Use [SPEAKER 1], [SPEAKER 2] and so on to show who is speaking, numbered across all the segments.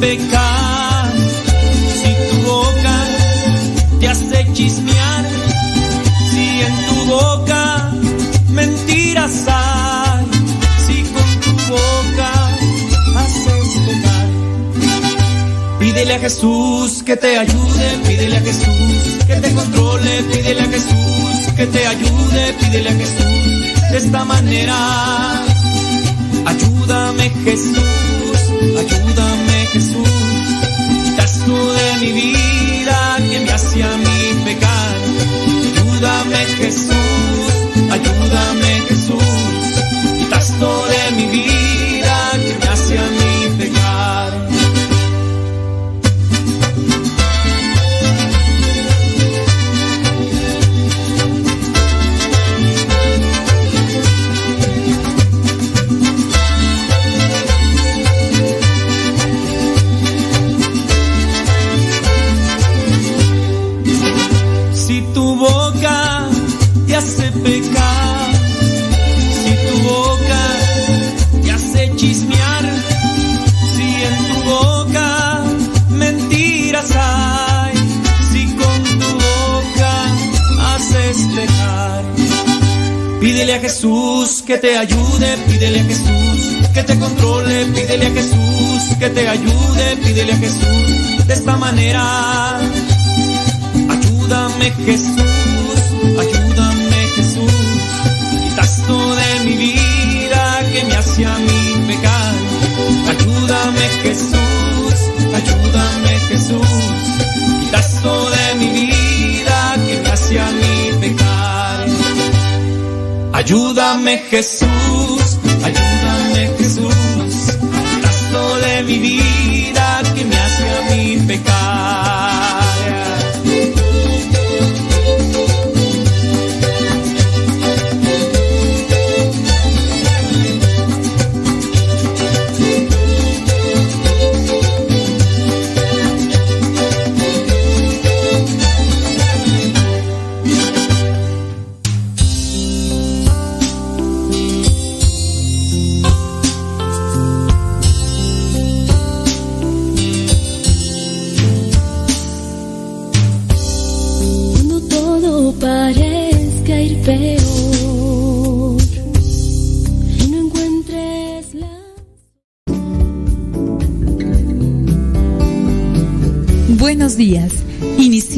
[SPEAKER 1] pecar, si tu boca te hace chismear, si en tu boca mentiras hay, si con tu boca haces pecar. Pídele a Jesús que te ayude, pídele a Jesús que te controle, pídele a Jesús que te ayude, pídele a Jesús de esta manera. Ayúdame Jesús, ayúdame mi vida que me hace a mí pecar. Ayúdame Jesús, ayúdame Jesús que te ayude, pídele a Jesús que te controle, pídele a Jesús que te ayude, pídele a Jesús de esta manera. Ayúdame Jesús, ayúdame Jesús, quitasto de mi vida que me hace a mí pecar. Ayúdame Jesús, ayúdame Jesús, quitasto de mi vida que me hace a mí. Ayúdame Jesús, ayúdame Jesús, quitasto de mi vida que me hace a mí pecar.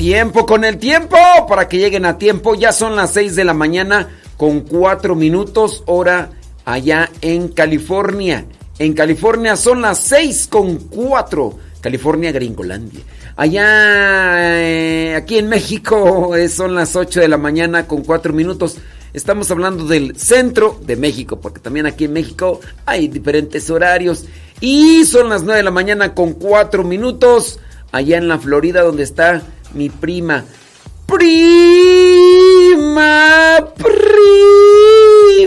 [SPEAKER 2] Tiempo, con el tiempo, para que lleguen a tiempo. Ya son las 6 de la mañana con 4 minutos, hora allá en California. En California son las 6 con 4. California, Gringolandia. Allá, eh, aquí en México, eh, son las 8 de la mañana con 4 minutos. Estamos hablando del centro de México, porque también aquí en México hay diferentes horarios. Y son las 9 de la mañana con 4 minutos. Allá en la Florida, donde está mi prima. Prima,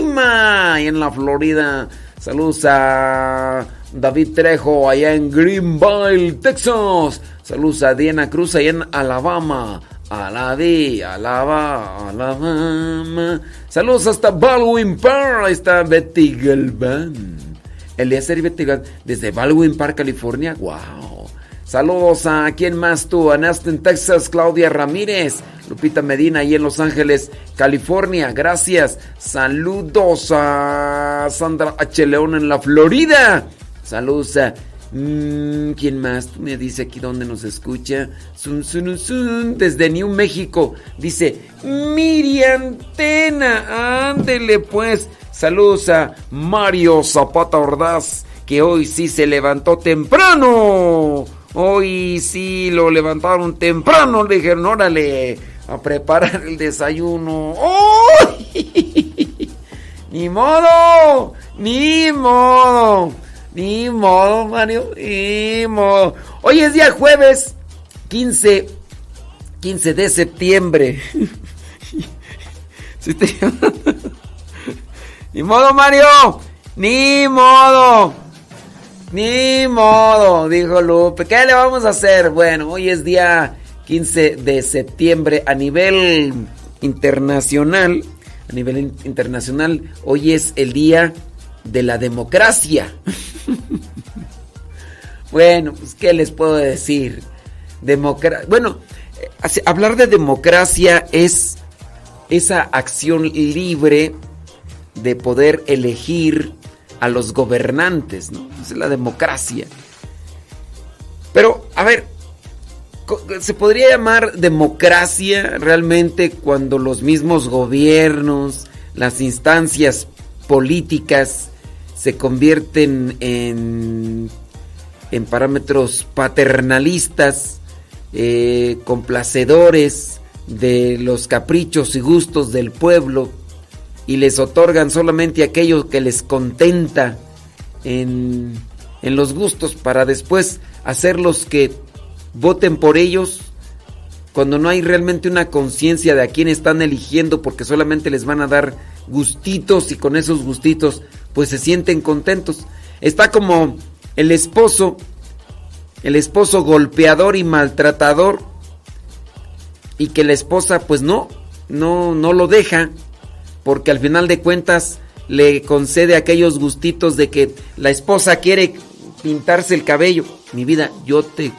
[SPEAKER 2] prima. Y en la Florida. Saludos a David Trejo allá en Greenville, Texas. Saludos a Diana Cruz allá en Alabama. Alabí, Alaba, Alabama. Saludos hasta Baldwin Park. Ahí está Betty Galván. Eliezer y Betty Galván. Desde Baldwin Park, California. Wow. Saludos a quién más tú, a Aston, Texas, Claudia Ramírez, Lupita Medina ahí en Los Ángeles, California, gracias. Saludos a Sandra H. León en la Florida. Saludos a mmm, quién más tú me dice aquí dónde nos escucha. Sun, sun, sun, desde New México. Dice Miriam Tena, ándele pues. Saludos a Mario Zapata Ordaz, que hoy sí se levantó temprano. Hoy sí lo levantaron temprano, le dijeron, órale, a preparar el desayuno. ¡Ay! ¡Ni modo! ¡Ni modo! ¡Ni modo, Mario! ¡Ni modo! Hoy es día jueves, 15, 15 de septiembre. ¡Ni modo, Mario! ¡Ni modo! Ni modo, dijo Lupe. ¿Qué le vamos a hacer? Bueno, hoy es día 15 de septiembre a nivel internacional. A nivel internacional, hoy es el día de la democracia. bueno, pues ¿qué les puedo decir? Democracia. Bueno, hablar de democracia es esa acción libre de poder elegir a los gobernantes, ¿no? Es la democracia. Pero, a ver, ¿se podría llamar democracia realmente cuando los mismos gobiernos, las instancias políticas se convierten en, en parámetros paternalistas, eh, complacedores de los caprichos y gustos del pueblo? Y les otorgan solamente aquello que les contenta en, en, los gustos para después hacerlos que voten por ellos cuando no hay realmente una conciencia de a quién están eligiendo porque solamente les van a dar gustitos y con esos gustitos pues se sienten contentos. Está como el esposo, el esposo golpeador y maltratador y que la esposa pues no, no, no lo deja porque al final de cuentas le concede aquellos gustitos de que la esposa quiere pintarse el cabello. Mi vida, yo te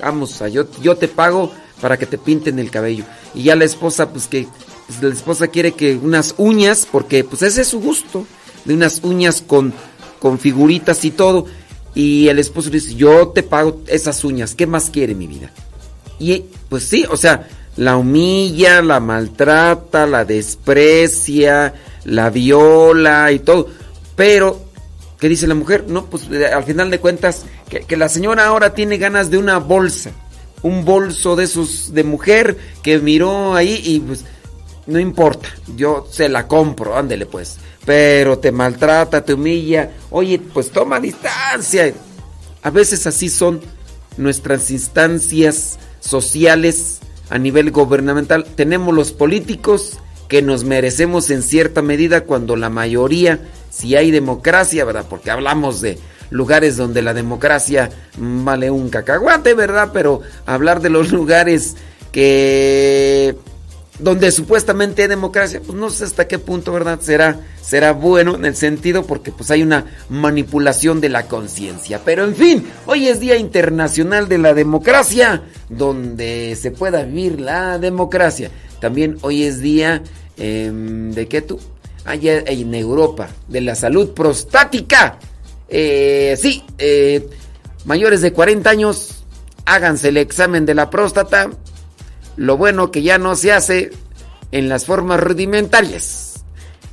[SPEAKER 2] vamos, yo, yo te pago para que te pinten el cabello. Y ya la esposa, pues que pues la esposa quiere que unas uñas, porque pues ese es su gusto, de unas uñas con, con figuritas y todo. Y el esposo dice, yo te pago esas uñas, ¿qué más quiere mi vida? Y pues sí, o sea, la humilla, la maltrata, la desprecia, la viola y todo. Pero, ¿qué dice la mujer? No, pues al final de cuentas, que, la señora ahora tiene ganas de una bolsa. Un bolso de esos de mujer que miró ahí y pues no importa, yo se la compro, ándele pues. Pero te maltrata, te humilla. Oye, pues toma distancia. A veces así son nuestras instancias sociales a nivel gubernamental. Tenemos los políticos que nos merecemos en cierta medida cuando la mayoría, si hay democracia, ¿verdad? Porque hablamos de lugares donde la democracia vale un cacahuate, ¿verdad? Pero hablar de los lugares que donde supuestamente hay democracia, pues no sé hasta qué punto, ¿verdad? Será, será bueno en el sentido porque pues hay una manipulación de la conciencia. Pero en fin, hoy es Día Internacional de la Democracia, donde se pueda vivir la democracia. También hoy es día em, de qué tú? Allá en Europa, de la salud prostática. Eh, sí, eh, mayores de 40 años, háganse el examen de la próstata lo bueno que ya no se hace en las formas rudimentarias.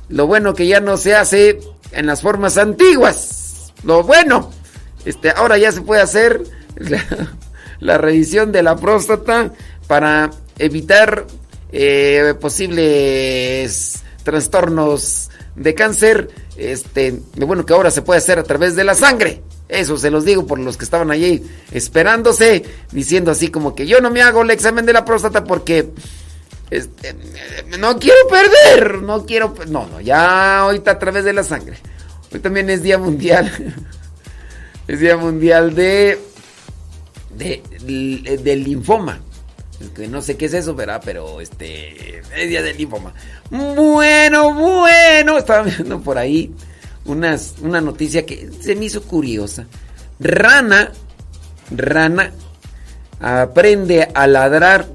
[SPEAKER 2] Lo bueno que ya no se hace en las formas antiguas. Lo bueno. Este, ahora ya se puede hacer la, revisión de la próstata para evitar eh, posibles trastornos de cáncer. Este, bueno que ahora se puede hacer a través de la sangre. Eso se los digo por los que estaban allí esperándose, diciendo así como que yo no me hago el examen de la próstata porque este, no quiero perder, no quiero, no, no, ya ahorita a través de la sangre. Hoy también es día mundial, es día mundial de, de, del linfoma. Que no sé qué es eso, ¿verdad? Pero este es día del linfoma. Bueno, bueno, estaba viendo por ahí una noticia que se me hizo curiosa. Rana, rana, aprende a ladrar.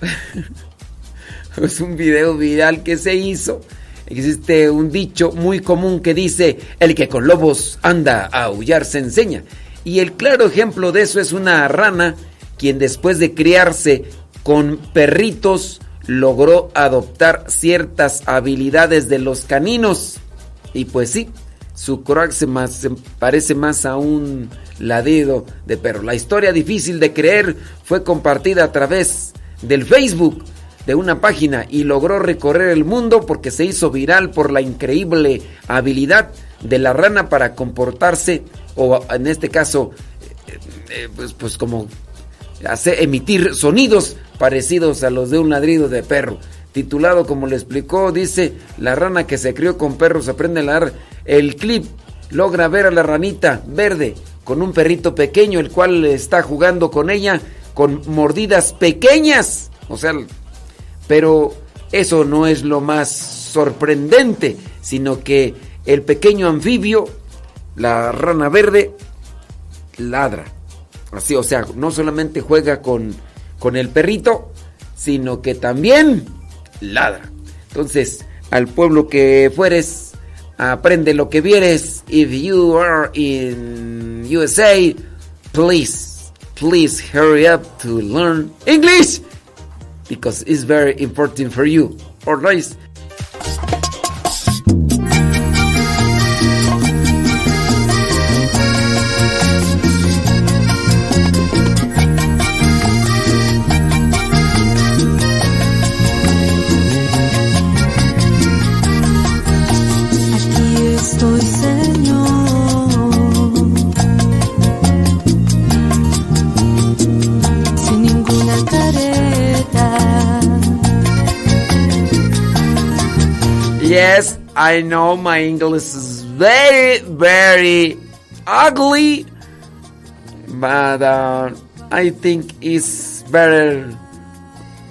[SPEAKER 2] es un video viral que se hizo. Existe un dicho muy común que dice, el que con lobos anda a aullar se enseña. Y el claro ejemplo de eso es una rana quien después de criarse con perritos logró adoptar ciertas habilidades de los caninos. Y pues sí, su croak se, parece más a un ladrido de perro. La historia difícil de creer fue compartida a través del Facebook de una página y logró recorrer el mundo porque se hizo viral por la increíble habilidad de la rana para comportarse o en este caso eh, eh, pues, pues como hacer, emitir sonidos parecidos a los de un ladrido de perro titulado como le explicó, dice, la rana que se crió con perros aprende a ladrar. El clip logra ver a la ranita verde con un perrito pequeño, el cual está jugando con ella con mordidas pequeñas. O sea, pero eso no es lo más sorprendente, sino que el pequeño anfibio, la rana verde, ladra. Así, o sea, no solamente juega con, con el perrito, sino que también ladra. Entonces, al pueblo que fueres, aprende lo que vieres. If you are in USA, please, please hurry up to learn English because it's very important for you. Alright. Yes, I know my English is very, very ugly, but uh, I think it's better.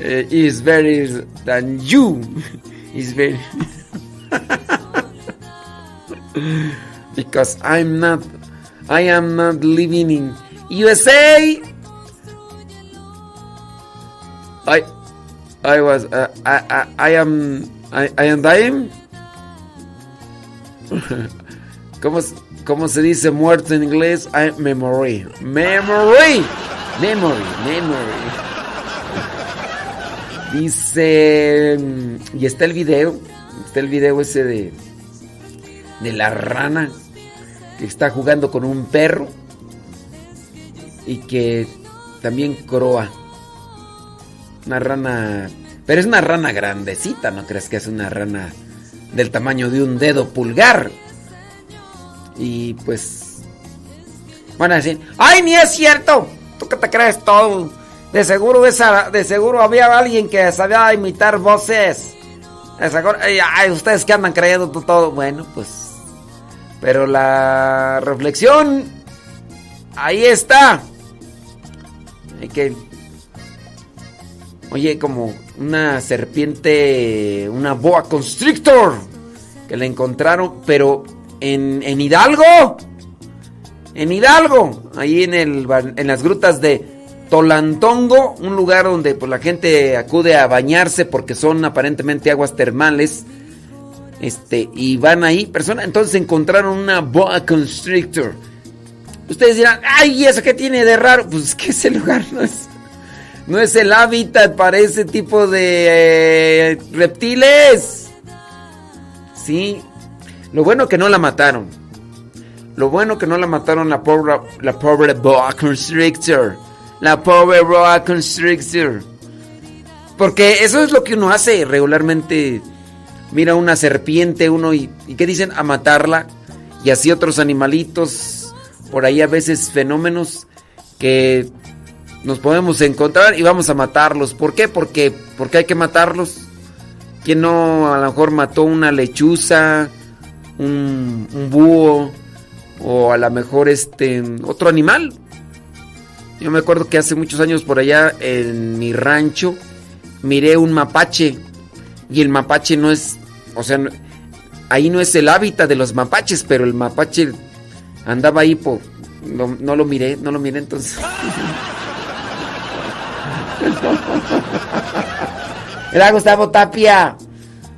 [SPEAKER 2] Uh, is better than you. is very because I'm not. I am not living in USA. I I was uh, I, I I am I, I am dying. ¿Cómo, ¿Cómo, se dice muerto en inglés? Memory. Memory. Memory. Memory. Dice. Y está el video. Está el video ese de. De la rana. Que está jugando con un perro. Y que también croa. Una rana pero es una rana grandecita, ¿no crees que es una rana del tamaño de un dedo pulgar? Y pues... Van a decir, ¡ay, ni es cierto! ¿Tú qué te crees todo? De seguro, esa, de seguro había alguien que sabía imitar voces. Seguro, ay, ustedes que andan creyendo todo. Bueno, pues... Pero la reflexión... Ahí está. Hay que Oye, como una serpiente, una boa constrictor, que la encontraron, pero en, en Hidalgo. En Hidalgo, ahí en, el, en las grutas de Tolantongo, un lugar donde pues, la gente acude a bañarse porque son aparentemente aguas termales. Este, y van ahí, personas, entonces encontraron una boa constrictor. Ustedes dirán, ay, ¿y eso qué tiene de raro? Pues que ese lugar no es no es el hábitat para ese tipo de eh, reptiles. Sí. Lo bueno que no la mataron. Lo bueno que no la mataron la pobre, la pobre boa constrictor. La pobre boa constrictor. Porque eso es lo que uno hace regularmente. Mira una serpiente, uno y, y ¿qué dicen? A matarla. Y así otros animalitos. Por ahí a veces fenómenos que nos podemos encontrar y vamos a matarlos. ¿Por qué? Porque, porque hay que matarlos. ¿Quién no a lo mejor mató una lechuza, un, búho o a lo mejor este otro animal? Yo me acuerdo que hace muchos años por allá en mi rancho miré un mapache y el mapache no es, o sea, ahí no es el hábitat de los mapaches, pero el mapache andaba ahí por, no, no lo miré, no lo miré entonces. Era Gustavo Tapia.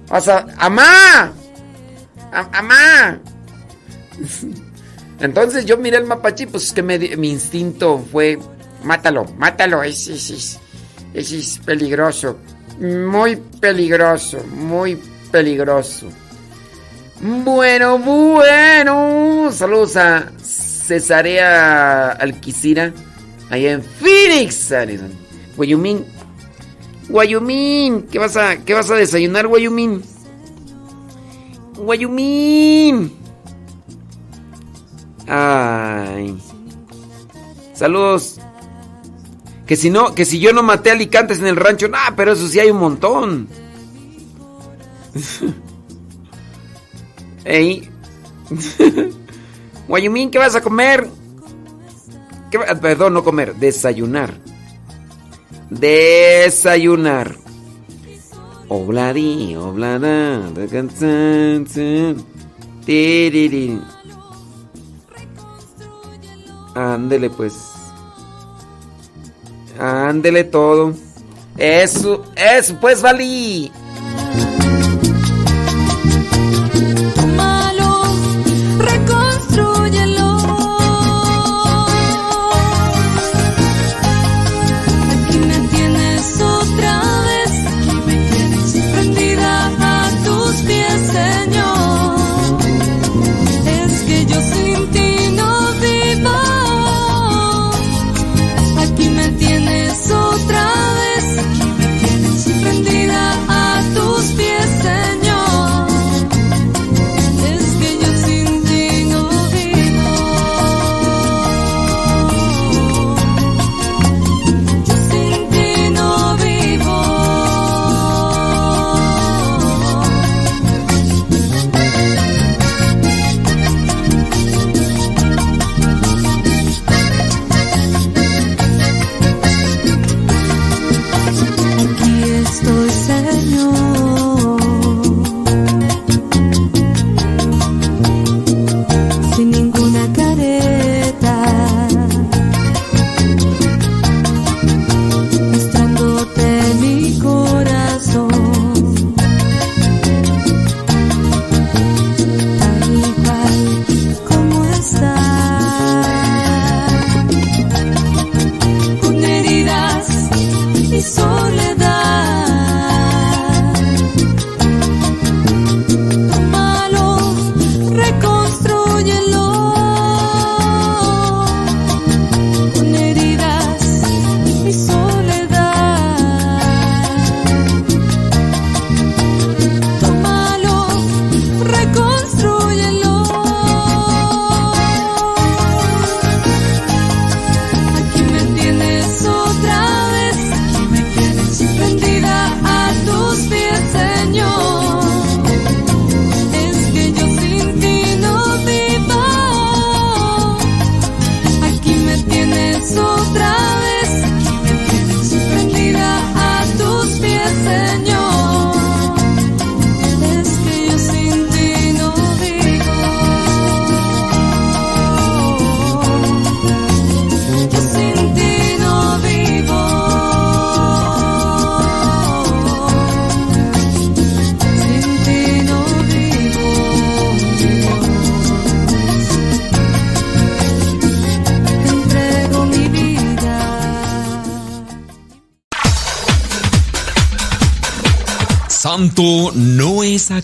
[SPEAKER 2] O sea, ¡Amá! ¡Amá! Entonces yo miré el mapache, pues que mi instinto fue: mátalo, mátalo, ese, ese es peligroso. Muy peligroso, muy peligroso. Bueno, bueno. Saludos a Cesarea Alquicira, allá en Phoenix, Arizona. Guayumín. Guayumín, ¿qué vas a, qué vas a desayunar, Guayumín? Guayumín. Ay. Saludos. Que si no, que si yo no maté alicantes en el rancho, nah, pero eso sí hay un montón. Ey. Guayumín, ¿qué vas a comer? ¿Qué, perdón, no comer, desayunar. Desayunar. Obladi, oblada. Ándele pues. Ándele todo. Eso, eso pues valí.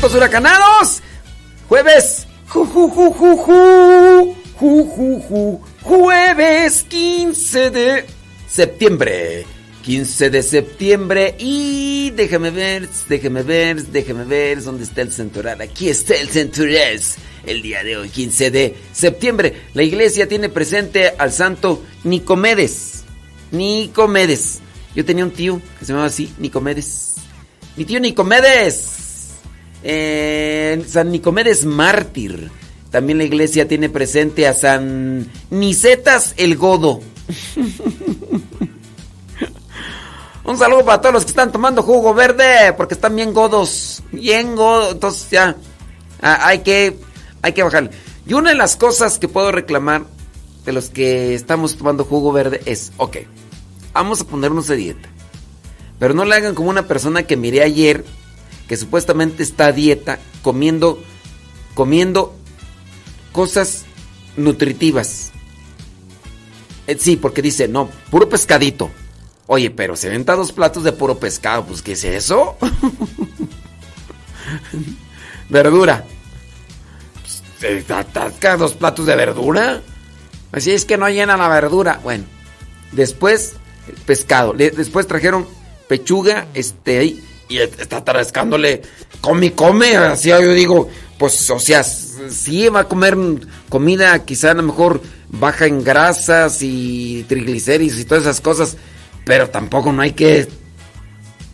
[SPEAKER 2] Vientos huracanados. Jueves. Ju, ju, ju, ju, ju. Ju, ju, ju. Jueves 15 de septiembre. 15 de septiembre y déjame ver, déjame ver, déjame ver dónde está el centural. Aquí está el centural. El día de hoy, 15 de septiembre, la iglesia tiene presente al santo Nicomedes. Nicomedes. Yo tenía un tío que se llamaba así, Nicomedes. Mi tío Nicomedes. San Nicomedes mártir. También la iglesia tiene presente a San Nicetas el Godo. Un saludo para todos los que están tomando jugo verde, porque están bien godos, bien godos. Entonces ya ah, hay que hay que bajar. Y una de las cosas que puedo reclamar de los que estamos tomando jugo verde es, ok, vamos a ponernos de dieta. Pero no le hagan como una persona que miré ayer que supuestamente está a dieta comiendo comiendo cosas nutritivas. Eh, sí, porque dice, no, puro pescadito. Oye, pero se venta dos platos de puro pescado, pues ¿qué es eso? verdura. Pues, dos platos de verdura? Así es que no llena la verdura. Bueno, después pescado. Después trajeron pechuga, este y está atarascándole, come come, así yo digo, pues, o sea, sí va a comer comida quizá a lo mejor baja en grasas y triglicéridos y todas esas cosas, pero tampoco no hay que...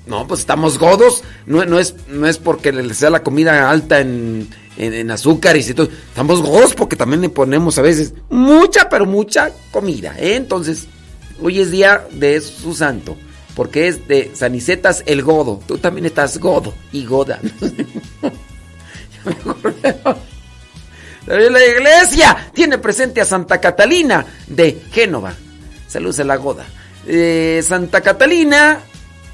[SPEAKER 2] No, pues estamos godos, no, no, es, no es porque le sea la comida alta en, en, azúcares y todo, estamos godos porque también le ponemos a veces mucha, pero mucha comida, ¿eh? Entonces, hoy es día de su santo porque es de Sanicetas el Godo. Tú también estás Godo y Goda. la iglesia tiene presente a Santa Catalina de Génova. Saludos a la Goda. Eh, Santa Catalina,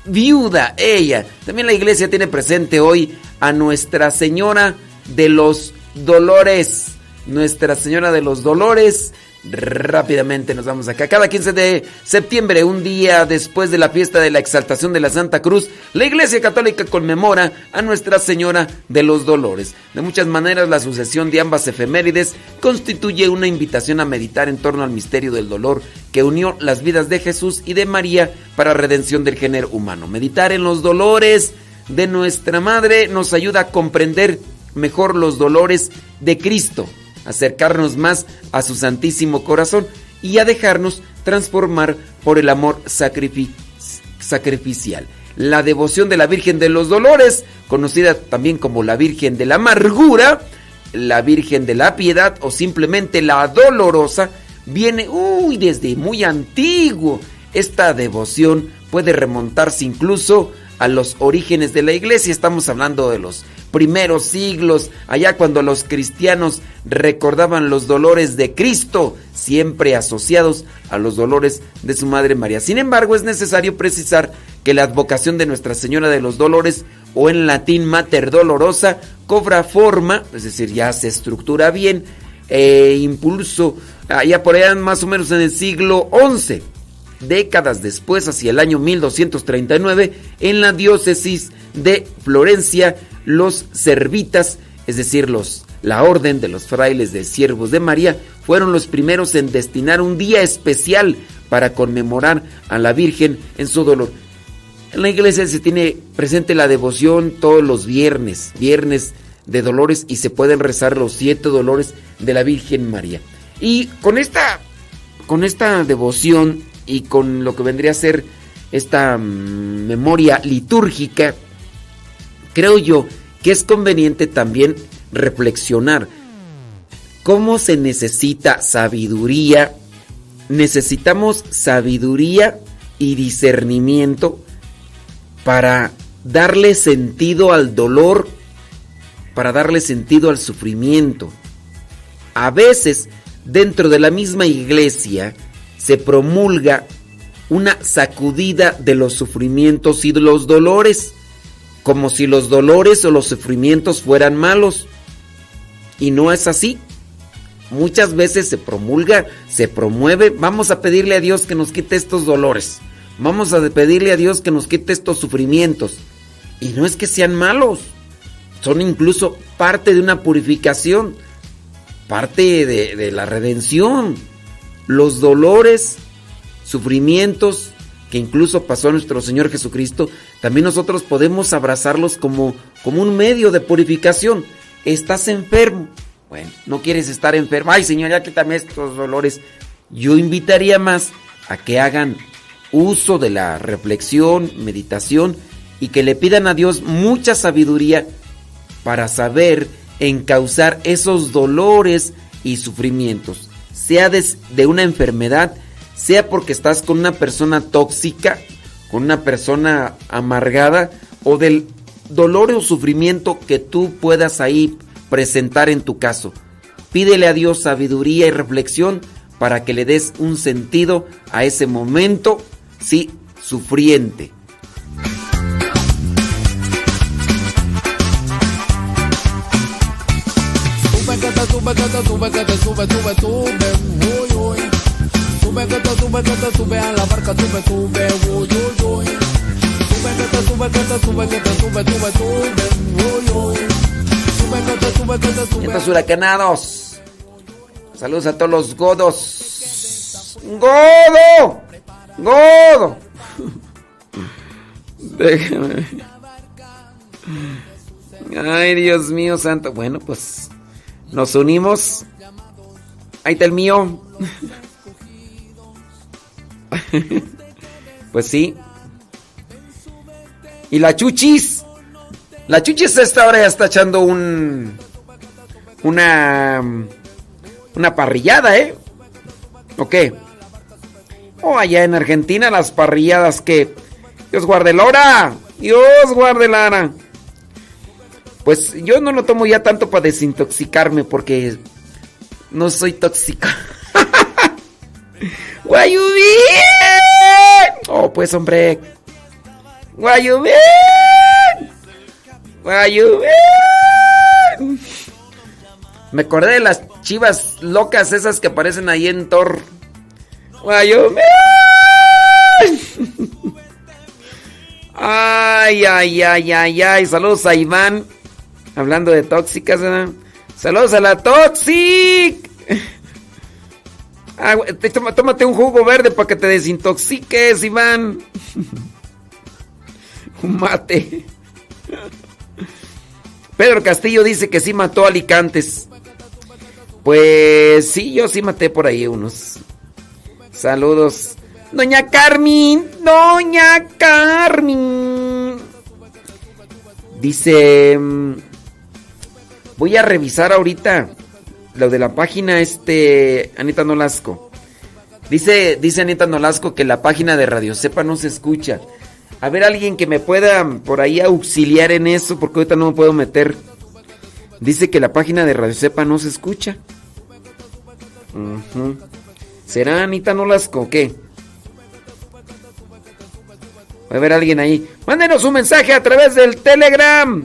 [SPEAKER 2] viuda, ella. También la iglesia tiene presente hoy a Nuestra Señora de los Dolores. Nuestra Señora de los Dolores Rápidamente nos vamos acá. Cada 15 de septiembre, un día después de la fiesta de la exaltación de la Santa Cruz, la Iglesia Católica conmemora a Nuestra Señora de los Dolores. De muchas maneras, la sucesión de ambas efemérides constituye una invitación a meditar en torno al misterio del dolor que unió las vidas de Jesús y de María para redención del género humano. Meditar en los dolores de nuestra Madre nos ayuda a comprender mejor los dolores de Cristo acercarnos más a su Santísimo Corazón y a dejarnos transformar por el amor sacrificial. La devoción de la Virgen de los Dolores, conocida también como la Virgen de la Amargura, la Virgen de la Piedad o simplemente la Dolorosa, viene desde muy antiguo. Esta devoción puede remontarse incluso a los orígenes de la iglesia. Estamos hablando de los primeros siglos, allá cuando los cristianos recordaban los dolores de Cristo, siempre asociados a los dolores de su Madre María. Sin embargo, es necesario precisar que la advocación de Nuestra Señora de los Dolores, o en latín Mater Dolorosa, cobra forma, es decir, ya se estructura bien, e impulso, allá por allá más o menos en el siglo XI décadas después, hacia el año 1239, en la diócesis de Florencia, los servitas, es decir, los, la orden de los frailes de siervos de María, fueron los primeros en destinar un día especial para conmemorar a la Virgen en su dolor. En la iglesia se tiene presente la devoción todos los viernes, viernes de dolores, y se pueden rezar los siete dolores de la Virgen María. Y con esta, con esta devoción y con lo que vendría a ser esta mm, memoria litúrgica, creo yo que es conveniente también reflexionar cómo se necesita sabiduría. Necesitamos sabiduría y discernimiento para darle sentido al dolor, para darle sentido al sufrimiento. A veces, dentro de la misma iglesia, se promulga una sacudida de los sufrimientos y de los dolores, como si los dolores o los sufrimientos fueran malos. Y no es así. Muchas veces se promulga, se promueve, vamos a pedirle a Dios que nos quite estos dolores. Vamos a pedirle a Dios que nos quite estos sufrimientos. Y no es que sean malos, son incluso parte de una purificación, parte de, de la redención. Los dolores, sufrimientos que incluso pasó a nuestro Señor Jesucristo, también nosotros podemos abrazarlos como, como un medio de purificación. Estás enfermo. Bueno, no quieres estar enfermo. Ay, Señor, ya quítame estos dolores. Yo invitaría más a que hagan uso de la reflexión, meditación y que le pidan a Dios mucha sabiduría para saber encauzar esos dolores y sufrimientos, sea de, una enfermedad, sea porque estás con una persona tóxica, con una persona amargada o del dolor o sufrimiento que tú puedas ahí presentar en tu caso. Pídele a Dios sabiduría y reflexión para que le des un sentido a ese momento, sí, sufriente. Sube, que sube, sube a la barca, sube, sube, uy. Sube, que sube, que sube, sube, sube, sube. Sube, sube, sube. Estos huracanados. Saludos a todos los godos. ¡Godo! ¡Godo! Déjame. Ay, Dios mío santo. Bueno, pues nos unimos. Ahí está el mío. pues sí. Y la chuchis. La chuchis esta hora ya está echando un. Una. Una parrillada, ¿eh? ¿O qué? O allá en Argentina las parrilladas que. Dios guarde Lora. Dios guarde Lara. Pues yo no lo tomo ya tanto para desintoxicarme porque no soy tóxico. ¡Guayubín! Oh, pues hombre. ¡Guayubín! ¡Guayubín! Me acordé de las chivas locas esas que aparecen ahí en Thor. ¡Guayubín! Ay, ay, ay, ay, ay. Saludos a Iván. Hablando de tóxicas, Saludos a la Toxic. Ah, tómate un jugo verde para que te desintoxiques, Iván. un mate. Pedro Castillo dice que sí mató a Alicantes. Pues sí, yo sí maté por ahí unos. Saludos. Doña Carmen, Doña Carmen. Dice... Mm, Voy a revisar ahorita lo de la página este Anita Nolasco. Dice, dice Anita Nolasco que la página de Radio Sepa no se escucha. A ver, alguien que me pueda por ahí auxiliar en eso, porque ahorita no me puedo meter. Dice que la página de Radio Sepa no se escucha. ¿Será Anita Nolasco o qué? Va a haber alguien ahí. Mándenos un mensaje a través del Telegram.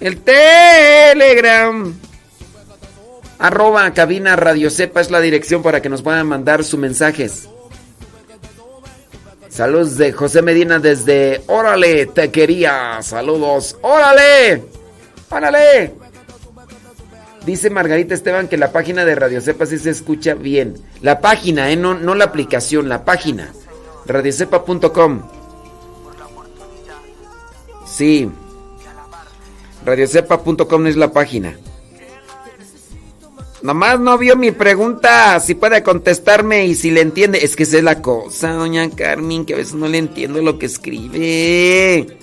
[SPEAKER 2] El Telegram. Arroba cabina Radio Sepa es la dirección para que nos puedan mandar sus mensajes. Saludos de José Medina desde Órale, te quería. Saludos. Órale. Órale. Dice Margarita Esteban que la página de Radio Sepa sí se escucha bien. La página, ¿eh? no, no la aplicación, la página. Radiocepa.com. Sí. Radiocepa.com es la página. Nomás no vio mi pregunta, si puede contestarme y si le entiende. Es que esa es la cosa, doña Carmen, que a veces no le entiendo lo que escribe.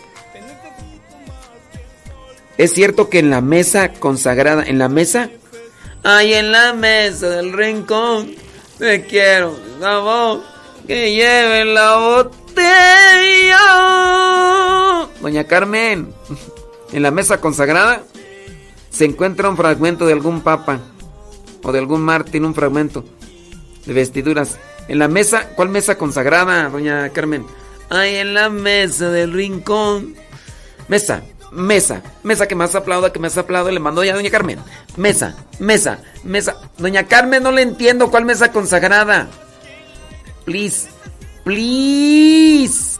[SPEAKER 2] Es cierto que en la mesa consagrada, en la mesa, ay, en la mesa del rincón, te quiero, que lleve la botella. Doña Carmen, en la mesa consagrada se encuentra un fragmento de algún papa de algún mártir, un fragmento de vestiduras. En la mesa, ¿cuál mesa consagrada, doña Carmen? Ay, en la mesa del rincón. Mesa, mesa, mesa que más aplauda, que más aplauda, le mandó ya doña Carmen. Mesa, mesa, mesa. Doña Carmen, no le entiendo cuál mesa consagrada. Please, please.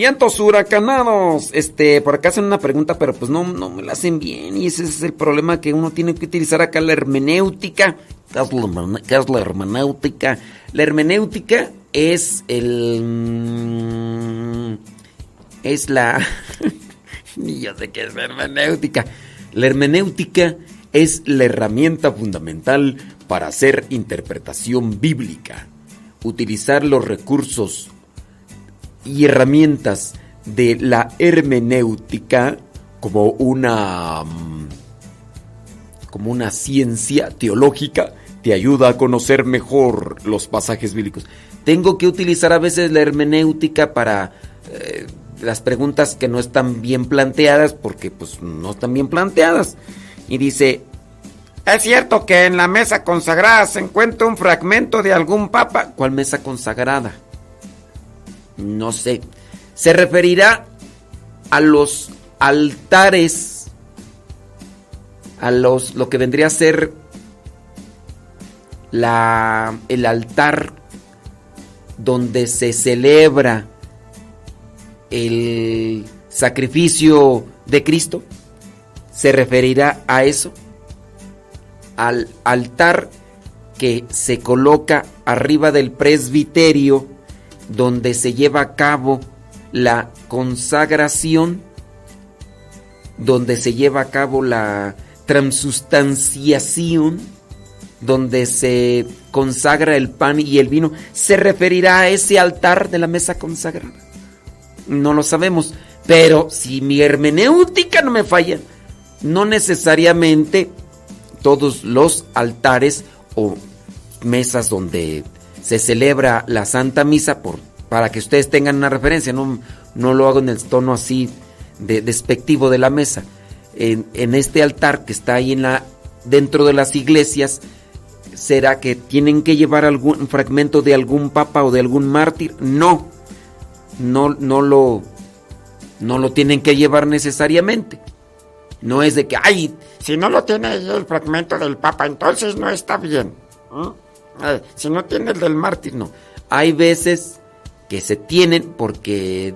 [SPEAKER 2] Vientos huracanados. Este, por acá hacen una pregunta, pero pues no, no me la hacen bien. Y ese es el problema que uno tiene que utilizar acá la hermenéutica. ¿Qué es la hermenéutica? La hermenéutica es el. Mm, es la. Ni yo sé qué es la hermenéutica. La hermenéutica es la herramienta fundamental para hacer interpretación bíblica. Utilizar los recursos y herramientas de la hermenéutica como una mm, como una ciencia teológica te ayuda a conocer mejor los pasajes bíblicos. Tengo que utilizar a veces la hermenéutica para eh, las preguntas que no están bien planteadas porque pues no están bien planteadas. Y dice, ¿es cierto que en la mesa consagrada se encuentra un fragmento de algún papa? ¿Cuál mesa consagrada? No sé, se referirá a los altares, a los, lo que vendría a ser la, el altar donde se celebra el sacrificio de Cristo, se referirá a eso, al altar que se coloca arriba del presbiterio donde se lleva a cabo la consagración, donde se lleva a cabo la transustanciación donde se consagra el pan y el vino, ¿se referirá a ese altar de la mesa consagrada? No lo sabemos, pero si mi hermenéutica no me falla, no necesariamente todos los altares o mesas donde se celebra la Santa Misa, por, para que ustedes tengan una referencia, no, no lo hago en el tono así de, despectivo de la mesa. En, en, este altar que está ahí en la, dentro de las iglesias, ¿será que tienen que llevar algún fragmento de algún papa o de algún mártir? No, no, no lo, no lo tienen que llevar necesariamente. No es de que, ay, si no lo tiene ahí el fragmento del Papa, entonces no está bien. Si no tiene el del mártir, no. Hay veces que se tienen porque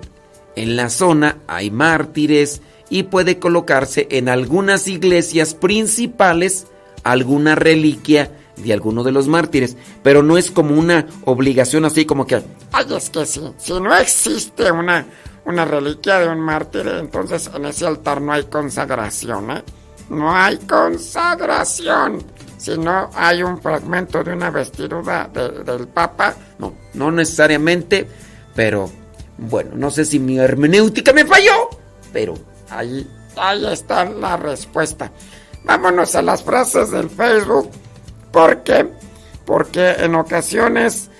[SPEAKER 2] en la zona hay mártires y puede colocarse en algunas iglesias principales alguna reliquia de alguno de los mártires, pero no es como una obligación así como que, ay, es que si, si no existe una, una reliquia de un mártir, entonces en ese altar no hay consagración, ¿eh? No hay consagración. Si no hay un fragmento de una vestidura del Papa, no, no necesariamente, pero bueno, no sé si mi hermenéutica me falló, pero ahí, ahí está la respuesta. Vámonos a las frases del Facebook. ¿Por qué? Porque en ocasiones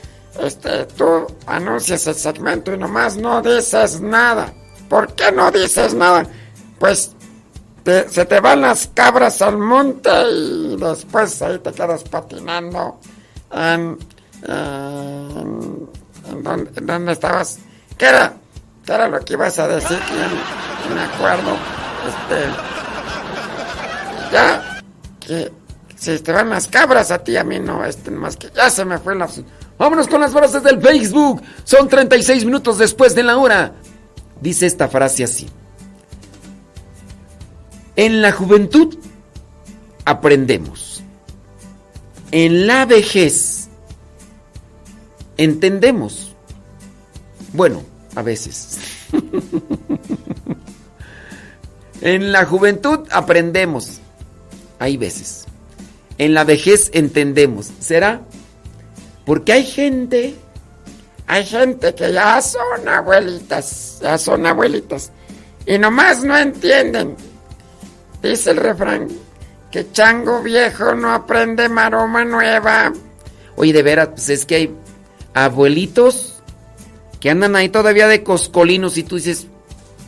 [SPEAKER 2] este, tú anuncias el segmento y nomás no dices nada. ¿Por qué no dices nada? Pues se te van las cabras al monte y después ahí te quedas patinando en, en, donde, estabas. ¿Qué era? ¿Qué era lo que ibas a decir? No, me acuerdo. Este, ya, que si te van las cabras a ti, a mí no, este, más que ya se me fue la... Vámonos con las frases del Facebook. Son 36 minutos después de la hora. Dice esta frase así. En la juventud aprendemos. En la vejez entendemos. Bueno, a veces. en la juventud aprendemos. Hay veces. En la vejez entendemos. ¿Será? Porque hay gente, hay gente que ya son abuelitas, ya son abuelitas. Y nomás no entienden. Dice el refrán, que chango viejo no aprende maroma nueva. Oye, de veras, pues es que hay abuelitos que andan ahí todavía de coscolinos y tú dices,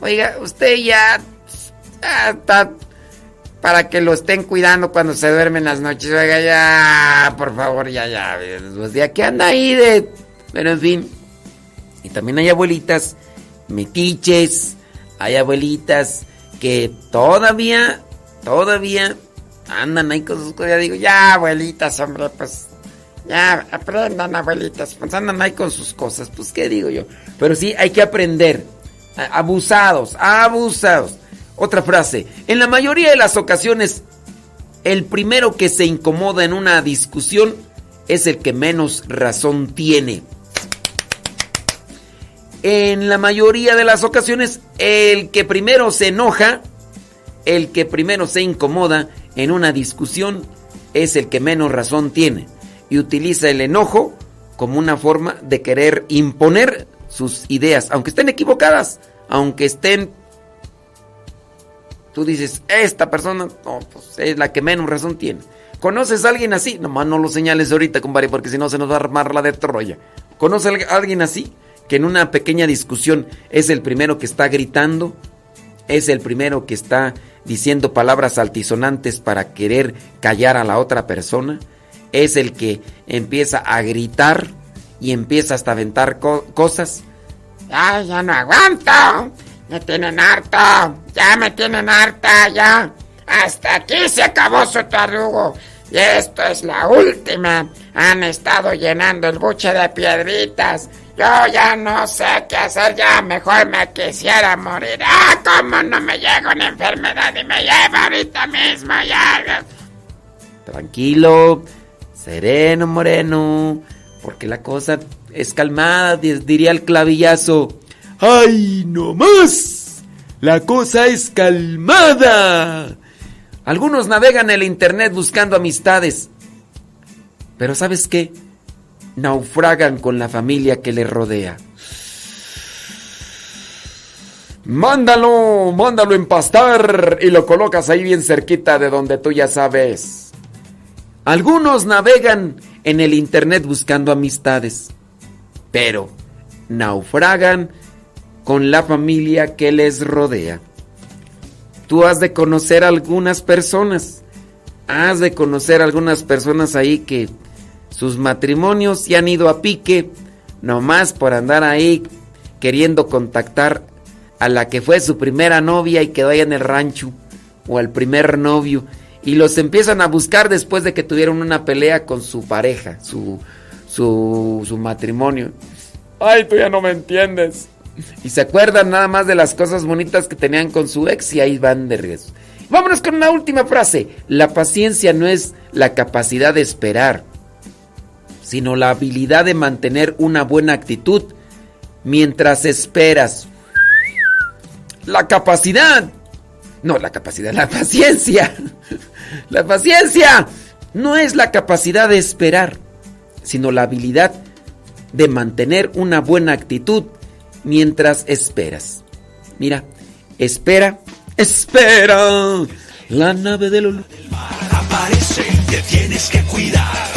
[SPEAKER 2] oiga, usted ya, está para que lo estén cuidando cuando se duermen las noches. Oiga, ya, por favor, ya, ya. Pues ya que anda ahí de... Pero en fin. Y también hay abuelitas metiches, hay abuelitas que todavía todavía andan ahí con sus cosas. Ya digo, ya, abuelitas, hombre, pues ya aprendan, abuelitas. Pues andan ahí con sus cosas, pues qué digo yo. Pero sí, hay que aprender. Abusados, abusados. Otra frase. En la mayoría de las ocasiones, el primero que se incomoda en una discusión es el que menos razón tiene. En la mayoría de las ocasiones, el que primero se enoja el que primero se incomoda en una discusión es el que menos razón tiene y utiliza el enojo como una forma de querer imponer sus ideas, aunque estén equivocadas, aunque estén... Tú dices, esta persona pues, es la que menos razón tiene. ¿Conoces a alguien así? Nomás no lo señales ahorita, compadre, porque si no se nos va a armar la de Troya. ¿Conoces a alguien así? Que en una pequeña discusión es el primero que está gritando, es el primero que está diciendo palabras altisonantes para querer callar a la otra persona, es el que empieza a gritar y empieza hasta a aventar cosas. ¡Ay, ya no aguanto! ¡Me tienen harto! ¡Ya me tienen harta! ¡Ya! ¡Hasta aquí se acabó su tarugo! Y esto es la última. Han estado llenando el buche de piedritas. Yo ya no sé qué hacer, ya mejor me quisiera morir. ¡Ah, cómo no me llega una enfermedad y me lleva ahorita mismo ya! Tranquilo, sereno, moreno, porque la cosa es calmada, diría el clavillazo. ¡Ay, no más! La cosa es calmada. Algunos navegan el internet buscando amistades. Pero ¿sabes qué? Naufragan con la familia que le rodea. Mándalo, mándalo empastar y lo colocas ahí bien cerquita de donde tú ya sabes. Algunos navegan en el internet buscando amistades, pero naufragan con la familia que les rodea. Tú has de conocer algunas personas, has de conocer algunas personas ahí que sus matrimonios se han ido a pique nomás por andar ahí queriendo contactar a la que fue su primera novia y quedó ahí en el rancho o al primer novio y los empiezan a buscar después de que tuvieron una pelea con su pareja, su, su, su matrimonio. Ay, tú ya no me entiendes. Y se acuerdan nada más de las cosas bonitas que tenían con su ex y ahí van de regreso. Vámonos con una última frase. La paciencia no es la capacidad de esperar, sino la habilidad de mantener una buena actitud mientras esperas. La capacidad. No, la capacidad, la paciencia. La paciencia no es la capacidad de esperar, sino la habilidad de mantener una buena actitud mientras esperas. Mira, espera, espera. La nave del olor.
[SPEAKER 3] Aparece, te tienes que cuidar.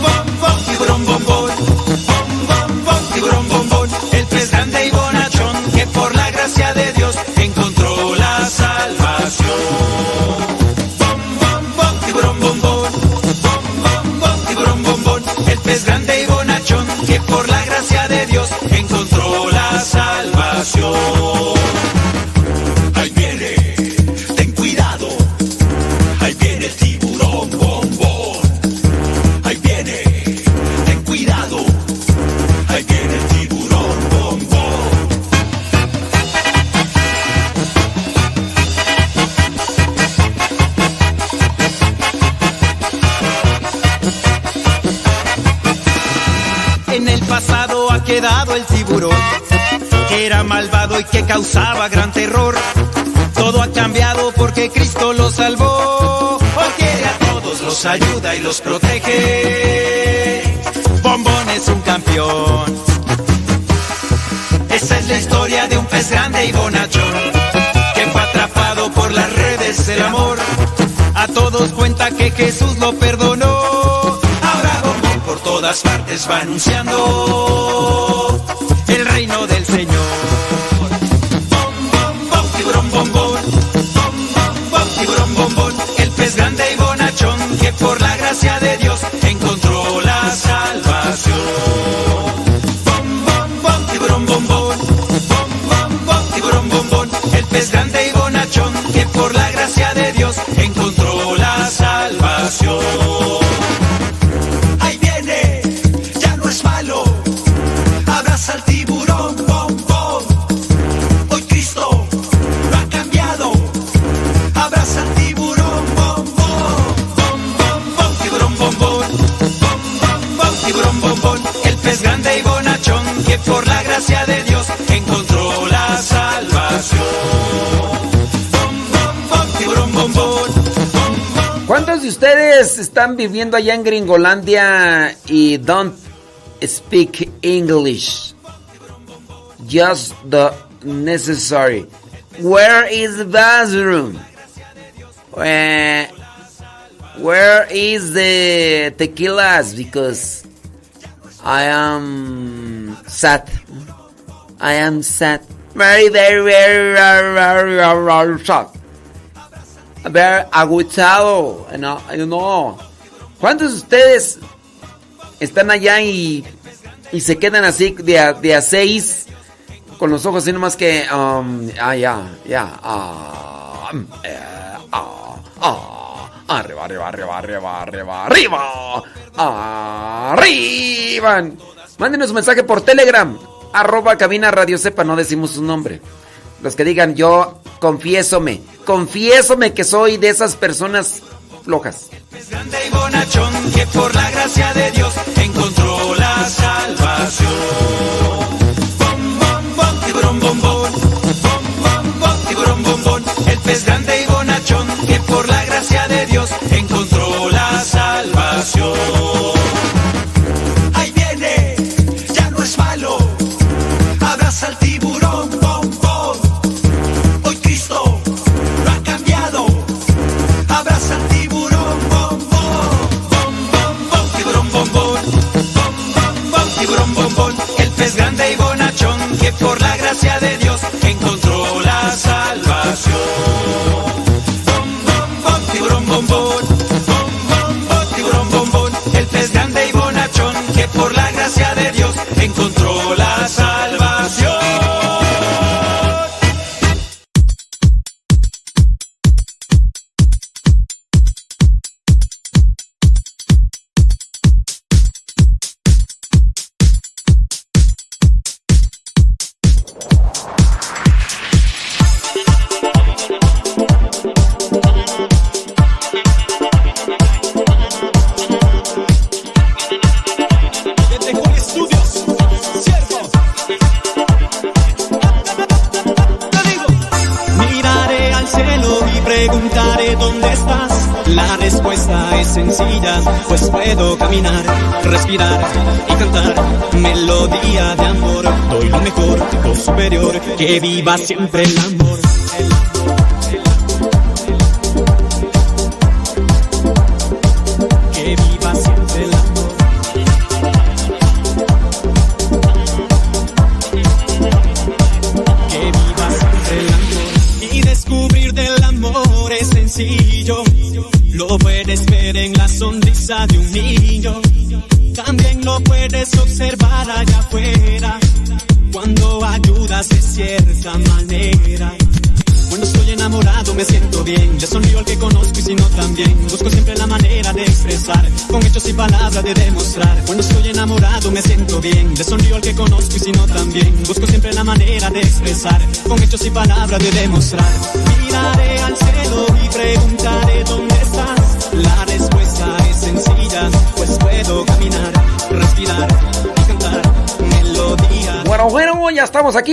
[SPEAKER 4] Causaba gran terror. Todo ha cambiado porque Cristo lo salvó. Hoy a todos, los ayuda y los protege. Bombón es un campeón. Esa es la historia de un pez grande y bonachón, que fue atrapado por las redes del amor. A todos cuenta que Jesús lo perdonó. Ahora Bombón por todas partes va anunciando el reino del Señor.
[SPEAKER 2] Están viviendo allá en Gringolandia y don't speak English? Just the necessary. Where is the bathroom? Where, Where is the tequilas? Because I am sad. I am sad. Very, very, very, very, very, very, sad. Very agotado. No, no. ¿Cuántos de ustedes están allá y, y se quedan así de a, seis con los ojos así nomás que... Um, ah, ya, ya. ah, eh, ah, ah, arriba, arriba, arriba, arriba, arriba, arriba. Arriba. Mándenos un mensaje por Telegram. Arroba cabina radio sepa, no decimos su nombre. Los que digan yo confiésome, confiésome que soy de esas personas flojas.
[SPEAKER 3] Bonachón que por la gracia de Dios encontró la salvación. Bom, bom, bom, tiburón, bombón. Bom, bom, bom, tiburón, bombón. El pez grande y bonachón que siempre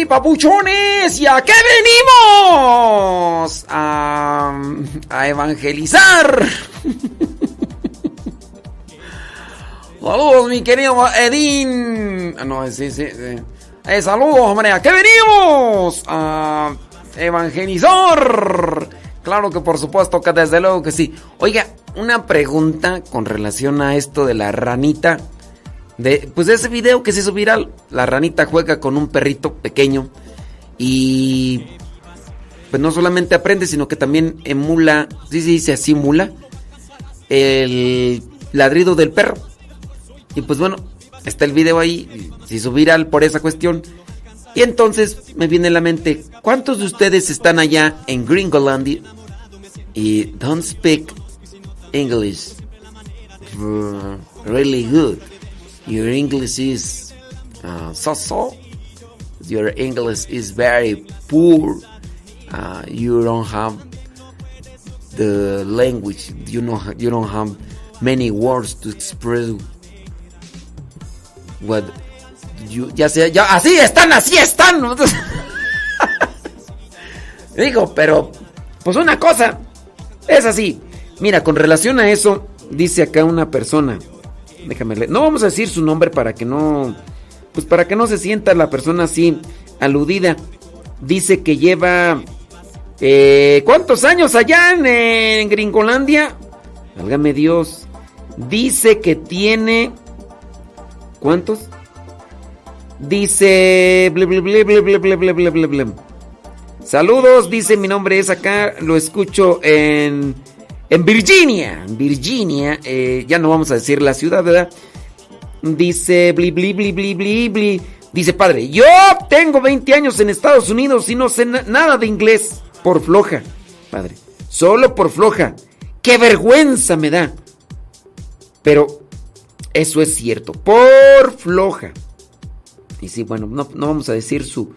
[SPEAKER 2] papuchones. ¿Y a qué venimos? A, evangelizar. Saludos, mi querido Edín. Ah, No, sí, sí. sí. Eh, saludos, hombre. ¿A qué venimos? A evangelizar. Claro que por supuesto que desde luego que sí. Oiga, una pregunta con relación a esto de la ranita. De, pues de ese video que se hizo viral. La ranita juega con un perrito pequeño. Y pues no solamente aprende, sino que también emula, sí se dice así, emula, el ladrido del perro. Y pues bueno, está el video ahí, se hizo viral por esa cuestión. Y entonces me viene a la mente, ¿cuántos de ustedes están allá en Gringolandia y don't speak English really good? Your English is uh, so so. Your English is very poor. Uh, you don't have the language. You know you don't have many words to express what you. Ya sea, ya así están, así están. Digo, pero pues una cosa es así. Mira, con relación a eso dice acá una persona. Déjame leer. No vamos a decir su nombre para que no. Pues para que no se sienta la persona así aludida. Dice que lleva. Eh, ¿Cuántos años allá en, Gringolandia? Válgame Dios. Dice que tiene. ¿Cuántos? Dice. Saludos, dice mi nombre es acá. Lo escucho en. En Virginia. En Virginia. eh, ya no vamos a decir la ciudad, ¿verdad? Dice. Bli, bli, bli, bli, bli, bli. Dice padre, yo tengo 20 años en Estados Unidos y no sé na- nada de inglés. Por floja, padre. Solo por floja. ¡Qué vergüenza me da! Pero eso es cierto. Por floja. Y sí, bueno, no, no vamos a decir su,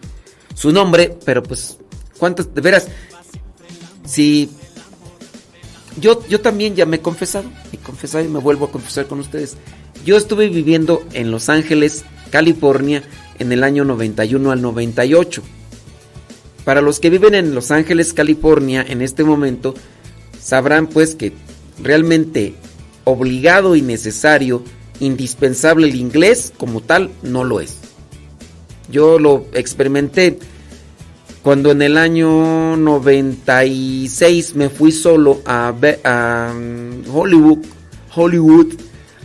[SPEAKER 2] su nombre, pero pues, ¿cuántas? De veras, si yo, yo también ya me he confesado, y confesado y me vuelvo a confesar con ustedes. Yo estuve viviendo en Los Ángeles, California, en el año 91 al 98. Para los que viven en Los Ángeles, California, en este momento, sabrán pues que realmente obligado y necesario, indispensable el inglés como tal, no lo es. Yo lo experimenté cuando en el año 96 me fui solo a, a, mm, Hollywood, Hollywood,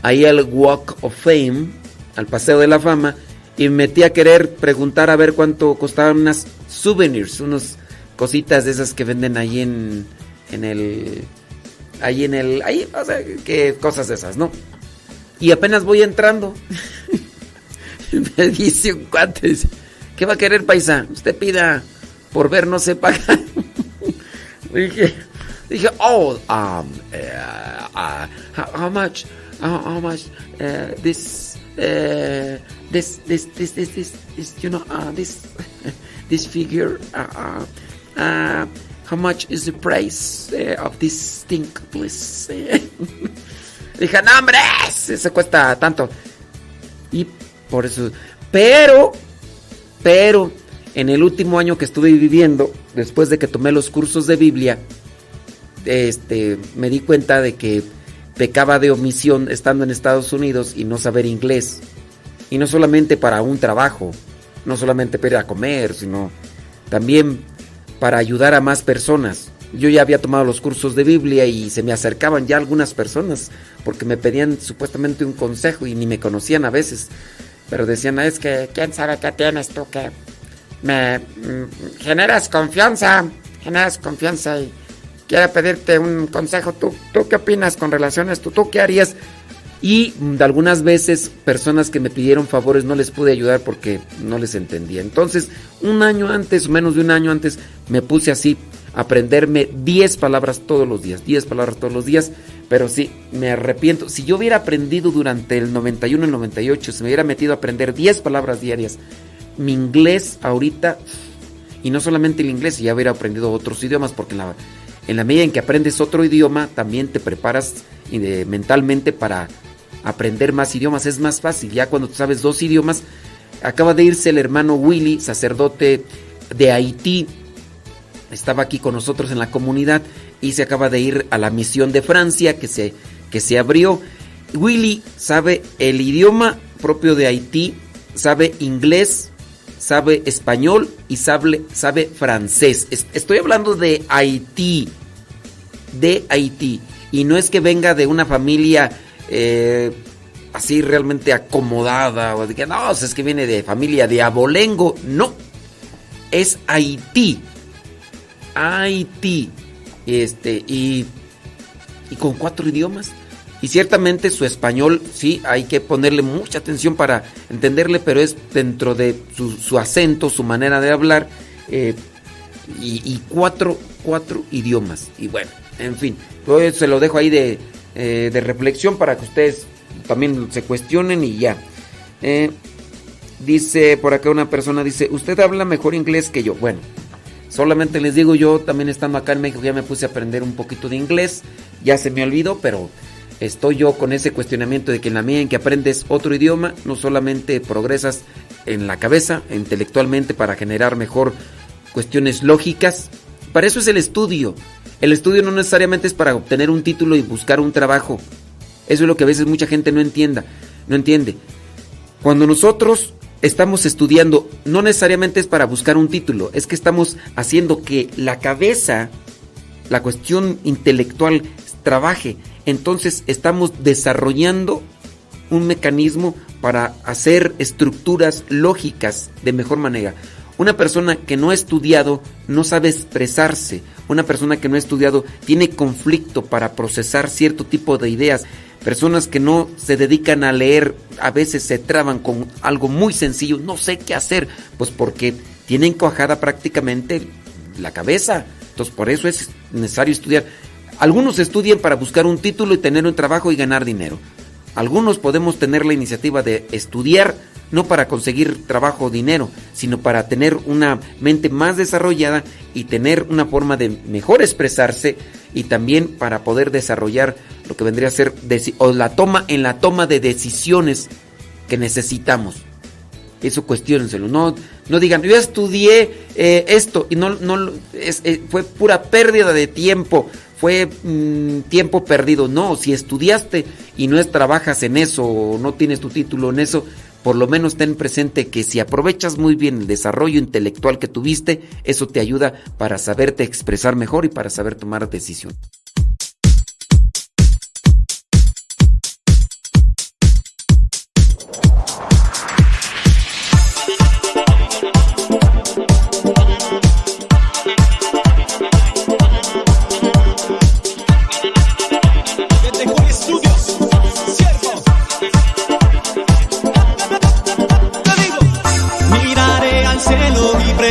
[SPEAKER 2] ahí al Walk of Fame, al Paseo de la Fama, y me metí a querer preguntar a ver cuánto costaban unas souvenirs, unas cositas de esas que venden ahí en, en el, ahí en el, ahí, o sea, que cosas de esas, ¿no? Y apenas voy entrando. me dice un cuate, ¿qué va a querer paisa? Usted pida por ver no se paga. dije, dije, oh, um, uh, uh, how, much, how, much, uh, this, uh, this, this, this, this, this, this, you know, uh, this, this figure, uh, how much is the price of this thing, please? Dije, no, hombre, eso cuesta tanto. Y por eso. Pero, pero, en el último año que estuve viviendo, después de que tomé los cursos de Biblia, este, me di cuenta de que pecaba de omisión estando en Estados Unidos y no saber inglés. Y no solamente para un trabajo, no solamente para comer, sino también para ayudar a más personas. Yo ya había tomado los cursos de Biblia y se me acercaban ya algunas personas porque me pedían supuestamente un consejo y ni me conocían a veces. Pero decían, es que, ¿quién sabe qué tienes tú que me mm, generas confianza? Generas confianza y quiero pedirte un consejo. ¿Tú, ¿Tú qué opinas con relación a esto? ¿Tú qué harías? Y de algunas veces personas que me pidieron favores no les pude ayudar porque no les entendía. Entonces, un año antes, menos de un año antes, me puse así aprenderme 10 palabras todos los días, 10 palabras todos los días, pero sí, me arrepiento. Si yo hubiera aprendido durante el 91 y el 98, si me hubiera metido a aprender 10 palabras diarias, mi inglés ahorita, y no solamente el inglés, ya hubiera aprendido otros idiomas, porque en la, en la medida en que aprendes otro idioma, también te preparas mentalmente para aprender más idiomas. Es más fácil, ya cuando sabes dos idiomas. Acaba de irse el hermano Willy, sacerdote de Haití. Estaba aquí con nosotros en la comunidad y se acaba de ir a la misión de Francia que se, que se abrió. Willy sabe el idioma propio de Haití, sabe inglés, sabe español y sabe, sabe francés. Es- Estoy hablando de Haití, de Haití. Y no es que venga de una familia eh, así realmente acomodada o de que no, es que viene de familia de abolengo. No, es Haití. Haití. Este, y, y con cuatro idiomas. Y ciertamente su español, sí, hay que ponerle mucha atención para entenderle, pero es dentro de su, su acento, su manera de hablar, eh, y, cuatro, cuatro idiomas. Y bueno, en fin, yo se lo dejo ahí de, eh, de reflexión para que ustedes también se cuestionen y ya. Eh, dice por acá una persona, dice, usted habla mejor inglés que yo. Bueno, solamente les digo yo, también estando acá en México, ya me puse a aprender un poquito de inglés, ya se me olvidó, pero estoy yo con ese cuestionamiento de que en la medida en que aprendes otro idioma, no solamente progresas en la cabeza, intelectualmente, para generar mejor cuestiones lógicas, para eso es el estudio. El estudio no necesariamente es para obtener un título y buscar un trabajo. Eso es lo que a veces mucha gente no entienda, no entiende. Cuando nosotros estamos estudiando, no necesariamente es para buscar un título, es que estamos haciendo que la cabeza, la cuestión intelectual, trabaje. entonces estamos desarrollando un mecanismo para hacer estructuras lógicas de mejor manera. Una persona que no ha estudiado no sabe expresarse. Una persona que no ha estudiado tiene conflicto para procesar cierto tipo de ideas. Personas que no se dedican a leer a veces se traban con algo muy sencillo. No sé qué hacer. Pues porque tienen cuajada prácticamente la cabeza. Entonces por eso es necesario estudiar. Algunos estudian para buscar un título y tener un trabajo y ganar dinero. Algunos podemos tener la iniciativa de estudiar no para conseguir trabajo o dinero, sino para tener una mente más desarrollada y tener una forma de mejor expresarse y también para poder desarrollar lo que vendría a ser o la toma en la toma de decisiones que necesitamos. Eso cuestionenselo. No, no digan, yo estudié eh, esto y no, no eh, fue pura pérdida de tiempo, fue mm, tiempo perdido. No, si estudiaste y no es, trabajas en eso o no tienes tu título en eso, por lo menos ten presente que si aprovechas muy bien el desarrollo intelectual que tuviste, eso te ayuda para saberte expresar mejor y para saber tomar decisiones.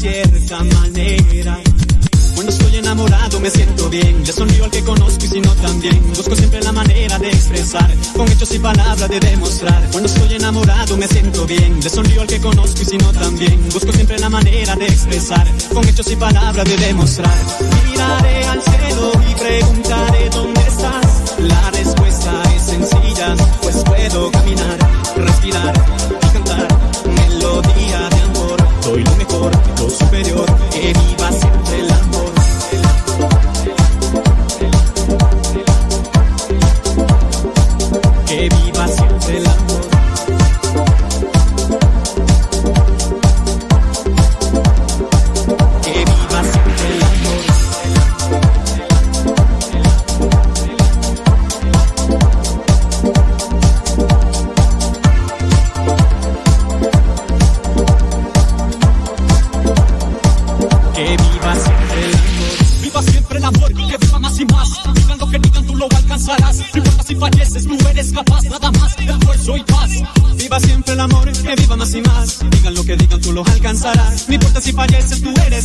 [SPEAKER 3] Cierta manera. Cuando estoy enamorado me siento bien. Le sonrío al que conozco y si no también. Busco siempre la manera de expresar. Con hechos y palabras de demostrar. Cuando estoy enamorado me siento bien. Le sonrío al que conozco y si no también. Busco siempre la manera de expresar. Con hechos y palabras de demostrar. Miraré al cielo y preguntaré dónde la respuesta es sencilla, pues puedo caminar, respirar y cantar melodía superior,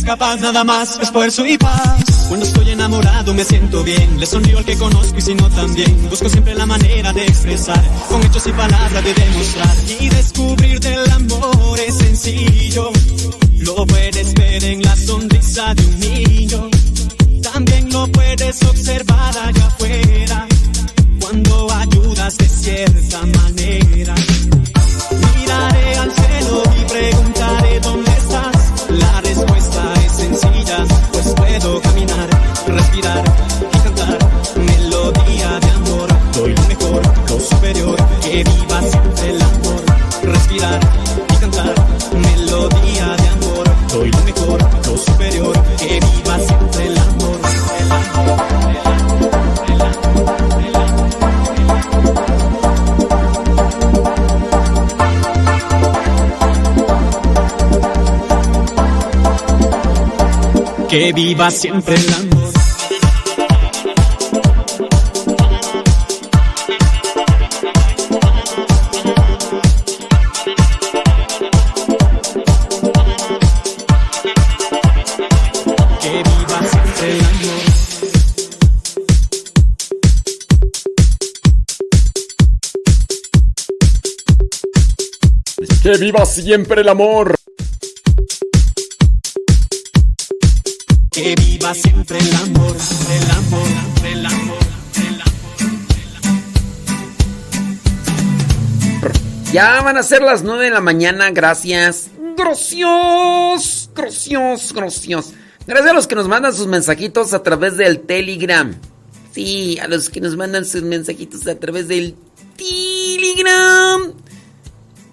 [SPEAKER 3] capaz, nada más, esfuerzo y paz. Cuando estoy enamorado me siento bien, le sonrío al que conozco y si no también. Busco siempre la manera de expresar, con hechos y palabras de demostrar. Y descubrir del amor es sencillo, lo puedes ver en la sonrisa de un niño. También lo puedes observar allá afuera, cuando ayudas de cierta manera. viva siempre el amor. Que viva siempre el amor. Que viva siempre el amor.
[SPEAKER 2] Ya van a ser las 9 de la mañana, gracias. Gracias, gracias, gracias. Gracias a los que nos mandan sus mensajitos a través del Telegram. Sí, a los que nos mandan sus mensajitos a través del Telegram.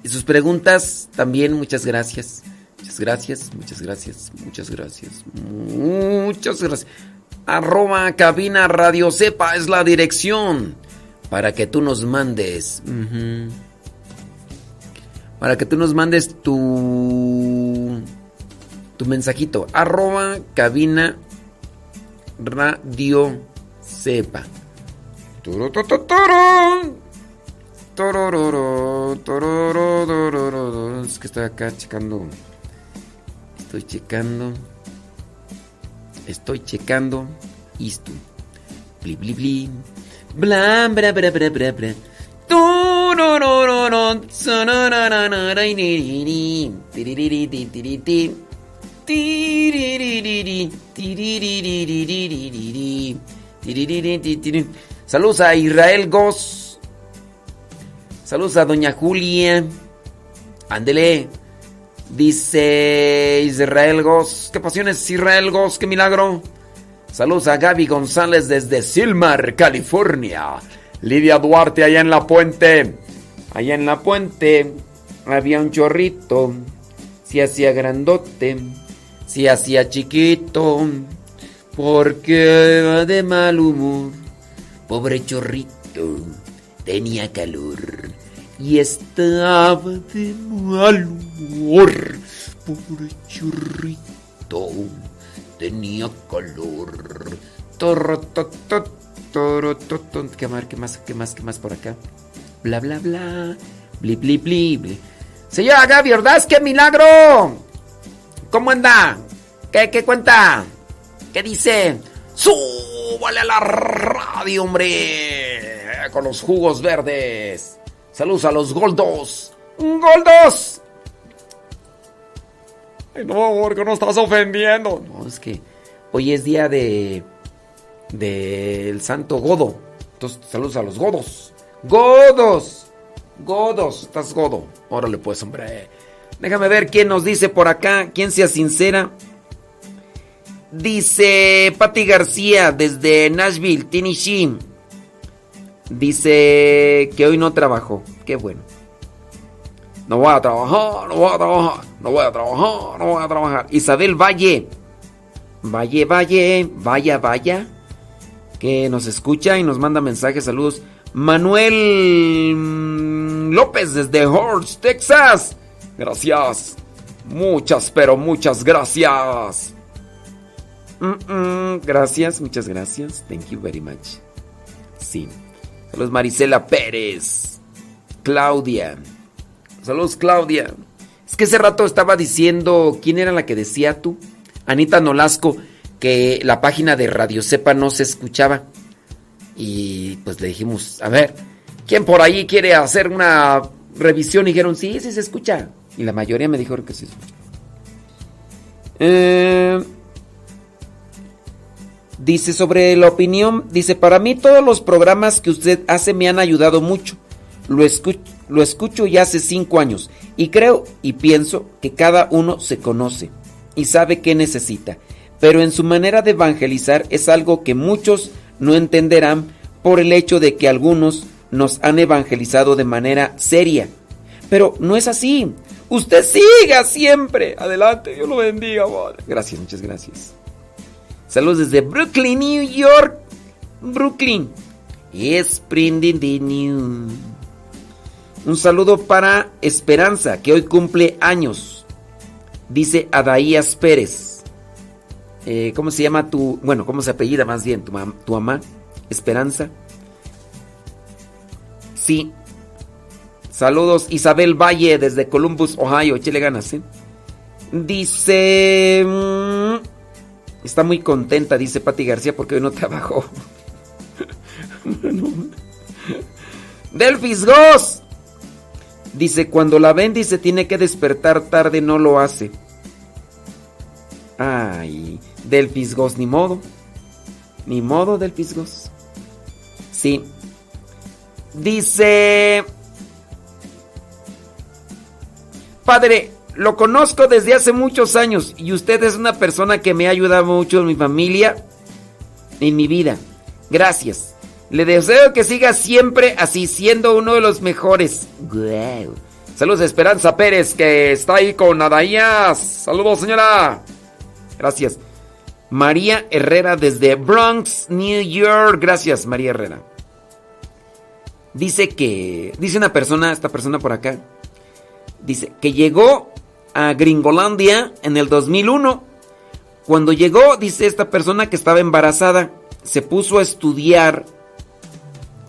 [SPEAKER 2] Y sus preguntas también, muchas gracias. Gracias, muchas gracias, muchas gracias. Muchas gracias. Arroba cabina radio sepa es la dirección para que tú nos mandes. Para que tú nos mandes tu tu mensajito. Arroba cabina radio sepa. Es que estoy acá checando. Estoy checando. Estoy checando. Isto. Bli, bli, bli. Bla, bla, bla, bla, bla, bla. Saludos a Israel Goz. Saludos a Doña Julia. Ándele. Dice Israel Goss. ¿Qué pasiones, Israel Goss? ¡Qué milagro! Saludos a Gaby González desde Silmar, California. Lidia Duarte allá en la puente. Allá en la puente había un chorrito. Se hacía grandote. Se hacía chiquito. Porque iba de mal humor. Pobre chorrito. Tenía calor. Y estaba de mal humor. Pobre chorrito. Tenía calor. Torro, to, to, toro, to. ¿Qué más, qué más, qué más, qué más por acá? Bla, bla, bla. Bli, bli, bli, bli. Señora Gaby Ordaz, qué milagro. ¿Cómo anda? ¿Qué, qué cuenta? ¿Qué dice? ¡Súbale a la radio, hombre! Con los jugos verdes. Saludos a los Goldos. ¡Goldos! Ay, no, porque no estás ofendiendo. No, es que hoy es día de. del Santo Godo. Entonces, saludos a los Godos. ¡Godos! Godos, estás godo. Órale, pues, hombre. Déjame ver quién nos dice por acá. Quién sea sincera. Dice Patti García desde Nashville, Tennessee. Dice que hoy no trabajó. Qué bueno. No voy a trabajar, no voy a trabajar, no voy a trabajar, no voy a trabajar. Isabel Valle. Valle, Valle, vaya, vaya. Que nos escucha y nos manda mensajes, saludos. Manuel López desde Horse, Texas. Gracias. Muchas, pero muchas gracias. Mm, mm, gracias, muchas gracias. Thank you very much. Sí. Saludos Marisela Pérez. Claudia. Saludos Claudia. Es que ese rato estaba diciendo, ¿quién era la que decía tú? Anita Nolasco, que la página de Radio Cepa no se escuchaba. Y pues le dijimos, a ver, ¿quién por ahí quiere hacer una revisión? Y dijeron, sí, sí se escucha. Y la mayoría me dijeron que sí se escucha. Eh, dice sobre la opinión, dice, para mí todos los programas que usted hace me han ayudado mucho. Lo escucho, lo escucho ya hace cinco años y creo y pienso que cada uno se conoce y sabe qué necesita. Pero en su manera de evangelizar es algo que muchos no entenderán por el hecho de que algunos nos han evangelizado de manera seria. Pero no es así. Usted siga siempre. Adelante, Dios lo bendiga. Gracias, muchas gracias. Saludos desde Brooklyn, New York. Brooklyn. Spring the New. Un saludo para Esperanza, que hoy cumple años. Dice Adaías Pérez. Eh, ¿Cómo se llama tu... Bueno, ¿cómo se apellida más bien tu, tu mamá? Esperanza. Sí. Saludos Isabel Valle desde Columbus, Ohio. Échale ganas, ¿eh? Dice... mm, está muy contenta, dice Patti García, porque hoy no trabajó. Delfis Goss. Dice, cuando la ven, dice, tiene que despertar tarde, no lo hace. Ay, del fisgos, ni modo. Ni modo del fisgos. Sí. Dice... Padre, lo conozco desde hace muchos años y usted es una persona que me ha ayudado mucho en mi familia, en mi vida. Gracias. Le deseo que siga siempre así, siendo uno de los mejores. Saludos Esperanza Pérez, que está ahí con Adaías. Saludos, señora. Gracias. María Herrera desde Bronx, New York. Gracias, María Herrera. Dice que, dice una persona, esta persona por acá, dice que llegó a Gringolandia en el 2001. Cuando llegó, dice esta persona que estaba embarazada, se puso a estudiar,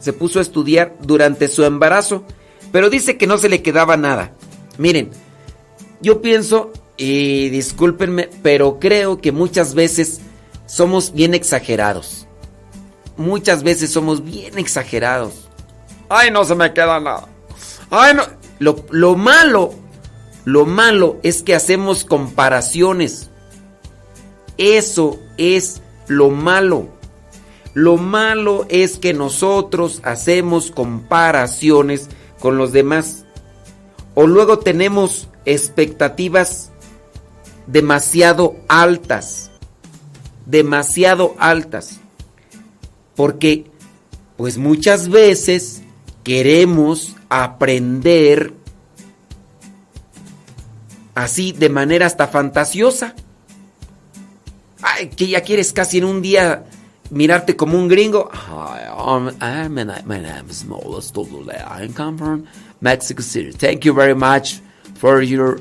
[SPEAKER 2] se puso a estudiar durante su embarazo, pero dice que no se le quedaba nada. Miren, yo pienso, y discúlpenme, pero creo que muchas veces somos bien exagerados. Muchas veces somos bien exagerados. Ay, no se me queda nada. Ay, no. Lo, lo malo lo malo es que hacemos comparaciones. Eso es lo malo. Lo malo es que nosotros hacemos comparaciones con los demás. O luego tenemos expectativas demasiado altas. Demasiado altas. Porque, pues muchas veces queremos aprender así de manera hasta fantasiosa. Ay, que ya quieres casi en un día mirarte como un gringo. Hi, my, name is Molas I come from Mexico City. Thank you very much for your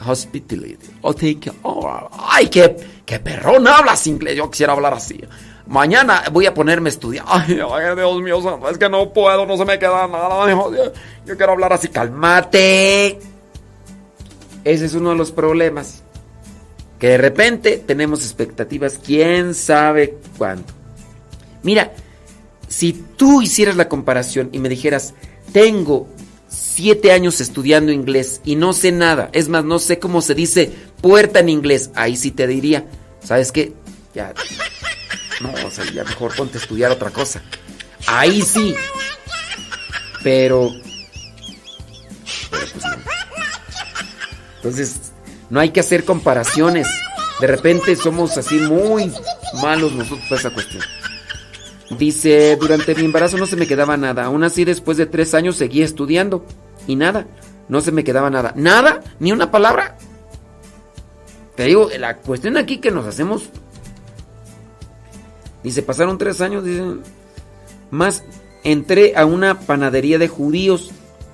[SPEAKER 2] hospitality. Oh, thank you. Oh, ay, qué, qué perrón hablas inglés. Yo quisiera hablar así. Mañana voy a ponerme a estudiar. Ay, ay, Dios mío, es que no puedo, no se me queda nada. Yo quiero hablar así. Cálmate. Ese es uno de los problemas. Que de repente tenemos expectativas, quién sabe cuándo. Mira, si tú hicieras la comparación y me dijeras, tengo siete años estudiando inglés y no sé nada, es más, no sé cómo se dice puerta en inglés, ahí sí te diría, ¿sabes qué? Ya, no, o sea, ya mejor ponte a estudiar otra cosa. Ahí sí. Pero, pero pues. Entonces, no hay que hacer comparaciones. De repente somos así muy malos nosotros para esa cuestión. Dice, durante mi embarazo no se me quedaba nada. Aún así, después de tres años seguía estudiando. Y nada, no se me quedaba nada. ¿Nada? ¿Ni una palabra? Te digo, la cuestión aquí que nos hacemos... Dice, pasaron tres años, dice... Más, entré a una panadería de judíos.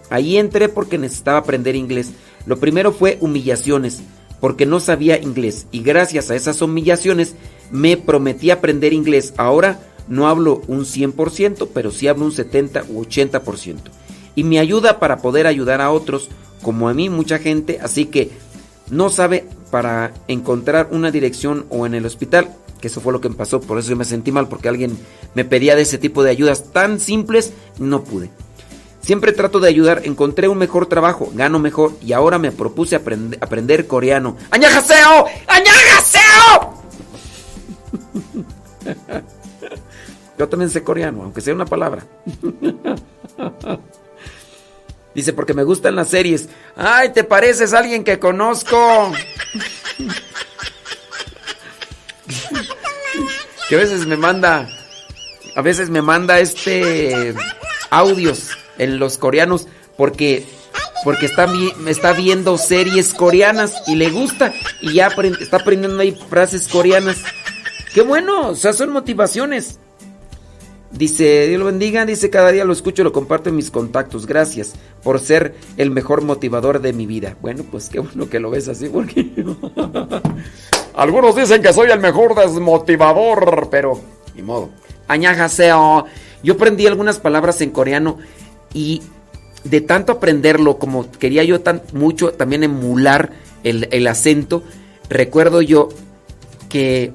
[SPEAKER 2] Ahí entré porque necesitaba aprender inglés. Lo primero fue humillaciones, porque no sabía inglés y gracias a esas humillaciones me prometí aprender inglés. Ahora no hablo un 100%, pero sí hablo un 70 u 80%. Y me ayuda para poder ayudar a otros, como a mí mucha gente, así que no sabe para encontrar una dirección o en el hospital, que eso fue lo que me pasó, por eso yo me sentí mal, porque alguien me pedía de ese tipo de ayudas tan simples, no pude. Siempre trato de ayudar, encontré un mejor trabajo, gano mejor y ahora me propuse aprender coreano. ¡Añajaseo! ¡Añajaseo! Yo también sé coreano, aunque sea una palabra. Dice, porque me gustan las series. ¡Ay, te pareces a alguien que conozco! que a veces me manda, a veces me manda este audios en los coreanos porque porque está, está viendo series coreanas y le gusta y ya está aprendiendo ahí frases coreanas. Qué bueno, o sea, son motivaciones. Dice, Dios lo bendiga, dice, cada día lo escucho, lo comparto en mis contactos. Gracias por ser el mejor motivador de mi vida. Bueno, pues qué bueno que lo ves así, porque algunos dicen que soy el mejor desmotivador, pero ni modo. Añajaseo. Yo aprendí algunas palabras en coreano y de tanto aprenderlo, como quería yo tan mucho también emular el, acento, recuerdo yo que,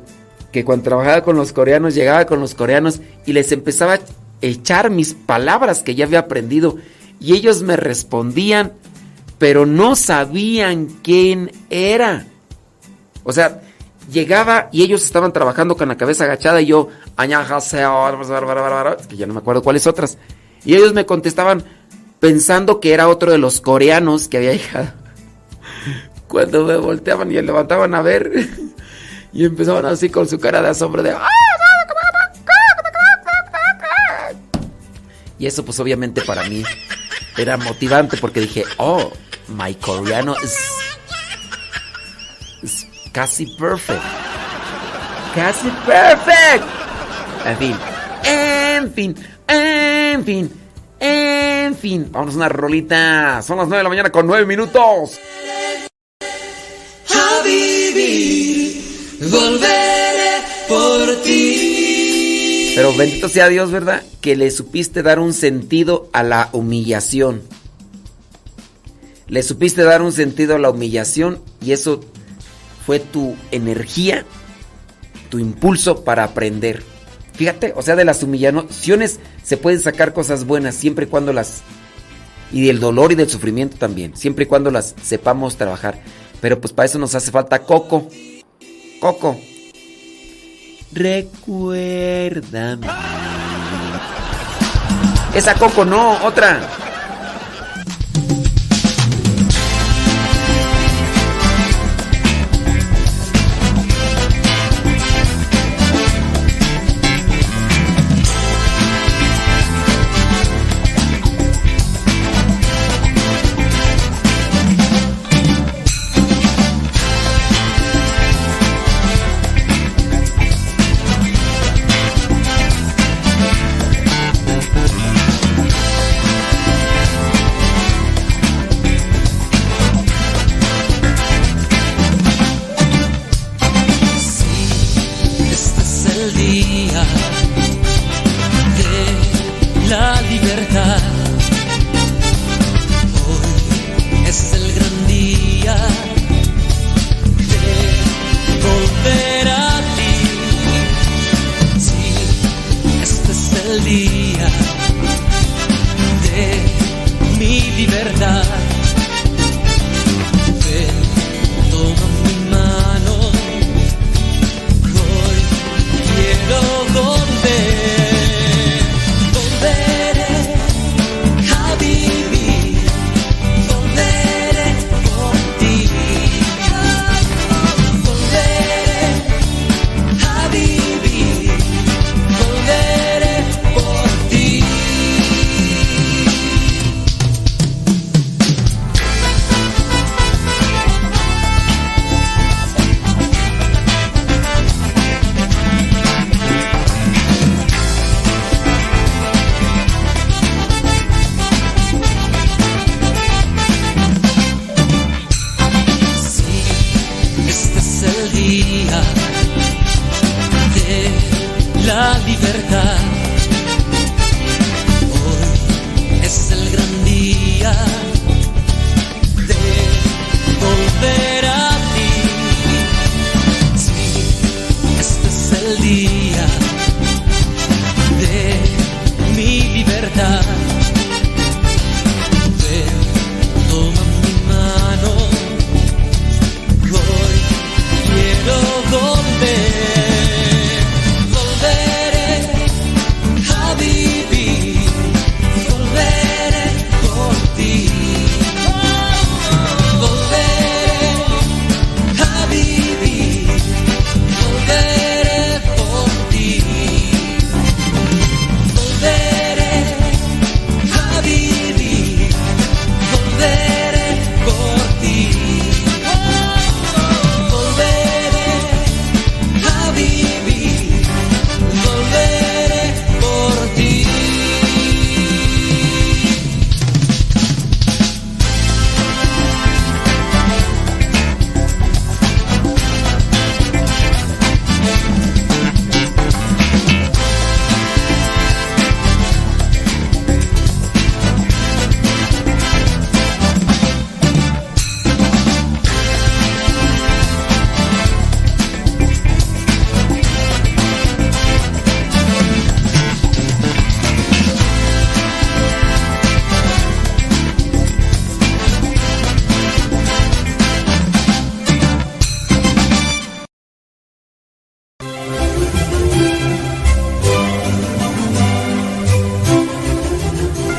[SPEAKER 2] que cuando trabajaba con los coreanos, llegaba con los coreanos y les empezaba a echar mis palabras que ya había aprendido y ellos me respondían, pero no sabían quién era. O sea, llegaba y ellos estaban trabajando con la cabeza agachada y yo, que ya no me acuerdo cuáles otras. Y ellos me contestaban pensando que era otro de los coreanos que había llegado. Cuando me volteaban y levantaban a ver y empezaban así con su cara de asombro de... Y eso pues obviamente para mí era motivante porque dije, oh, my coreano is, is casi perfect. Casi perfect. En fin, en fin, en fin, en fin. Vamos a una rolita. Son las 9 de la mañana con 9 minutos.
[SPEAKER 3] A vivir, volveré por ti.
[SPEAKER 2] Pero bendito sea Dios, ¿verdad? Que le supiste dar un sentido a la humillación. Le supiste dar un sentido a la humillación y eso fue tu energía, tu impulso para aprender. Fíjate, o sea, de las humillaciones se pueden sacar cosas buenas siempre y cuando las... Y del dolor y del sufrimiento también, siempre y cuando las sepamos trabajar. Pero pues para eso nos hace falta coco. Coco. Recuérdame. Esa coco no, otra.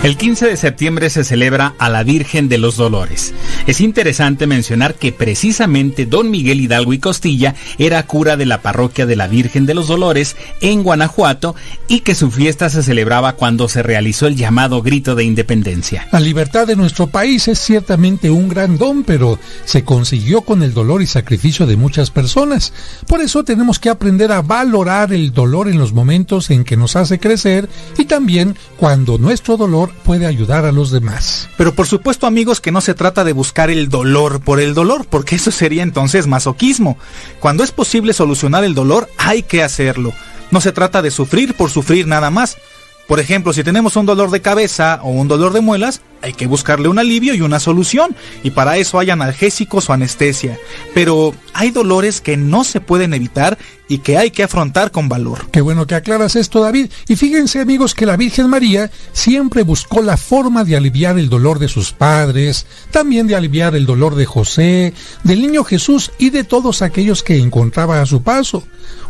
[SPEAKER 4] El
[SPEAKER 5] 15 de septiembre se celebra a la Virgen de los Dolores. Es interesante mencionar que precisamente don Miguel Hidalgo y Costilla era cura de la parroquia de la Virgen de los Dolores en Guanajuato y que su fiesta se celebraba cuando se realizó el llamado grito de independencia.
[SPEAKER 6] La libertad de nuestro país es ciertamente un gran don, pero se consiguió con el dolor y sacrificio de muchas personas. Por eso tenemos que aprender a valorar el dolor en los momentos en que nos hace crecer y también cuando nuestro dolor puede ayudar a los demás.
[SPEAKER 7] Pero por supuesto amigos que no se trata de buscar el dolor por el dolor, porque eso sería entonces masoquismo. Cuando es posible solucionar el dolor, hay que hacerlo. No se trata de sufrir por sufrir nada más. Por ejemplo, si tenemos un dolor de cabeza o un dolor de muelas, hay que buscarle un alivio y una solución, y para eso hay analgésicos o anestesia. Pero hay dolores que no se pueden evitar y que hay que afrontar con valor.
[SPEAKER 6] Qué bueno que aclaras esto, David. Y fíjense, amigos, que la Virgen María siempre buscó la forma de aliviar el dolor de sus padres, también de aliviar el dolor de José, del niño Jesús y de todos aquellos que encontraba a su paso.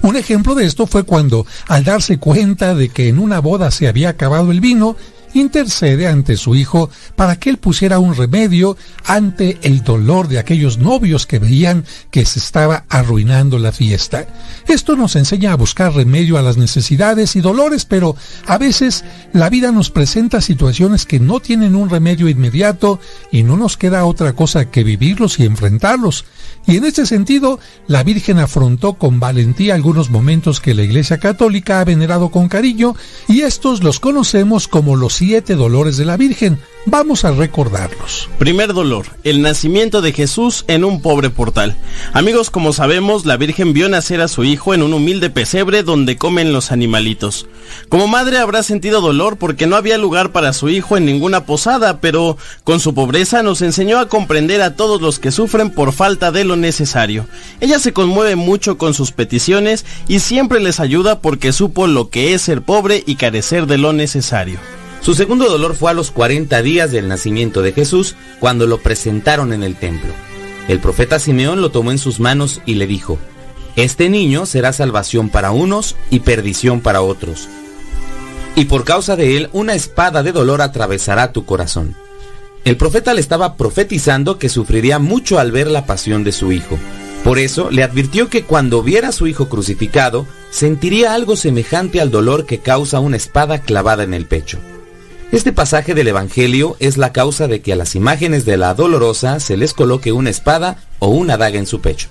[SPEAKER 6] Un ejemplo de esto fue cuando, al darse cuenta de que en una boda se había acabado el vino, intercede ante su hijo para que él pusiera un remedio ante el dolor de aquellos novios que veían que se estaba arruinando la fiesta. Esto nos enseña a buscar remedio a las necesidades y dolores, pero a veces la vida nos presenta situaciones que no tienen un remedio inmediato y no nos queda otra cosa que vivirlos y enfrentarlos. Y en este sentido, la Virgen afrontó con valentía algunos momentos que la Iglesia Católica ha venerado con cariño y estos los conocemos como los siete dolores de la Virgen. Vamos a recordarlos.
[SPEAKER 8] Primer dolor, el nacimiento de Jesús en un pobre portal. Amigos, como sabemos, la Virgen vio nacer a su hijo en un humilde pesebre donde comen los animalitos. Como madre habrá sentido dolor porque no había lugar para su hijo en ninguna posada, pero con su pobreza nos enseñó a comprender a todos los que sufren por falta de lo necesario. Ella se conmueve mucho con sus peticiones y siempre les ayuda porque supo lo que es ser pobre y carecer de lo necesario.
[SPEAKER 9] Su segundo dolor fue a los 40 días del nacimiento de Jesús, cuando lo presentaron en el templo. El profeta Simeón lo tomó en sus manos y le dijo, Este niño será salvación para unos y perdición para otros. Y por causa de él una espada de dolor atravesará tu corazón. El profeta le estaba profetizando que sufriría mucho al ver la pasión de su hijo. Por eso le advirtió que cuando viera a su hijo crucificado, sentiría algo semejante al dolor que causa una espada clavada en el pecho. Este pasaje del Evangelio es la causa de que a las imágenes de la dolorosa se les coloque una espada o una daga en su pecho.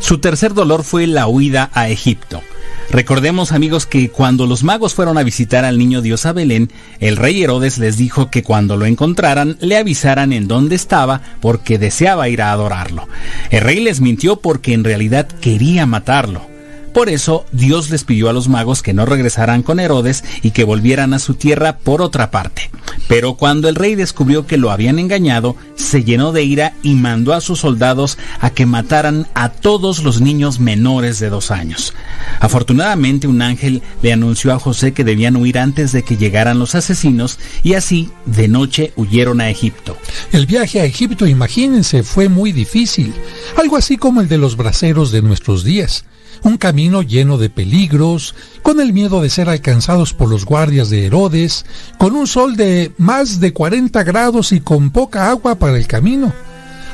[SPEAKER 5] Su tercer dolor fue la huida a Egipto. Recordemos amigos que cuando los magos fueron a visitar al niño Dios a Belén, el rey Herodes les dijo que cuando lo encontraran le avisaran en dónde estaba porque deseaba ir a adorarlo. El rey les mintió porque en realidad quería matarlo. Por eso Dios les pidió a los magos que no regresaran con Herodes y que volvieran a su tierra por otra parte. Pero cuando el rey descubrió que lo habían engañado, se llenó de ira y mandó a sus soldados a que mataran a todos los niños menores de dos años. Afortunadamente un ángel le anunció a José que debían huir antes de que llegaran los asesinos y así de noche huyeron a Egipto.
[SPEAKER 6] El viaje a Egipto, imagínense, fue muy difícil, algo así como el de los braceros de nuestros días un camino lleno de peligros, con el miedo de ser alcanzados por los guardias de Herodes, con un sol de más de 40 grados y con poca agua para el camino.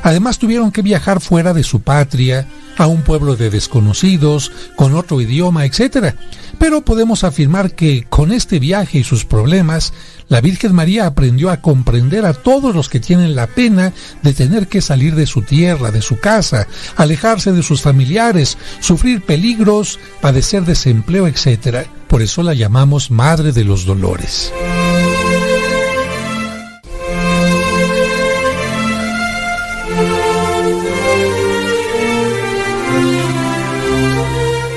[SPEAKER 6] Además tuvieron que viajar fuera de su patria, a un pueblo de desconocidos, con otro idioma, etc. Pero podemos afirmar que con este viaje y sus problemas, la Virgen María aprendió a comprender a todos los que tienen la pena de tener que salir de su tierra, de su casa, alejarse de sus familiares, sufrir peligros, padecer desempleo, etc. Por eso la llamamos Madre de los Dolores.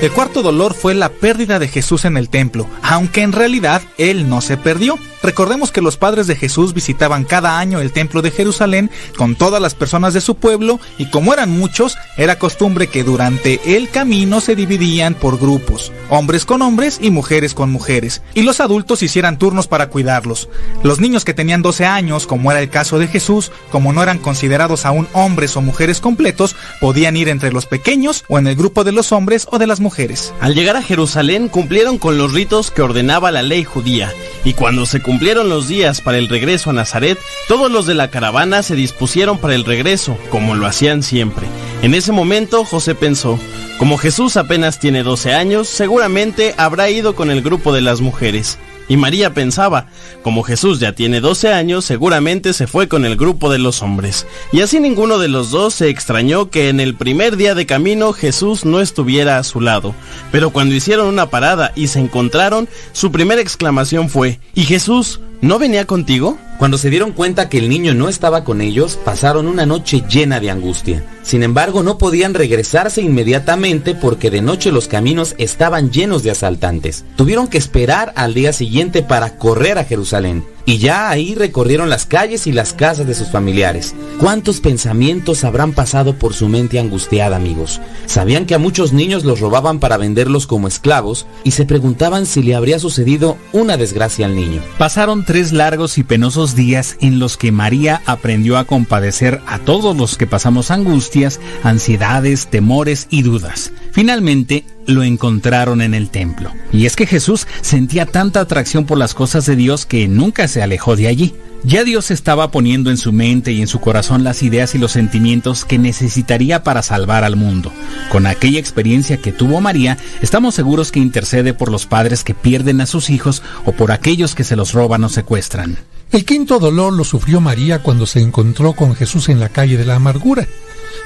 [SPEAKER 7] El cuarto dolor fue la pérdida de Jesús en el templo, aunque en realidad él no se perdió. Recordemos que los padres de Jesús visitaban cada año el templo de Jerusalén con todas las personas de su pueblo y como eran muchos, era costumbre que durante el camino se dividían por grupos, hombres con hombres y mujeres con mujeres, y los adultos hicieran turnos para cuidarlos. Los niños que tenían 12 años, como era el caso de Jesús, como no eran considerados aún hombres o mujeres completos, podían ir entre los pequeños o en el grupo de los hombres o de las mujeres
[SPEAKER 8] Al llegar a Jerusalén cumplieron con los ritos que ordenaba la ley judía, y cuando se cumplieron los días para el regreso a Nazaret, todos los de la caravana se dispusieron para el regreso, como lo hacían siempre. En ese momento José pensó, como Jesús apenas tiene 12 años, seguramente habrá ido con el grupo de las mujeres. Y María pensaba, como Jesús ya tiene 12 años, seguramente se fue con el grupo de los hombres. Y así ninguno de los dos se extrañó que en el primer día de camino Jesús no estuviera a su lado. Pero cuando hicieron una parada y se encontraron, su primera exclamación fue, ¿Y Jesús no venía contigo?
[SPEAKER 9] Cuando se dieron cuenta que el niño no estaba con ellos, pasaron una noche llena de angustia. Sin embargo, no podían regresarse inmediatamente porque de noche los caminos estaban llenos de asaltantes. Tuvieron que esperar al día siguiente para correr a Jerusalén y ya ahí recorrieron las calles y las casas de sus familiares. ¿Cuántos pensamientos habrán pasado por su mente angustiada, amigos? Sabían que a muchos niños los robaban para venderlos como esclavos y se preguntaban si le habría sucedido una desgracia al niño.
[SPEAKER 5] Pasaron tres largos y penosos días en los que María aprendió a compadecer a todos los que pasamos angustias, ansiedades, temores y dudas. Finalmente, lo encontraron en el templo. Y es que Jesús sentía tanta atracción por las cosas de Dios que nunca se alejó de allí. Ya Dios estaba poniendo en su mente y en su corazón las ideas y los sentimientos que necesitaría para salvar al mundo. Con aquella experiencia que tuvo María, estamos seguros que intercede por los padres que pierden a sus hijos o por aquellos que se los roban o secuestran.
[SPEAKER 6] El quinto dolor lo sufrió María cuando se encontró con Jesús en la calle de la amargura.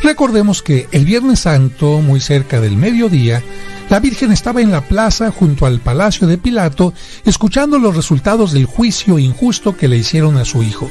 [SPEAKER 6] Recordemos que el Viernes Santo, muy cerca del mediodía, la Virgen estaba en la plaza junto al palacio de Pilato, escuchando los resultados del juicio injusto que le hicieron a su hijo.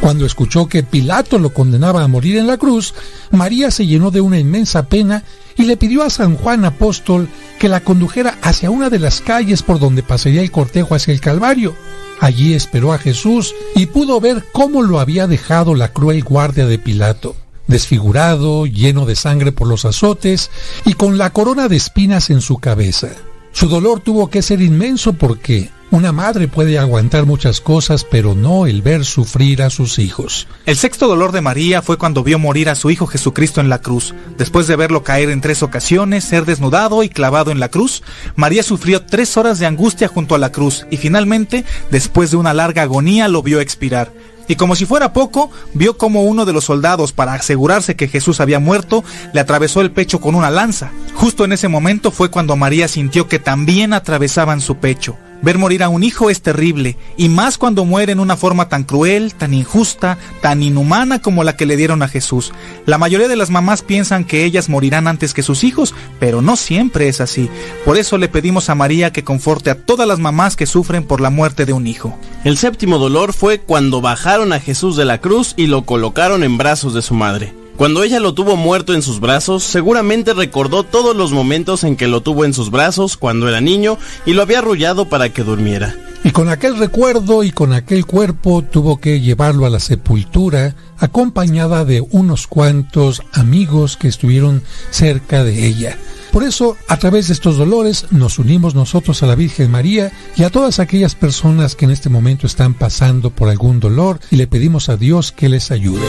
[SPEAKER 6] Cuando escuchó que Pilato lo condenaba a morir en la cruz, María se llenó de una inmensa pena y le pidió a San Juan Apóstol que la condujera hacia una de las calles por donde pasaría el cortejo hacia el Calvario. Allí esperó a Jesús y pudo ver cómo lo había dejado la cruel guardia de Pilato desfigurado, lleno de sangre por los azotes y con la corona de espinas en su cabeza. Su dolor tuvo que ser inmenso porque una madre puede aguantar muchas cosas, pero no el ver sufrir a sus hijos.
[SPEAKER 7] El sexto dolor de María fue cuando vio morir a su hijo Jesucristo en la cruz. Después de verlo caer en tres ocasiones, ser desnudado y clavado en la cruz, María sufrió tres horas de angustia junto a la cruz y finalmente, después de una larga agonía, lo vio expirar y como si fuera poco, vio como uno de los soldados, para asegurarse que Jesús había muerto, le atravesó el pecho con una lanza. Justo en ese momento fue cuando María sintió que también atravesaban su pecho. Ver morir a un hijo es terrible, y más cuando muere en una forma tan cruel, tan injusta, tan inhumana como la que le dieron a Jesús. La mayoría de las mamás piensan que ellas morirán antes que sus hijos, pero no siempre es así. Por eso le pedimos a María que conforte a todas las mamás que sufren por la muerte de un hijo.
[SPEAKER 8] El séptimo dolor fue cuando bajaron a Jesús de la cruz y lo colocaron en brazos de su madre. Cuando ella lo tuvo muerto en sus brazos, seguramente recordó todos los momentos en que lo tuvo en sus brazos cuando era niño y lo había arrullado para que durmiera.
[SPEAKER 6] Y con aquel recuerdo y con aquel cuerpo tuvo que llevarlo a la sepultura acompañada de unos cuantos amigos que estuvieron cerca de ella. Por eso, a través de estos dolores, nos unimos nosotros a la Virgen María y a todas aquellas personas que en este momento están pasando por algún dolor y le pedimos a Dios que les ayude.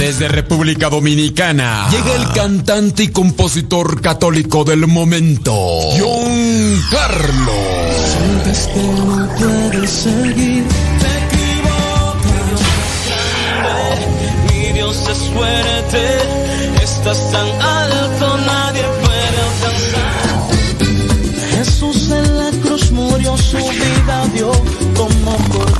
[SPEAKER 10] Desde República Dominicana llega el cantante y compositor católico del momento, John Carlos.
[SPEAKER 4] Sientes que no puedes seguir, te equivocas. Mi Dios es fuerte, estás tan alto, nadie puede alcanzar. Jesús en la cruz murió, su vida dio.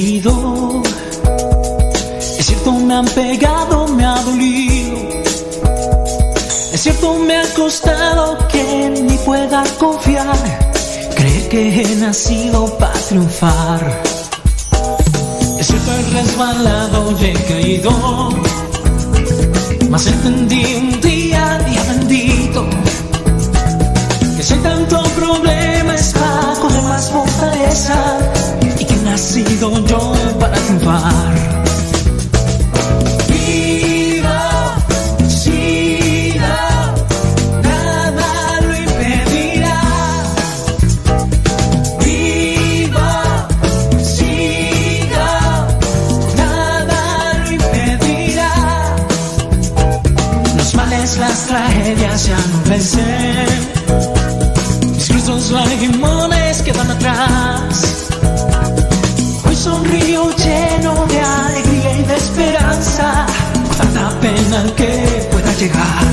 [SPEAKER 11] Es cierto, me han pegado, me ha dolido. Es cierto, me ha costado que ni pueda confiar. Creer que he nacido para triunfar. Es cierto, he resbalado y he caído. Mas entendí un día, día bendito. Que si hay tanto problema es para coger más fortaleza. Nacido yo para triunfar. Viva, siga, nada lo impedirá. Viva, siga, nada lo impedirá. Los males, las tragedias ya no vencen. Mis cruzos lagrimones quedan atrás. Sonrío lleno de alegría y de esperanza. Tanta pena que pueda llegar.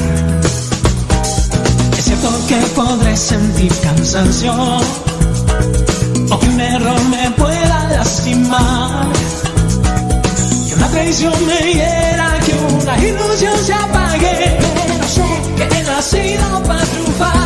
[SPEAKER 11] Es cierto que podré sentir cansancio. O que un error me pueda lastimar. Que una traición me hiera, que una ilusión se apague. Pero sé que he nacido para triunfar.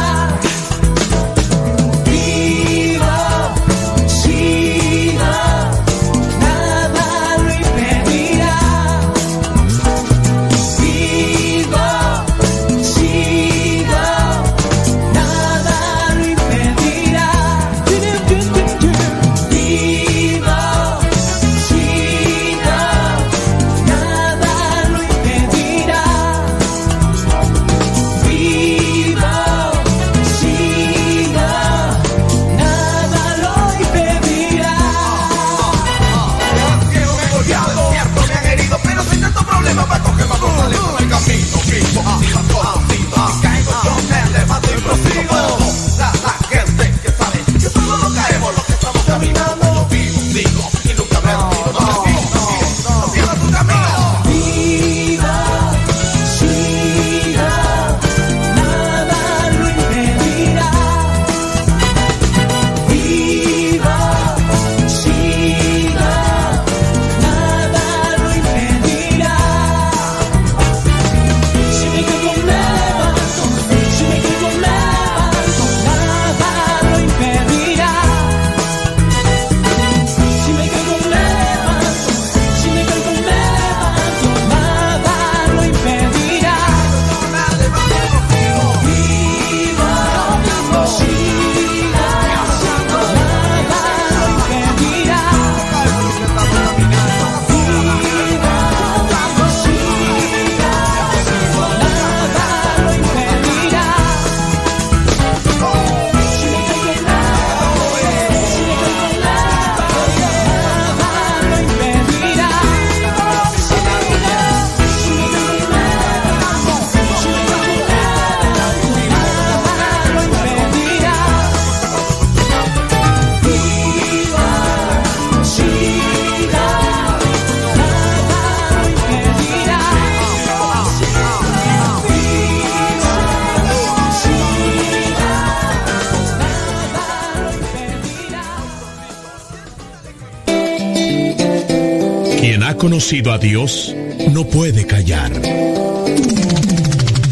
[SPEAKER 12] Conocido a Dios no puede callar.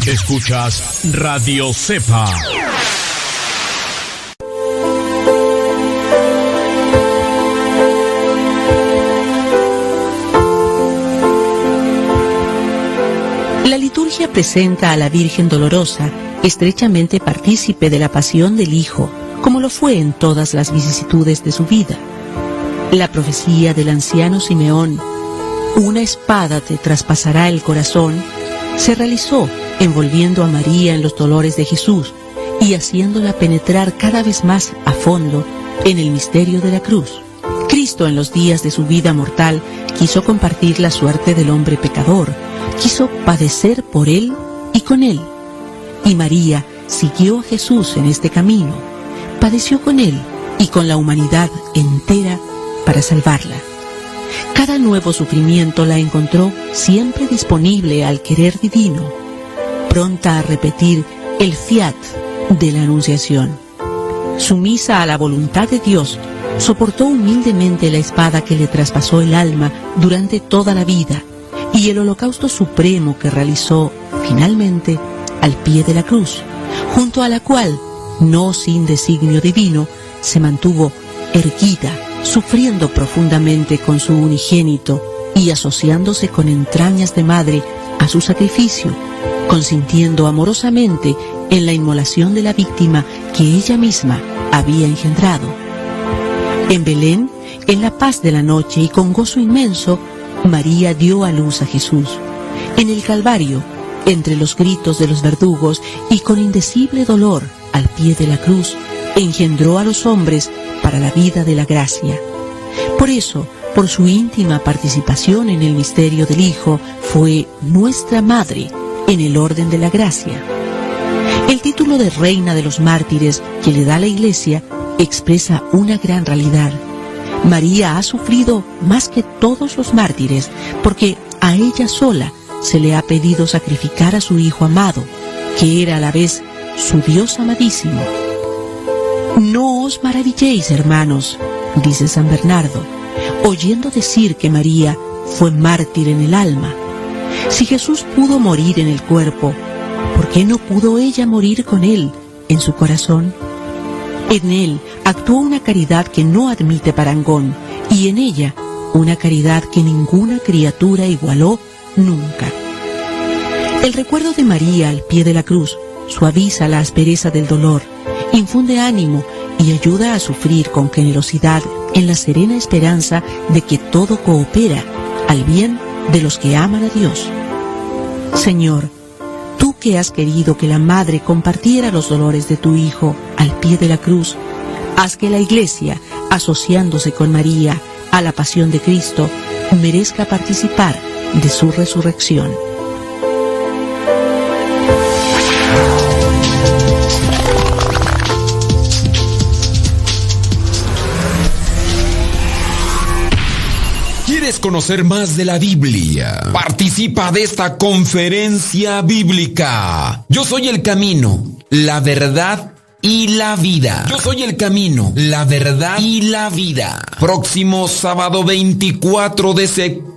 [SPEAKER 12] Escuchas Radio Cepa.
[SPEAKER 13] La liturgia presenta a la Virgen Dolorosa, estrechamente partícipe de la pasión del Hijo,
[SPEAKER 14] como lo fue en todas las vicisitudes de su vida. La profecía del anciano Simeón, una espada te traspasará el corazón, se realizó envolviendo a María en los dolores de Jesús y haciéndola penetrar cada vez más a fondo en el misterio de la cruz. Cristo en los días de su vida mortal quiso compartir la suerte del hombre pecador, quiso padecer por él y con él. Y María siguió a Jesús en este camino, padeció con él y con la humanidad entera para salvarla. Cada nuevo sufrimiento la encontró siempre disponible al querer divino, pronta a repetir el fiat de la Anunciación. Sumisa a la voluntad de Dios, soportó humildemente la espada que le traspasó el alma durante toda la vida y el holocausto supremo que realizó finalmente al pie de la cruz, junto a la cual, no sin designio divino, se mantuvo erguida, sufriendo profundamente con su unigénito y asociándose con entrañas de madre a su sacrificio, consintiendo amorosamente en la inmolación de la víctima que ella misma había engendrado. En Belén, en la paz de la noche y con gozo inmenso, María dio a luz a Jesús. En el Calvario, entre los gritos de los verdugos y con indecible dolor al pie de la cruz, engendró a los hombres para la vida de la gracia. Por eso, por su íntima participación en el misterio del Hijo, fue nuestra Madre en el orden de la gracia. El título de Reina de los Mártires que le da la Iglesia expresa una gran realidad. María ha sufrido más que todos los mártires porque a ella sola se le ha pedido sacrificar a su Hijo amado, que era a la vez su Dios amadísimo. No os maravilléis, hermanos, dice San Bernardo, oyendo decir que María fue mártir en el alma. Si Jesús pudo morir en el cuerpo, ¿por qué no pudo ella morir con él en su corazón? En él actuó una caridad que no admite parangón y en ella una caridad que ninguna criatura igualó nunca. El recuerdo de María al pie de la cruz suaviza la aspereza del dolor, infunde ánimo y ayuda a sufrir con generosidad en la serena esperanza de que todo coopera al bien de los que aman a Dios. Señor, tú que has querido que la Madre compartiera los dolores de tu Hijo al pie de la cruz, haz que la Iglesia, asociándose con María a la pasión de Cristo, merezca participar de su resurrección.
[SPEAKER 10] Conocer más de la Biblia? Participa de esta conferencia bíblica. Yo soy el camino, la verdad y la vida. Yo soy el camino, la verdad y la vida. Próximo sábado 24 de septiembre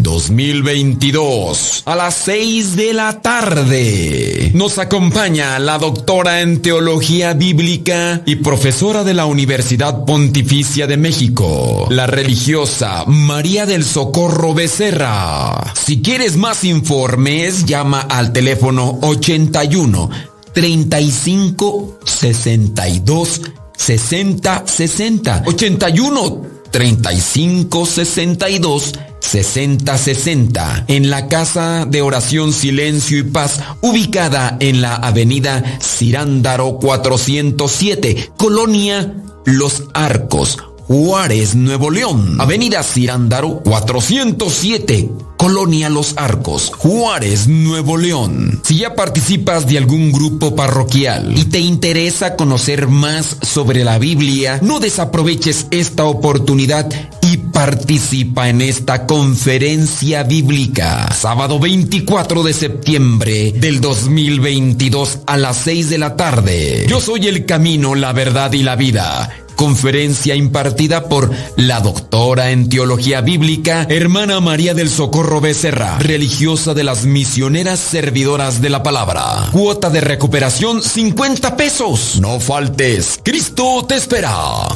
[SPEAKER 10] 2022 a las 6 de la tarde. Nos acompaña la doctora en teología bíblica y profesora de la Universidad Pontificia de México, la religiosa María del Socorro Becerra. Si quieres más informes, llama al teléfono 81 35 62 60 60 81 35 62 60 60 en la Casa de Oración Silencio y Paz ubicada en la Avenida Cirándaro 407 Colonia Los Arcos Juárez, Nuevo León. Avenida Cirándaro 407. Colonia Los Arcos, Juárez, Nuevo León. Si ya participas de algún grupo parroquial y te interesa conocer más sobre la Biblia, no desaproveches esta oportunidad y participa en esta conferencia bíblica. Sábado 24 de septiembre del 2022 a las 6 de la tarde. Yo soy el camino, la verdad y la vida conferencia impartida por la doctora en teología bíblica, hermana María del Socorro Becerra, religiosa de las misioneras servidoras de la palabra. Cuota de recuperación 50 pesos. No faltes, Cristo te espera.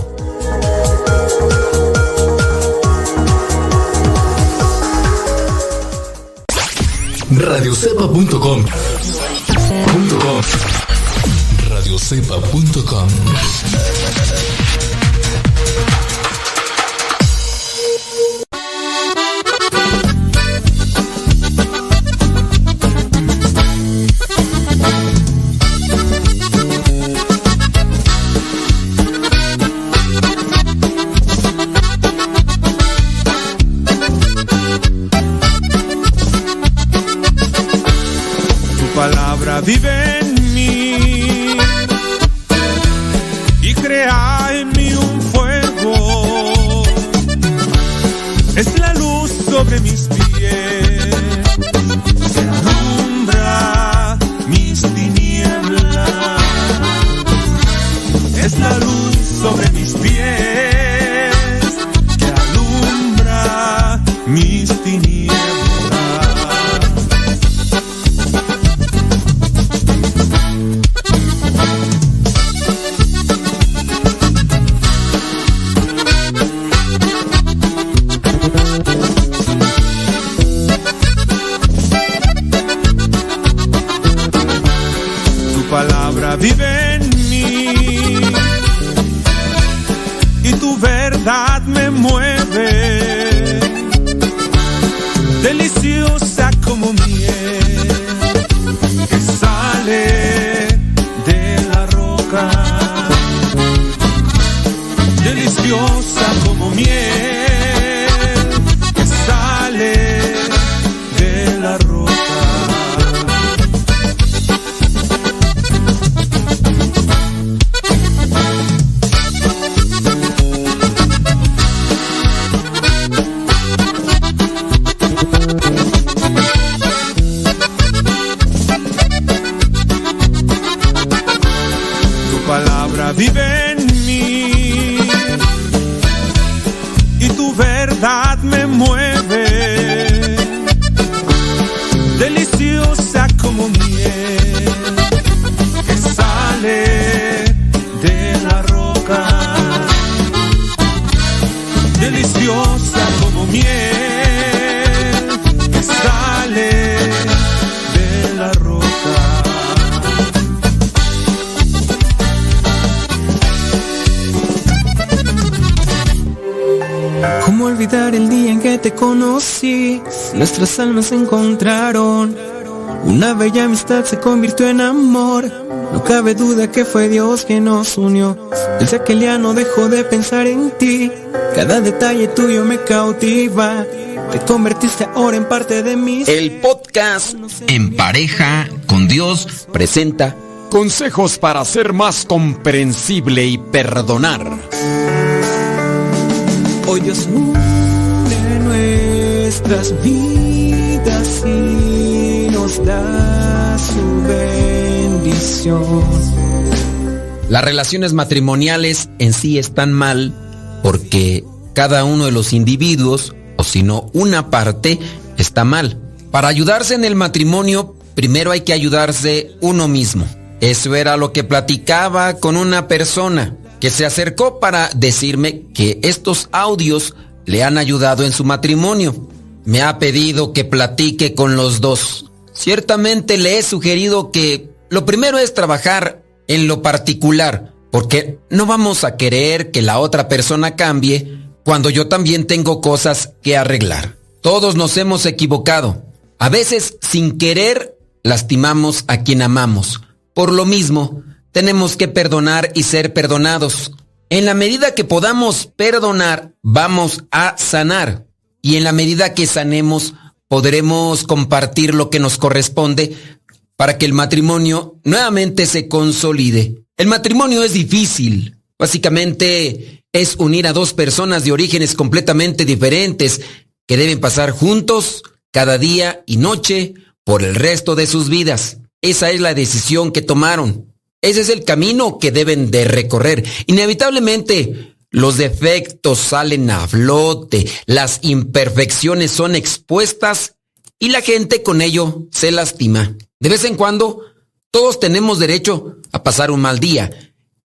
[SPEAKER 1] Radiocepa.com
[SPEAKER 12] radiocepa.com.
[SPEAKER 1] Se encontraron. Una bella amistad se convirtió en amor. No cabe duda que fue Dios quien nos unió. Desde aquel día no dejo de pensar en ti. Cada detalle tuyo me cautiva. Te convertiste ahora en parte de mí.
[SPEAKER 2] El podcast En pareja con Dios presenta
[SPEAKER 10] Consejos para ser más comprensible y perdonar.
[SPEAKER 1] Hoy Dios une nuestras vidas nos da su bendición.
[SPEAKER 2] Las relaciones matrimoniales en sí están mal porque cada uno de los individuos, o si no una parte, está mal. Para ayudarse en el matrimonio, primero hay que ayudarse uno mismo. Eso era lo que platicaba con una persona que se acercó para decirme que estos audios le han ayudado en su matrimonio. Me ha pedido que platique con los dos. Ciertamente le he sugerido que lo primero es trabajar en lo particular, porque no vamos a querer que la otra persona cambie cuando yo también tengo cosas que arreglar. Todos nos hemos equivocado. A veces, sin querer, lastimamos a quien amamos. Por lo mismo, tenemos que perdonar y ser perdonados. En la medida que podamos perdonar, vamos a sanar. Y en la medida que sanemos, podremos compartir lo que nos corresponde para que el matrimonio nuevamente se consolide. El matrimonio es difícil. Básicamente es unir a dos personas de orígenes completamente diferentes que deben pasar juntos cada día y noche por el resto de sus vidas. Esa es la decisión que tomaron. Ese es el camino que deben de recorrer. Inevitablemente, los defectos salen a flote, las imperfecciones son expuestas y la gente con ello se lastima. De vez en cuando, todos tenemos derecho a pasar un mal día.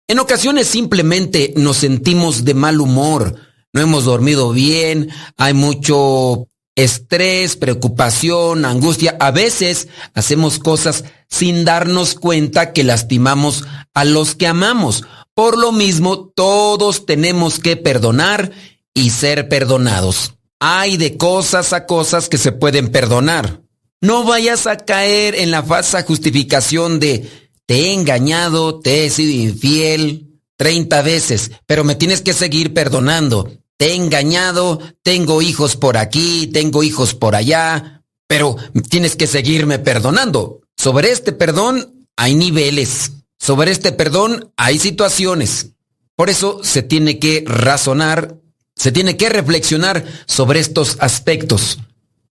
[SPEAKER 2] En ocasiones simplemente nos sentimos de mal humor, no hemos dormido bien, hay mucho estrés, preocupación, angustia. A veces hacemos cosas sin darnos cuenta que lastimamos a los que amamos. Por lo mismo, todos tenemos que perdonar y ser perdonados. Hay de cosas a cosas que se pueden perdonar. No vayas a caer en la falsa justificación de te he engañado, te he sido infiel 30 veces, pero me tienes que seguir perdonando. Te he engañado, tengo hijos por aquí, tengo hijos por allá, pero tienes que seguirme perdonando. Sobre este perdón hay niveles. Sobre este perdón hay situaciones. Por eso se tiene que razonar, se tiene que reflexionar sobre estos aspectos.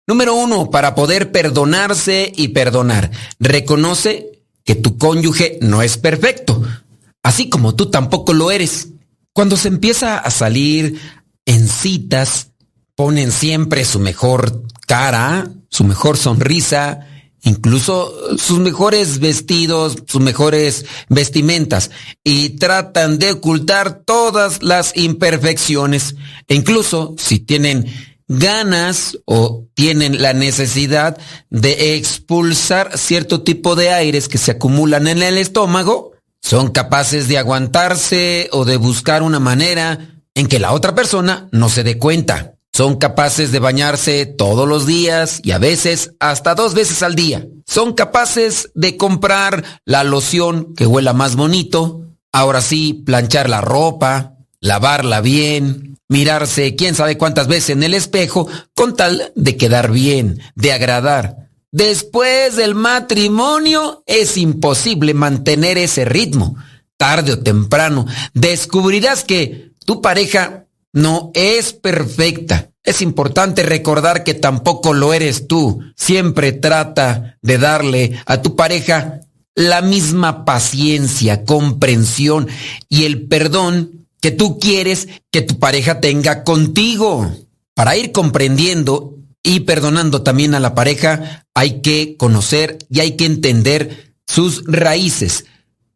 [SPEAKER 2] Número uno, para poder perdonarse y perdonar, reconoce que tu cónyuge no es perfecto, así como tú tampoco lo eres. Cuando se empieza a salir en citas, ponen siempre su mejor cara, su mejor sonrisa, incluso sus mejores vestidos, sus mejores vestimentas, y tratan de ocultar todas las imperfecciones. E incluso si tienen ganas o tienen la necesidad de expulsar cierto tipo de aires que se acumulan en el estómago, son capaces de aguantarse o de buscar una manera en que la otra persona no se dé cuenta. Son capaces de bañarse todos los días y a veces hasta dos veces al día. Son capaces de comprar la loción que huela más bonito. Ahora sí, planchar la ropa, lavarla bien, mirarse quién sabe cuántas veces en el espejo con tal de quedar bien, de agradar. Después del matrimonio es imposible mantener ese ritmo. Tarde o temprano descubrirás que tu pareja no es perfecta. Es importante recordar que tampoco lo eres tú. Siempre trata de darle a tu pareja la misma paciencia, comprensión y el perdón que tú quieres que tu pareja tenga contigo. Para ir comprendiendo y perdonando también a la pareja, hay que conocer y hay que entender sus raíces.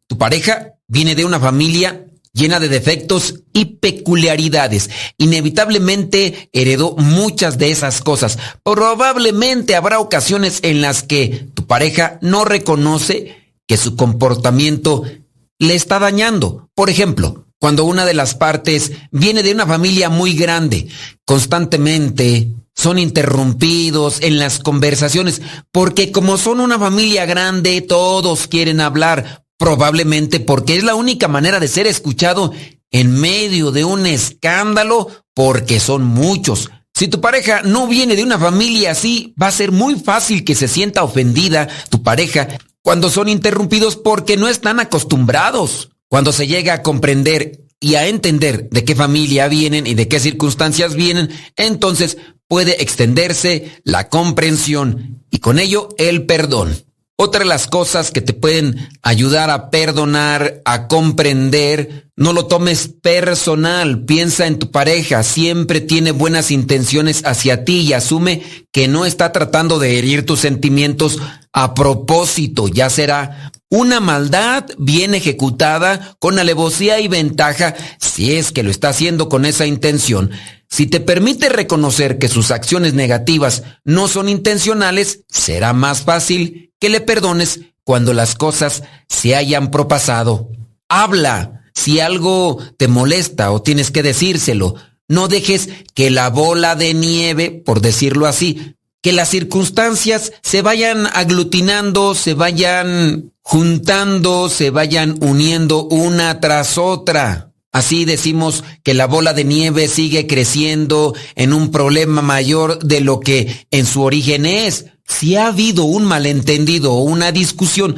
[SPEAKER 2] Tu pareja viene de una familia llena de defectos y peculiaridades. Inevitablemente heredó muchas de esas cosas. Probablemente habrá ocasiones en las que tu pareja no reconoce que su comportamiento le está dañando. Por ejemplo, cuando una de las partes viene de una familia muy grande, constantemente son interrumpidos en las conversaciones, porque como son una familia grande, todos quieren hablar, Probablemente porque es la única manera de ser escuchado en medio de un escándalo porque son muchos. Si tu pareja no viene de una familia así, va a ser muy fácil que se sienta ofendida tu pareja cuando son interrumpidos porque no están acostumbrados. Cuando se llega a comprender y a entender de qué familia vienen y de qué circunstancias vienen, entonces puede extenderse la comprensión y con ello el perdón. Otra de las cosas que te pueden ayudar a perdonar, a comprender, no lo tomes personal, piensa en tu pareja, siempre tiene buenas intenciones hacia ti y asume que no está tratando de herir tus sentimientos a propósito, ya será una maldad bien ejecutada con alevosía y ventaja si es que lo está haciendo con esa intención. Si te permite reconocer que sus acciones negativas no son intencionales, será más fácil que le perdones cuando las cosas se hayan propasado. Habla si algo te molesta o tienes que decírselo. No dejes que la bola de nieve, por decirlo así, que las circunstancias se vayan aglutinando, se vayan juntando, se vayan uniendo una tras otra. Así decimos que la bola de nieve sigue creciendo en un problema mayor de lo que en su origen es. Si ha habido un malentendido o una discusión,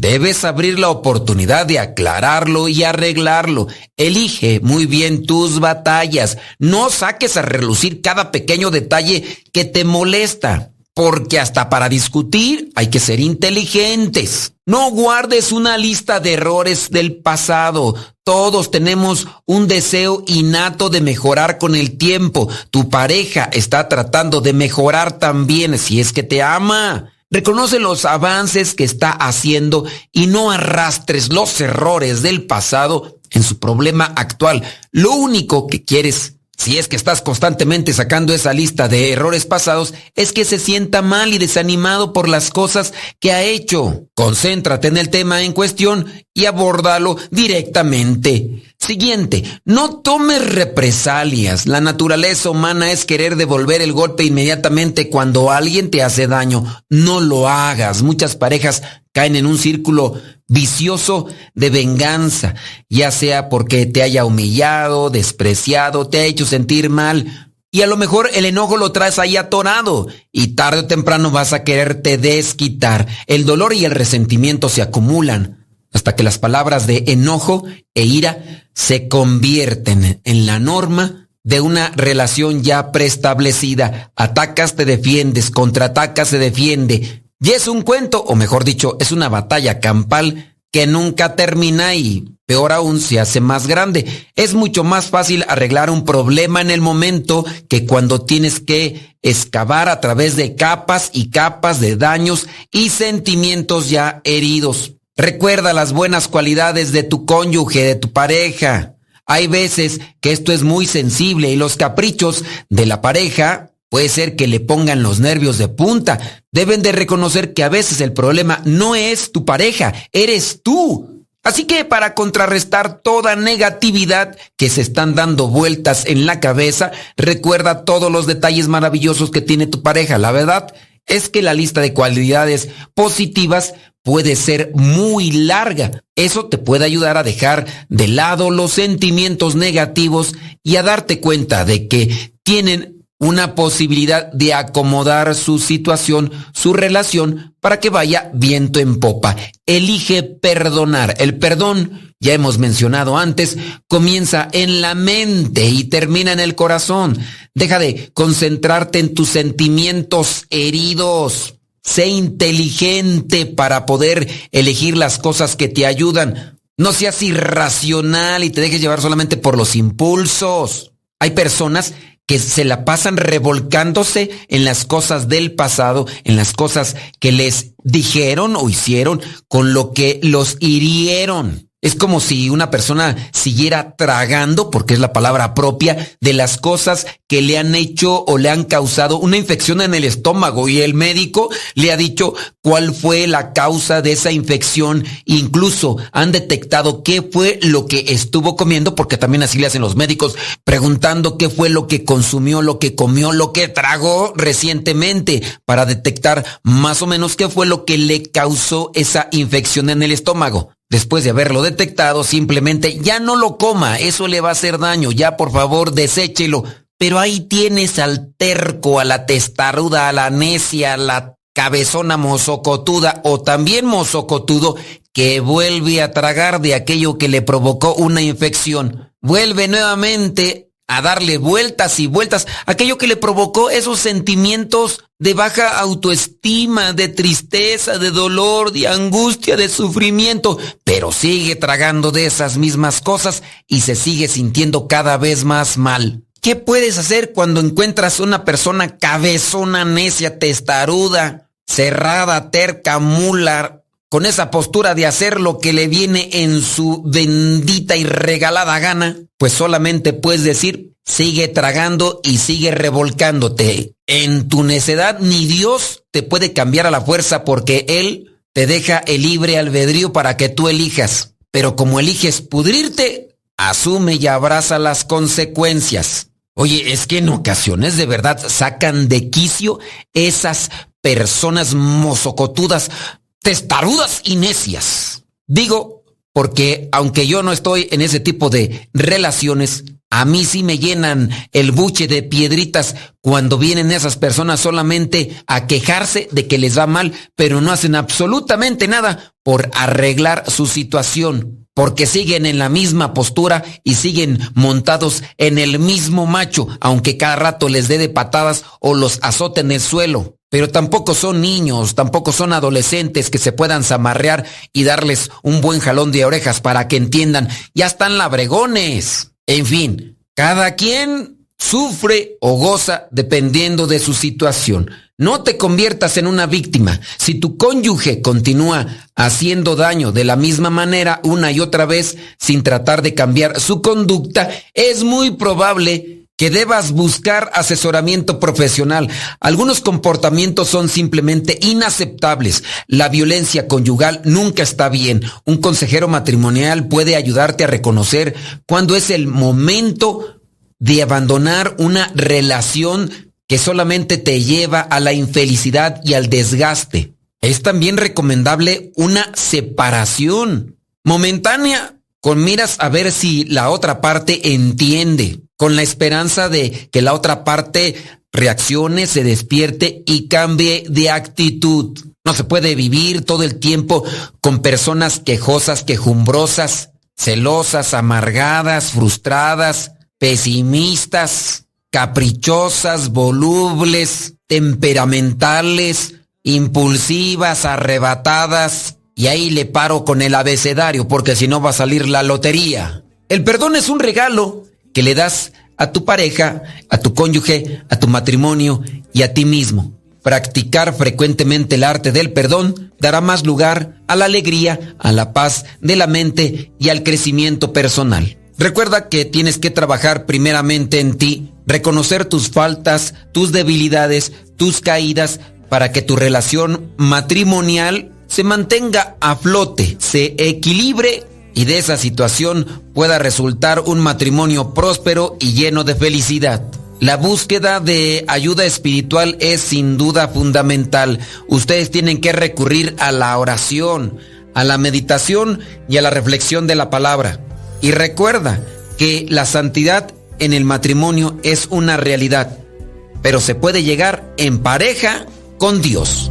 [SPEAKER 2] debes abrir la oportunidad de aclararlo y arreglarlo. Elige muy bien tus batallas. No saques a relucir cada pequeño detalle que te molesta. Porque hasta para discutir hay que ser inteligentes. No guardes una lista de errores del pasado. Todos tenemos un deseo innato de mejorar con el tiempo. Tu pareja está tratando de mejorar también si es que te ama. Reconoce los avances que está haciendo y no arrastres los errores del pasado en su problema actual. Lo único que quieres si es que estás constantemente sacando esa lista de errores pasados, es que se sienta mal y desanimado por las cosas que ha hecho. Concéntrate en el tema en cuestión y abórdalo directamente. Siguiente, no tomes represalias. La naturaleza humana es querer devolver el golpe inmediatamente cuando alguien te hace daño. No lo hagas. Muchas parejas caen en un círculo vicioso de venganza, ya sea porque te haya humillado, despreciado, te ha hecho sentir mal. Y a lo mejor el enojo lo traes ahí atorado y tarde o temprano vas a quererte desquitar. El dolor y el resentimiento se acumulan hasta que las palabras de enojo e ira se convierten en la norma de una relación ya preestablecida. Atacas, te defiendes, contraatacas, se defiende. Y es un cuento, o mejor dicho, es una batalla campal que nunca termina y peor aún se hace más grande. Es mucho más fácil arreglar un problema en el momento que cuando tienes que excavar a través de capas y capas de daños y sentimientos ya heridos. Recuerda las buenas cualidades de tu cónyuge, de tu pareja. Hay veces que esto es muy sensible y los caprichos de la pareja puede ser que le pongan los nervios de punta. Deben de reconocer que a veces el problema no es tu pareja, eres tú. Así que para contrarrestar toda negatividad que se están dando vueltas en la cabeza, recuerda todos los detalles maravillosos que tiene tu pareja. La verdad es que la lista de cualidades positivas puede ser muy larga. Eso te puede ayudar a dejar de lado los sentimientos negativos y a darte cuenta de que tienen una posibilidad de acomodar su situación, su relación, para que vaya viento en popa. Elige perdonar. El perdón, ya hemos mencionado antes, comienza en la mente y termina en el corazón. Deja de concentrarte en tus sentimientos heridos. Sé inteligente para poder elegir las cosas que te ayudan. No seas irracional y te dejes llevar solamente por los impulsos. Hay personas que se la pasan revolcándose en las cosas del pasado, en las cosas que les dijeron o hicieron, con lo que los hirieron. Es como si una persona siguiera tragando, porque es la palabra propia, de las cosas que le han hecho o le han causado una infección en el estómago y el médico le ha dicho cuál fue la causa de esa infección. Incluso han detectado qué fue lo que estuvo comiendo, porque también así le hacen los médicos, preguntando qué fue lo que consumió, lo que comió, lo que tragó recientemente, para detectar más o menos qué fue lo que le causó esa infección en el estómago después de haberlo detectado, simplemente ya no lo coma, eso le va a hacer daño, ya por favor deséchelo. Pero ahí tienes al terco, a la testaruda, a la necia, a la cabezona mozocotuda o también mozocotudo que vuelve a tragar de aquello que le provocó una infección. Vuelve nuevamente a darle vueltas y vueltas, aquello que le provocó esos sentimientos de baja autoestima, de tristeza, de dolor, de angustia, de sufrimiento, pero sigue tragando de esas mismas cosas y se sigue sintiendo cada vez más mal. ¿Qué puedes hacer cuando encuentras una persona cabezona, necia, testaruda, cerrada, terca, mula, con esa postura de hacer lo que le viene en su bendita y regalada gana, pues solamente puedes decir, sigue tragando y sigue revolcándote. En tu necedad ni Dios te puede cambiar a la fuerza porque Él te deja el libre albedrío para que tú elijas. Pero como eliges pudrirte, asume y abraza las consecuencias. Oye, es que en ocasiones de verdad sacan de quicio esas personas mozocotudas testarudas y necias. Digo, porque aunque yo no estoy en ese tipo de relaciones, a mí sí me llenan el buche de piedritas cuando vienen esas personas solamente a quejarse de que les va mal, pero no hacen absolutamente nada por arreglar su situación, porque siguen en la misma postura y siguen montados en el mismo macho, aunque cada rato les dé de patadas o los azote en el suelo. Pero tampoco son niños, tampoco son adolescentes que se puedan zamarrear y darles un buen jalón de orejas para que entiendan, ya están labregones. En fin, cada quien sufre o goza dependiendo de su situación. No te conviertas en una víctima. Si tu cónyuge continúa haciendo daño de la misma manera una y otra vez sin tratar de cambiar su conducta, es muy probable que debas buscar asesoramiento profesional. Algunos comportamientos son simplemente inaceptables. La violencia conyugal nunca está bien. Un consejero matrimonial puede ayudarte a reconocer cuándo es el momento de abandonar una relación que solamente te lleva a la infelicidad y al desgaste. Es también recomendable una separación momentánea con miras a ver si la otra parte entiende, con la esperanza de que la otra parte reaccione, se despierte y cambie de actitud. No se puede vivir todo el tiempo con personas quejosas, quejumbrosas, celosas, amargadas, frustradas, pesimistas, caprichosas, volubles, temperamentales, impulsivas, arrebatadas. Y ahí le paro con el abecedario porque si no va a salir la lotería. El perdón es un regalo que le das a tu pareja, a tu cónyuge, a tu matrimonio y a ti mismo. Practicar frecuentemente el arte del perdón dará más lugar a la alegría, a la paz de la mente y al crecimiento personal. Recuerda que tienes que trabajar primeramente en ti, reconocer tus faltas, tus debilidades, tus caídas, para que tu relación matrimonial se mantenga a flote, se equilibre y de esa situación pueda resultar un matrimonio próspero y lleno de felicidad. La búsqueda de ayuda espiritual es sin duda fundamental. Ustedes tienen que recurrir a la oración, a la meditación y a la reflexión de la palabra. Y recuerda que la santidad en el matrimonio es una realidad, pero se puede llegar en pareja con Dios.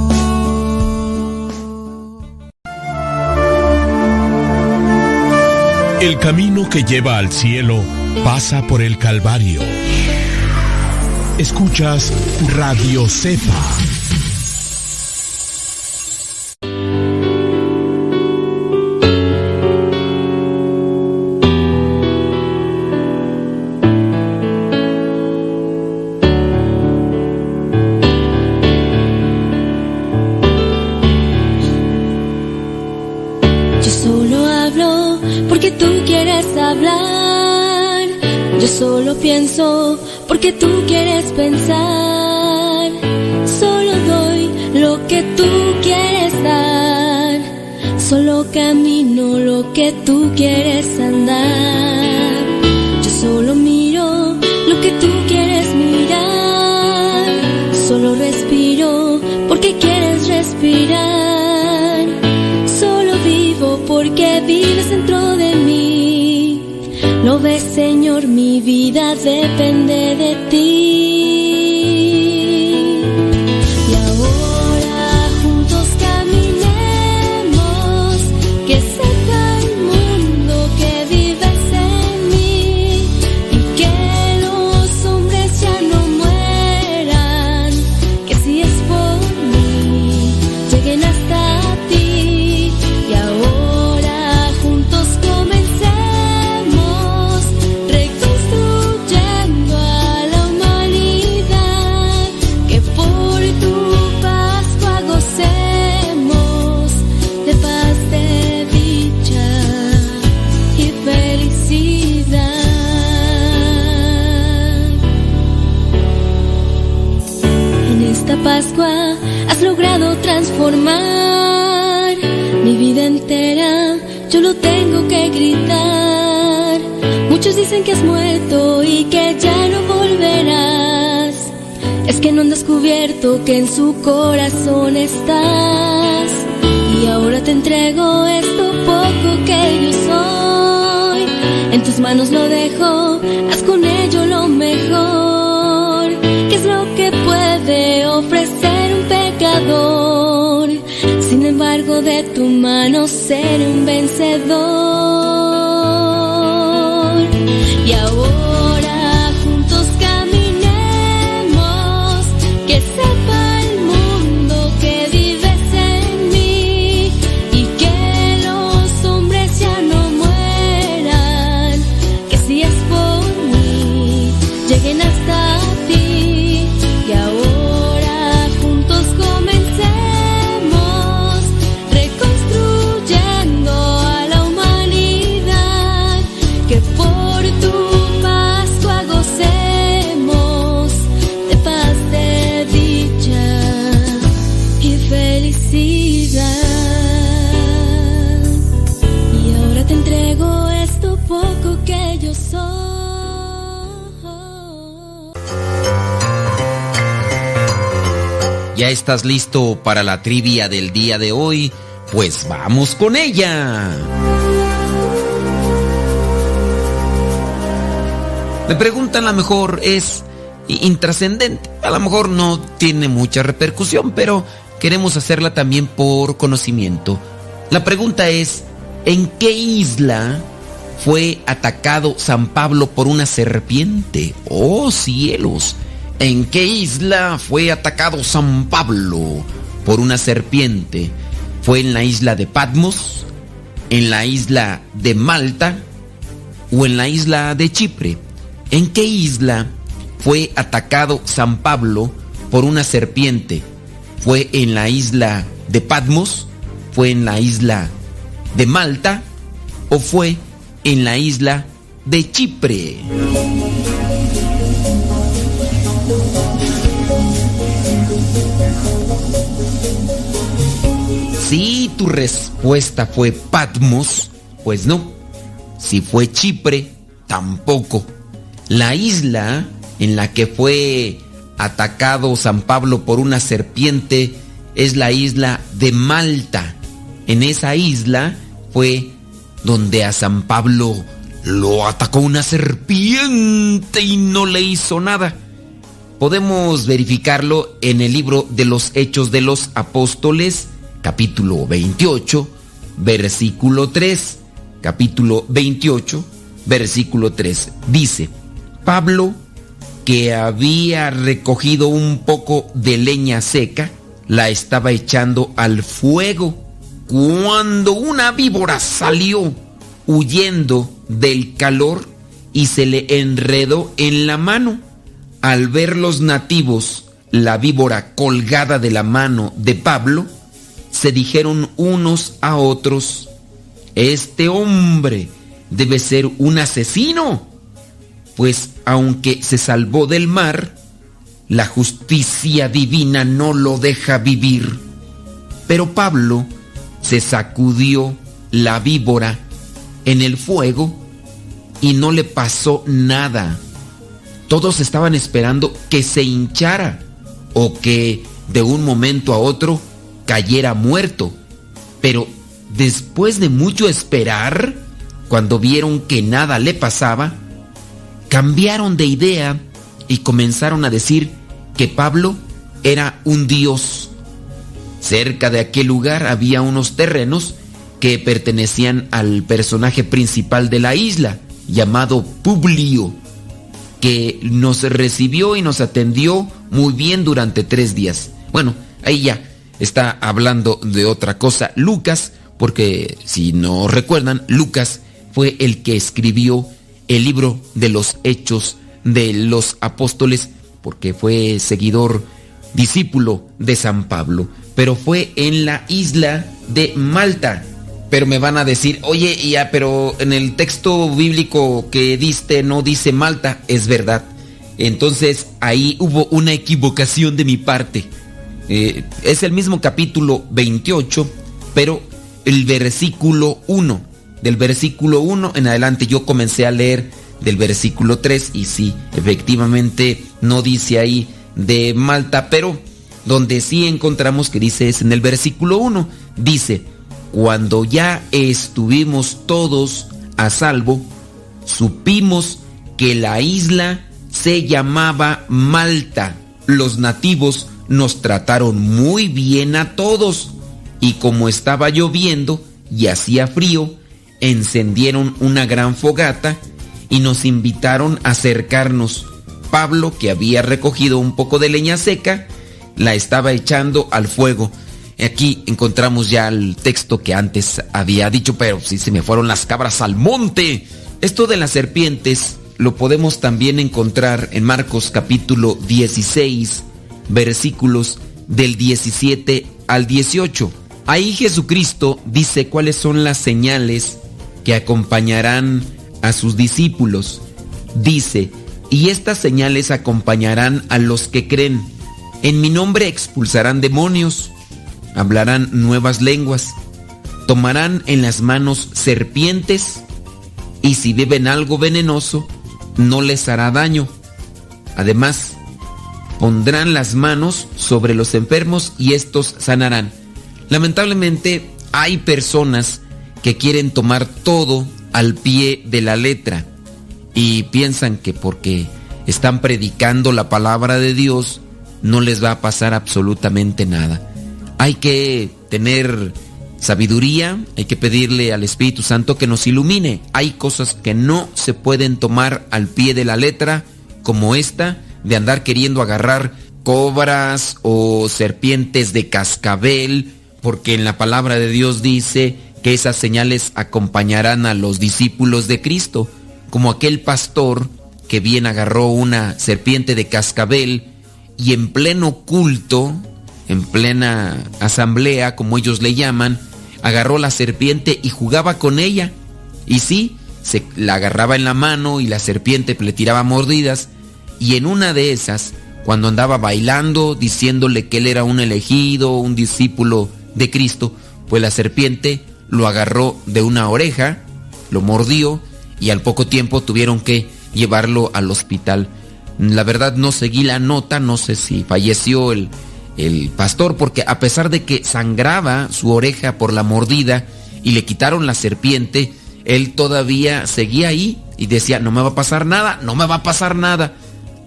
[SPEAKER 12] El camino que lleva al cielo pasa por el Calvario. Escuchas Radio Cefa
[SPEAKER 15] tú quieres pensar. Solo doy lo que tú quieres dar. Solo camino lo que tú quieres andar. Yo solo Señor, mi vida depende de ti. Mi vida entera, yo lo tengo que gritar. Muchos dicen que has muerto y que ya no volverás. Es que no han descubierto que en su corazón estás. Y ahora te entrego esto poco que yo soy. En tus manos lo dejo, haz con de tu mano ser un vencedor. Y ahora
[SPEAKER 2] estás listo para la trivia del día de hoy? Pues vamos con ella. Me preguntan, a lo mejor es intrascendente, a lo mejor no tiene mucha repercusión, pero queremos hacerla también por conocimiento. La pregunta es, ¿en qué isla fue atacado San Pablo por una serpiente? Oh cielos, ¿en qué isla fue atacado San Pablo por una serpiente? ¿Fue en la isla de Patmos? ¿En la isla de Malta? ¿O en la isla de Chipre? ¿En qué isla fue atacado San Pablo por una serpiente? ¿Fue en la isla de Patmos? ¿Fue en la isla de Malta? ¿O fue en la isla de Chipre? Si tu respuesta fue Patmos, pues no. Si fue Chipre, tampoco. La isla en la que fue atacado San Pablo por una serpiente es la isla de Malta. En esa isla fue donde a San Pablo lo atacó una serpiente y no le hizo nada. Podemos verificarlo en el libro de los Hechos de los Apóstoles, capítulo 28, versículo 3. Capítulo 28, versículo 3. Dice, Pablo, que había recogido un poco de leña seca, la estaba echando al fuego cuando una víbora salió huyendo del calor y se le enredó en la mano. Al ver los nativos la víbora colgada de la mano de Pablo, se dijeron unos a otros, este hombre debe ser un asesino, pues aunque se salvó del mar, la justicia divina no lo deja vivir. Pero Pablo se sacudió la víbora en el fuego y no le pasó nada. Todos estaban esperando que se hinchara o que de un momento a otro cayera muerto. Pero después de mucho esperar, cuando vieron que nada le pasaba, cambiaron de idea y comenzaron a decir que Pablo era un dios. Cerca de aquel lugar había unos terrenos que pertenecían al personaje principal de la isla, llamado Publio, que nos recibió y nos atendió muy bien durante tres días. Bueno, ahí ya está hablando de otra cosa Lucas, porque si no recuerdan, Lucas fue el que escribió el libro de los hechos de los apóstoles, porque fue seguidor, discípulo de San Pablo, pero fue en la isla de Malta. Pero me van a decir, oye, ya, pero en el texto bíblico que diste no dice Malta, es verdad. Entonces ahí hubo una equivocación de mi parte. Eh, es el mismo capítulo 28, pero el versículo 1. Del versículo 1 en adelante yo comencé a leer del versículo 3 y sí, efectivamente no dice ahí de Malta, pero donde sí encontramos que dice es en el versículo 1. Dice, cuando ya estuvimos todos a salvo, supimos que la isla se llamaba Malta. Los nativos nos trataron muy bien a todos y como estaba lloviendo y hacía frío, encendieron una gran fogata y nos invitaron a acercarnos. Pablo, que había recogido un poco de leña seca, la estaba echando al fuego. Aquí encontramos ya el texto que antes había dicho, pero si se me fueron las cabras al monte. Esto de las serpientes lo podemos también encontrar en Marcos capítulo 16, versículos del 17 al 18. Ahí Jesucristo dice cuáles son las señales que acompañarán a sus discípulos. Dice, y estas señales acompañarán a los que creen. En mi nombre expulsarán demonios, hablarán nuevas lenguas, tomarán en las manos serpientes, y si beben algo venenoso, no les hará daño. Además, pondrán las manos sobre los enfermos y estos sanarán. Lamentablemente hay personas que quieren tomar todo al pie de la letra y piensan que porque están predicando la palabra de Dios no les va a pasar absolutamente nada. Hay que tener sabiduría, hay que pedirle al Espíritu Santo que nos ilumine. Hay cosas que no se pueden tomar al pie de la letra, como esta, de andar queriendo agarrar cobras o serpientes de cascabel, porque en la palabra de Dios dice que esas señales acompañarán a los discípulos de Cristo, como aquel pastor que bien agarró una serpiente de cascabel y en pleno culto, en plena asamblea, como ellos le llaman, agarró la serpiente y jugaba con ella. Y sí, se la agarraba en la mano y la serpiente le tiraba mordidas. Y en una de esas, cuando andaba bailando, diciéndole que él era un elegido, un discípulo de Cristo, pues la serpiente lo agarró de una oreja, lo mordió y al poco tiempo tuvieron que llevarlo al hospital. La verdad no seguí la nota, no sé si falleció el, el pastor, porque a pesar de que sangraba su oreja por la mordida y le quitaron la serpiente, él todavía seguía ahí y decía, no me va a pasar nada, no me va a pasar nada.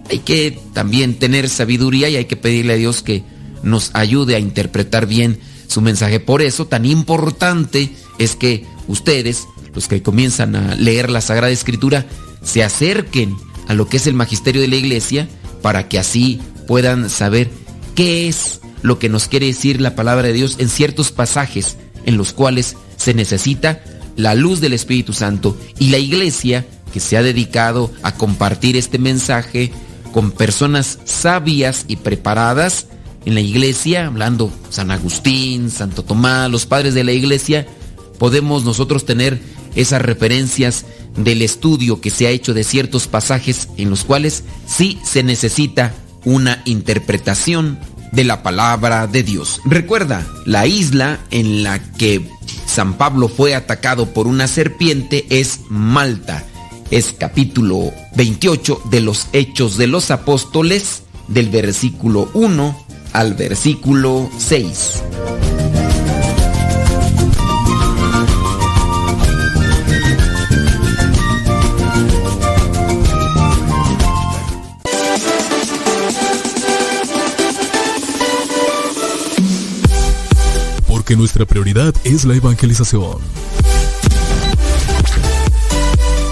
[SPEAKER 2] Hay que también tener sabiduría y hay que pedirle a Dios que nos ayude a interpretar bien su mensaje. Por eso tan importante es que ustedes, los que comienzan a leer la Sagrada Escritura, se acerquen a lo que es el magisterio de la iglesia para que así puedan saber qué es lo que nos quiere decir la palabra de Dios en ciertos pasajes en los cuales se necesita la luz del Espíritu Santo y la iglesia que se ha dedicado a compartir este mensaje con personas sabias y preparadas en la iglesia, hablando San Agustín, Santo Tomás, los padres de la iglesia, podemos nosotros tener esas referencias del estudio que se ha hecho de ciertos pasajes en los cuales sí se necesita una interpretación de la palabra de Dios. Recuerda, la isla en la que San Pablo fue atacado por una serpiente es Malta. Es capítulo 28 de los Hechos de los Apóstoles, del versículo 1 al versículo 6.
[SPEAKER 16] Porque nuestra prioridad es la evangelización.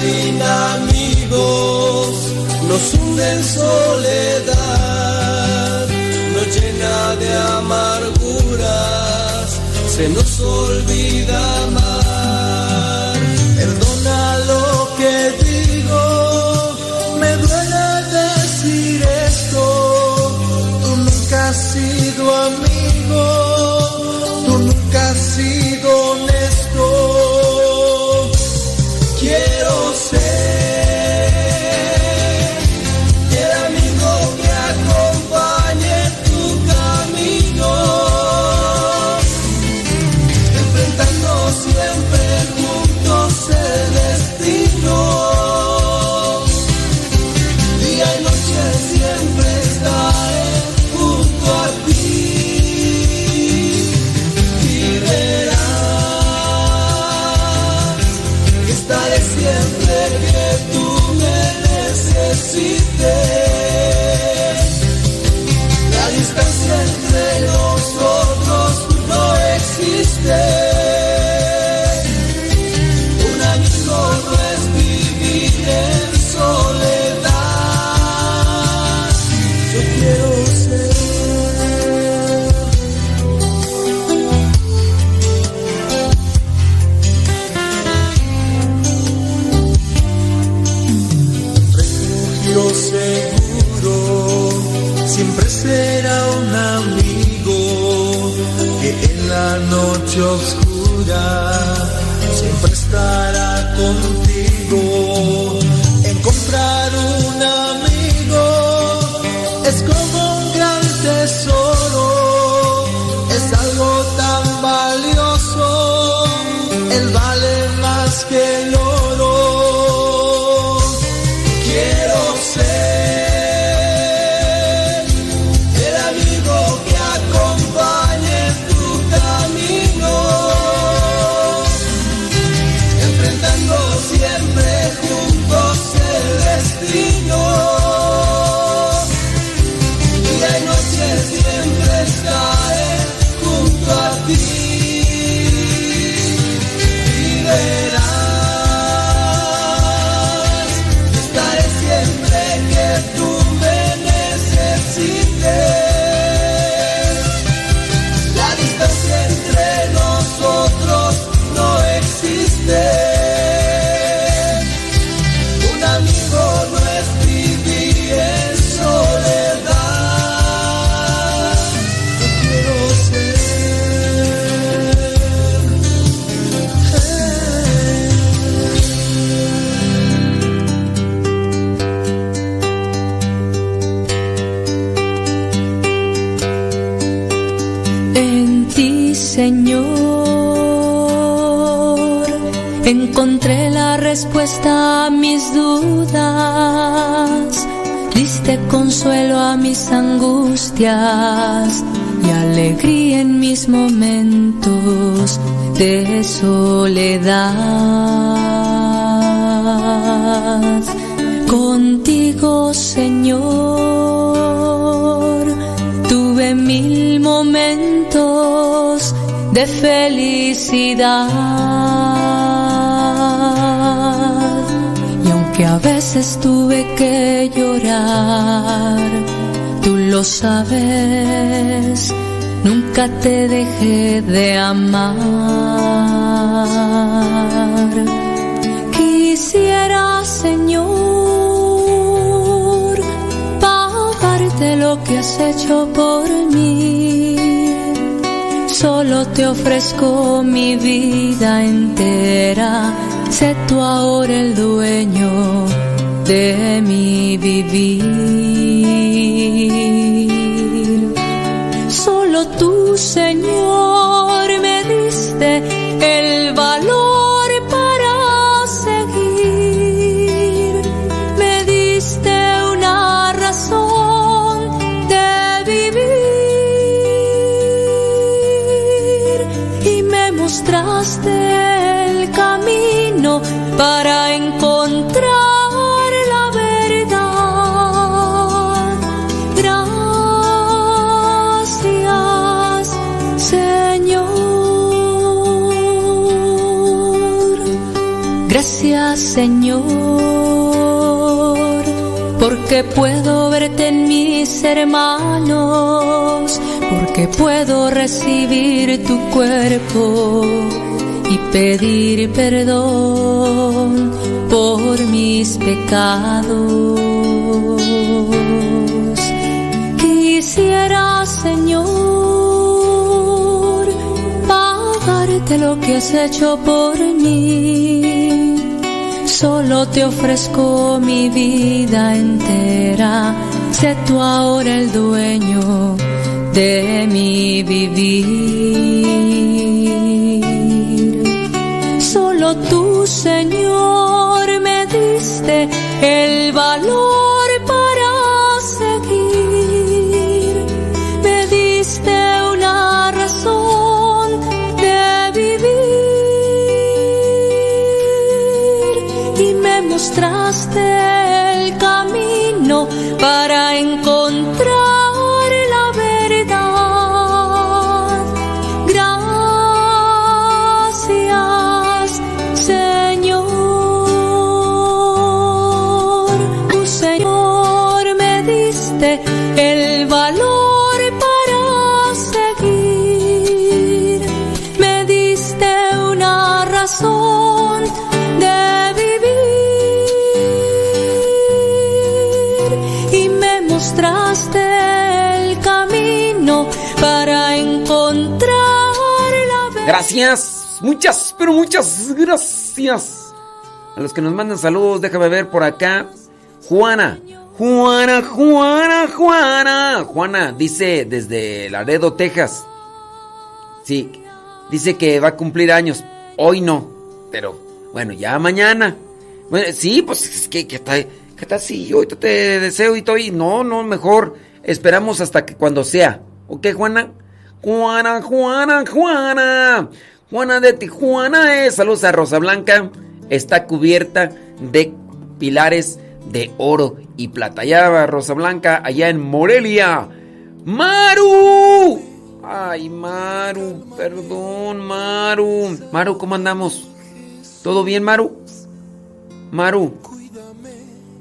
[SPEAKER 17] Sin amigos nos hunde en soledad, nos llena de amarguras, se nos olvida amar.
[SPEAKER 15] Respuesta a mis dudas. Diste consuelo a mis angustias y alegría en mis momentos de soledad. Contigo, Señor, tuve mil momentos de felicidad. Aunque a veces tuve que llorar, tú lo sabes, nunca te dejé de amar. Quisiera, Señor, pagarte lo que has hecho por mí. Solo te ofrezco mi vida entera. Sé tú ahora el dueño de mi vivir. Solo tú, Señor, me diste porque puedo verte en mis hermanos, porque puedo recibir tu cuerpo y pedir perdón por mis pecados. Quisiera, Señor, pagarte lo que has hecho por mí. Solo te ofrezco mi vida entera. Sé tú ahora el dueño de mi vivir. Solo tú, Señor, me diste el valor
[SPEAKER 2] muchas, pero muchas gracias. A los que nos mandan saludos, déjame ver por acá. Juana, Juana, Juana, Juana. Juana dice desde Laredo, Texas. Sí, dice que va a cumplir años. Hoy no, pero bueno, ya mañana. Bueno, sí, pues es que, que está, que está así. Hoy te deseo y estoy. No, no, mejor esperamos hasta que cuando sea. ¿Ok, Juana? Juana, Juana, Juana. Juana de Tijuana es. Saludos a Rosa Blanca. Está cubierta de pilares de oro y plata. Allá Rosa Blanca, allá en Morelia. ¡Maru! Ay, Maru, perdón, Maru. Maru, ¿cómo andamos? ¿Todo bien, Maru? Maru.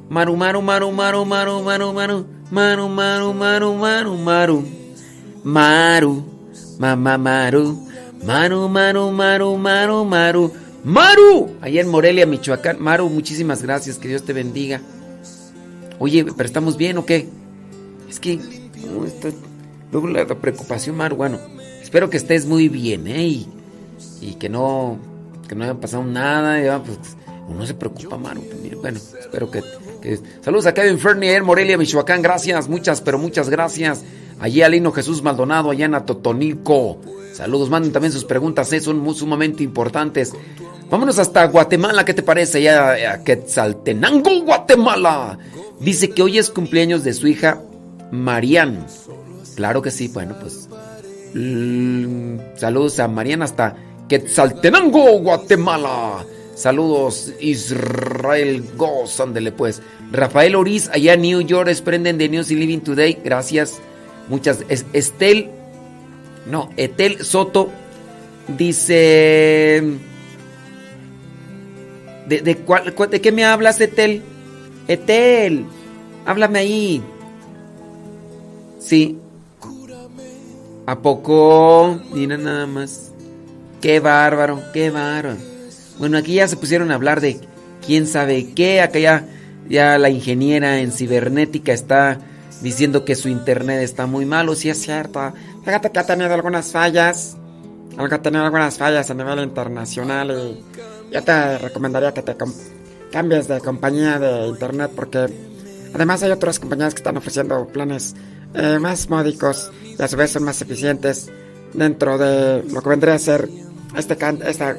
[SPEAKER 2] Maru, Maru, Maru, Maru, Maru, Maru, Maru. Maru, Maru, Maru, Maru, Maru. Maru. Mamá Maru. Maru, Maru, Maru, Maru, Maru. Maru. Allá en Morelia, Michoacán. Maru, muchísimas gracias. Que Dios te bendiga. Oye, ¿pero estamos bien o qué? Es que... no, está- Luego la preocupación, Maru. Bueno, espero que estés muy bien, ¿eh? Y, que no... Que no haya pasado nada. Ya, pues, uno se preocupa, Maru. también. Bueno, espero que... Saludos a Kevin Fernie en Morelia, Michoacán. Gracias, muchas, pero muchas gracias. Allí a Lino Jesús Maldonado, allá en Atotonico. Saludos, manden también sus preguntas, ¿eh? son muy sumamente importantes. Vámonos hasta Guatemala, ¿qué te parece? Allá a Quetzaltenango, Guatemala. Dice que hoy es cumpleaños de su hija Marian. Claro que sí, bueno, pues. mm, saludos a Marian hasta Quetzaltenango, Guatemala. Saludos, Israel Goz, ándele pues. Rafael Oriz, allá en New York, desprenden de News y Living Today. Gracias. Muchas. Es- Estel, no, Etel Soto dice. ¿De, de, cuál- cuál- ¿De qué me hablas, Etel? Etel, háblame ahí. Sí. ¿A poco? Mira nada más. Qué bárbaro, qué bárbaro. Bueno, aquí ya se pusieron a hablar de quién sabe qué. Acá ya, ya la ingeniera en cibernética está diciendo que su internet está muy malo. Sí es cierto. Fíjate que ha tenido algunas fallas. Algo ha tenido algunas fallas a nivel internacional y yo te recomendaría que te cambies de compañía de internet porque además hay otras compañías que están ofreciendo planes eh, más módicos y a su vez son más eficientes dentro de lo que vendría a ser este can esta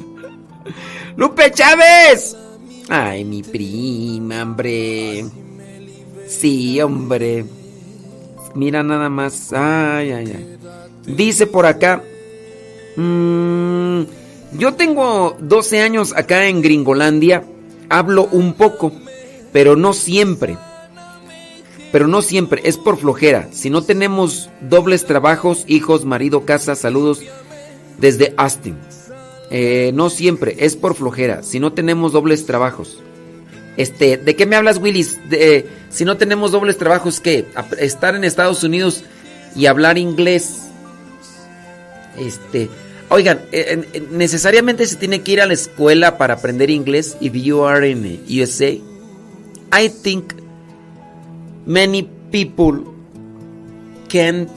[SPEAKER 2] Lupe Chávez. Ay, mi prima, hombre. Sí, hombre. Mira nada más. Ay, ay, ay. Dice por acá. mm, yo tengo 12 años acá en Gringolandia. Hablo un poco, pero no siempre. Pero no siempre, es por flojera. Si no tenemos dobles trabajos, hijos, marido, casa, saludos desde Austin. Eh, no siempre, es por flojera. Si no tenemos dobles trabajos. Este, ¿de qué me hablas, Willis? Si no tenemos dobles trabajos, ¿qué? Estar en Estados Unidos y hablar inglés. Este, oigan, eh, necesariamente se tiene que ir a la escuela para aprender inglés if you are in USA. I think many people can't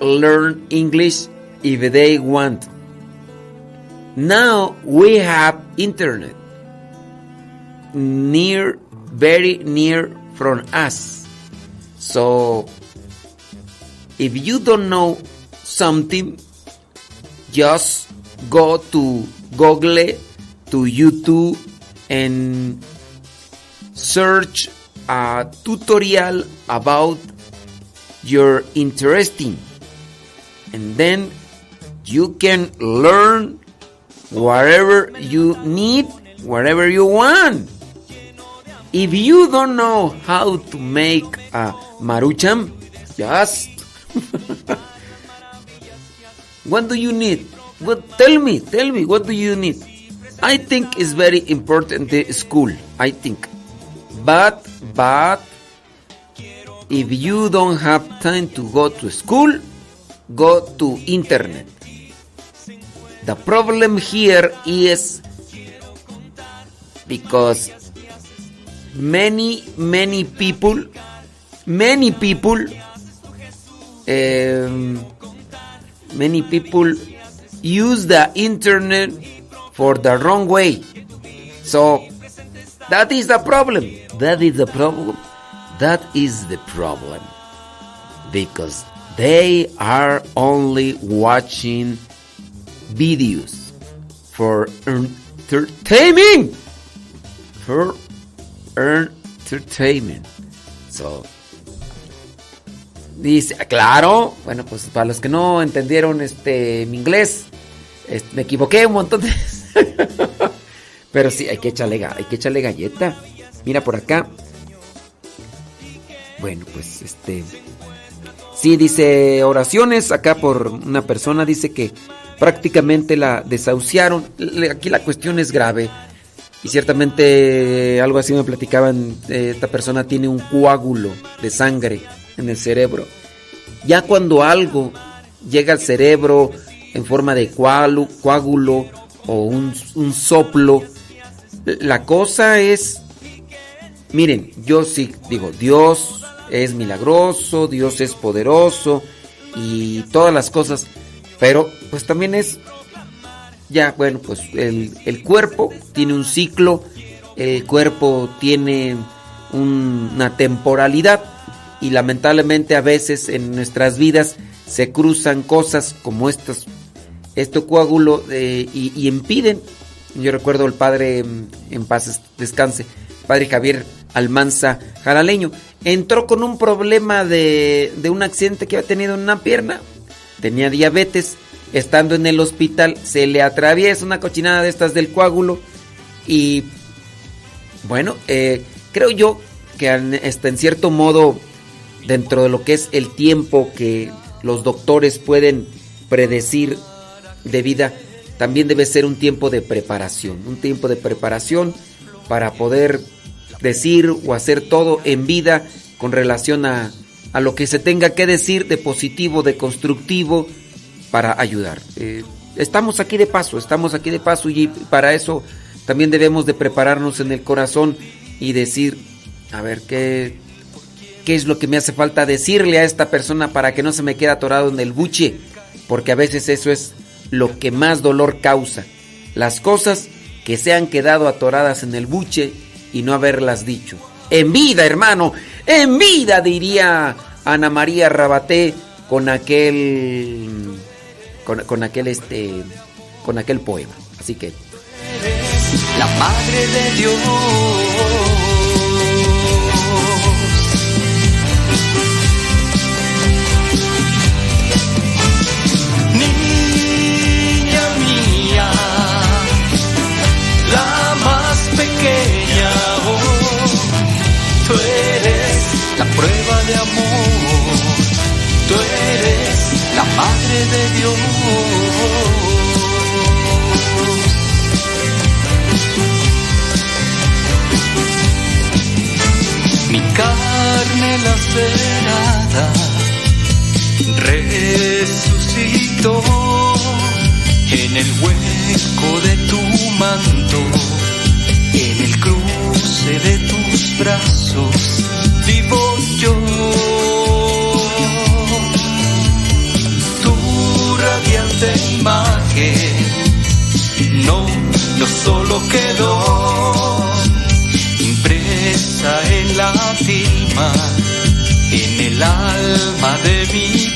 [SPEAKER 2] learn English if they want. Now we have internet near, very near from us. So if you don't know something, just go to Google, to YouTube, and search a tutorial about your interesting, and then you can learn whatever you need, whatever you want. If you don't know how to make a maruchan, just what do you need? What tell me, tell me what do you need? I think it's very important the school, I think. But but if you don't have time to go to school, go to internet. The problem here is because many many people many people, um, many people use the internet for the wrong way. So that is the problem. That is the problem. That is the problem. Because they are only watching videos for entertainment. For entertainment. So, dice, claro, bueno, pues para los que no entendieron este mi inglés, me equivoqué un montón de Pero sí, hay que echarle, hay que echarle galleta. Mira por acá. Bueno, pues este. Sí, dice oraciones acá por una persona. Dice que prácticamente la desahuciaron. Aquí la cuestión es grave. Y ciertamente algo así me platicaban. Eh, esta persona tiene un coágulo de sangre en el cerebro. Ya cuando algo llega al cerebro en forma de coágulo o un, soplo, la cosa es, miren, yo sí digo, Dios es milagroso, Dios es poderoso y todas las cosas, pero pues también es, ya, bueno, pues el, el cuerpo tiene un ciclo, el cuerpo tiene una temporalidad y lamentablemente a veces en nuestras vidas se cruzan cosas como estas este coágulo eh, y, impiden. Yo recuerdo el padre mm, en paz descanse, padre Javier Almanza Jaraleño, entró con un problema de, de un accidente que había tenido en una pierna, tenía diabetes, estando en el hospital se le atraviesa una cochinada de estas del coágulo y bueno, eh, creo yo que está en cierto modo dentro de lo que es el tiempo que los doctores pueden predecir de vida también debe ser un tiempo de preparación, un tiempo de preparación para poder decir o hacer todo en vida con relación a, a lo que se tenga que decir de positivo, de constructivo, para ayudar. Eh, estamos aquí de paso, estamos aquí de paso y para eso también debemos de prepararnos en el corazón y decir, a ver, ¿qué, qué es lo que me hace falta decirle a esta persona para que no se me quede atorado en el buche? Porque a veces eso es lo que más dolor causa, las cosas que se han quedado atoradas en el buche y no haberlas dicho. En vida, hermano, en vida, diría Ana María Rabaté con aquel con, aquel este con aquel poema. Así que
[SPEAKER 18] la madre de Dios pequeña, oh, tú eres la prueba de amor, tú eres la madre de Dios. En el hueco de tu manto en el cruce de tus brazos vivo yo. Tu radiante imagen no, no solo quedó impresa en la tilma, en el alma de mi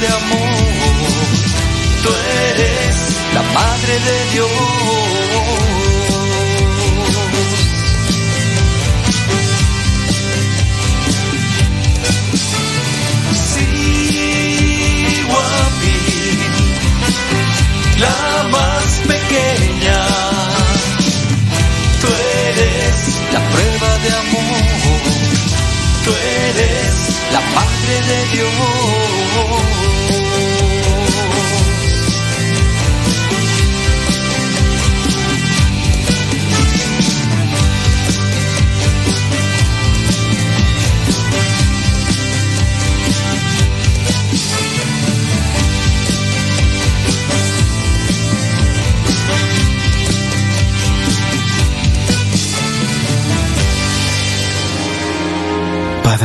[SPEAKER 18] de amor. Tú eres la madre de Dios. Sí, guapi, la más pequeña. Tú eres la prueba de amor. Tú eres la madre de Dios.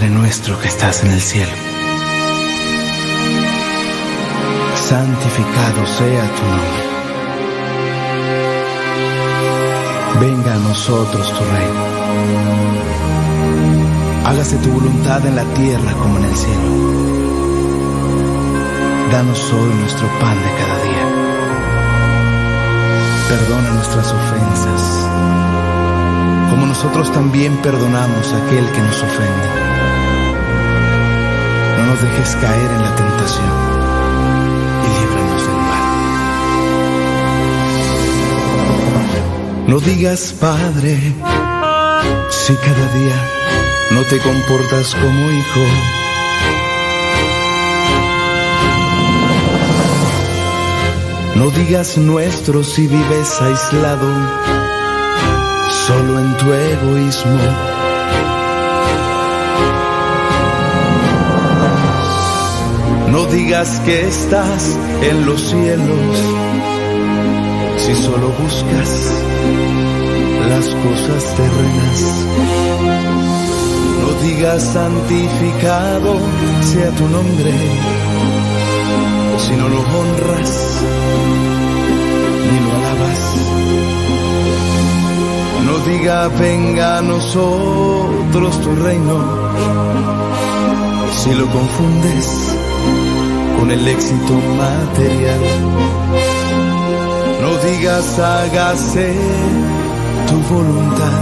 [SPEAKER 17] Padre nuestro que estás en el cielo, santificado sea tu nombre. Venga a nosotros tu reino. Hágase tu voluntad en la tierra como en el cielo. Danos hoy nuestro pan de cada día. Perdona nuestras ofensas, como nosotros también perdonamos a aquel que nos ofende. No dejes caer en la tentación y líbranos del mal. No digas, Padre, si cada día no te comportas como hijo. No digas nuestro si vives aislado, solo en tu egoísmo. No digas que estás en los cielos, si solo buscas las cosas terrenas. No digas santificado sea tu nombre, si no lo honras ni lo alabas. No diga venga a nosotros tu reino, si lo confundes con el éxito material. No digas hágase tu voluntad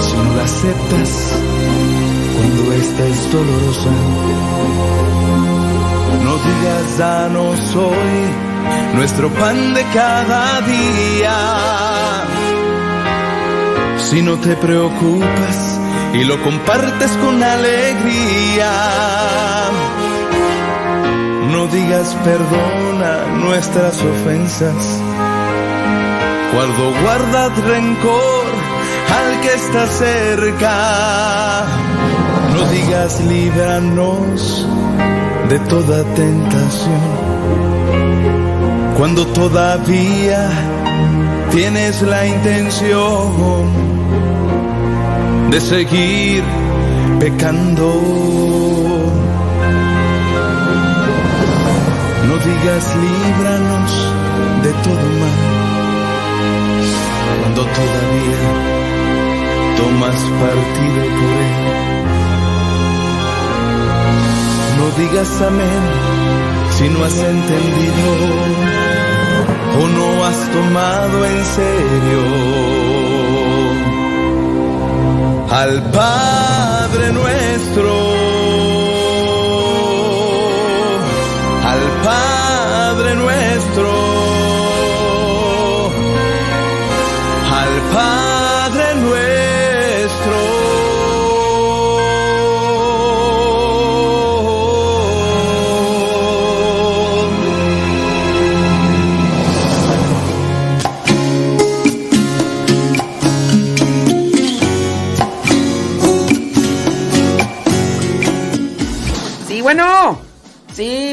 [SPEAKER 17] si no la aceptas cuando esta es dolorosa. No digas danos hoy nuestro pan de cada día. Si no te preocupas y lo compartes con alegría. No digas perdona nuestras ofensas. Guardo, guardad rencor al que está cerca. No digas líbranos de toda tentación. Cuando todavía tienes la intención de seguir pecando. Líbranos de todo mal. Cuando todavía tomas partido por él. No digas amén si no has entendido o no has tomado en serio al Padre nuestro, al Padre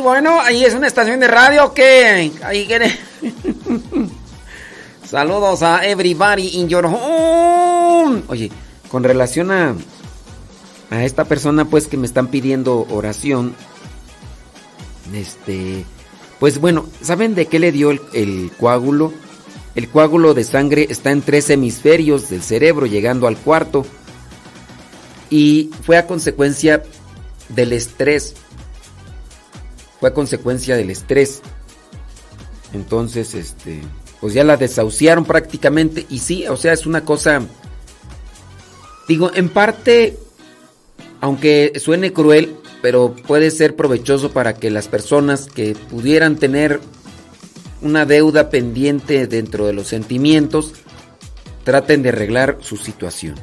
[SPEAKER 2] bueno, ahí es una estación de radio que ahí quiere. Saludos a everybody in your home. Oye, con relación a a esta persona pues que me están pidiendo oración este pues bueno, ¿saben de qué le dio el, el coágulo? El coágulo de sangre está en tres hemisferios del cerebro llegando al cuarto y fue a consecuencia del estrés. Fue consecuencia del estrés. Entonces, este, pues ya la desahuciaron prácticamente. Y sí, o sea, es una cosa. Digo, en parte, aunque suene cruel, pero puede ser provechoso para que las personas que pudieran tener una deuda pendiente dentro de los sentimientos traten de arreglar su situación.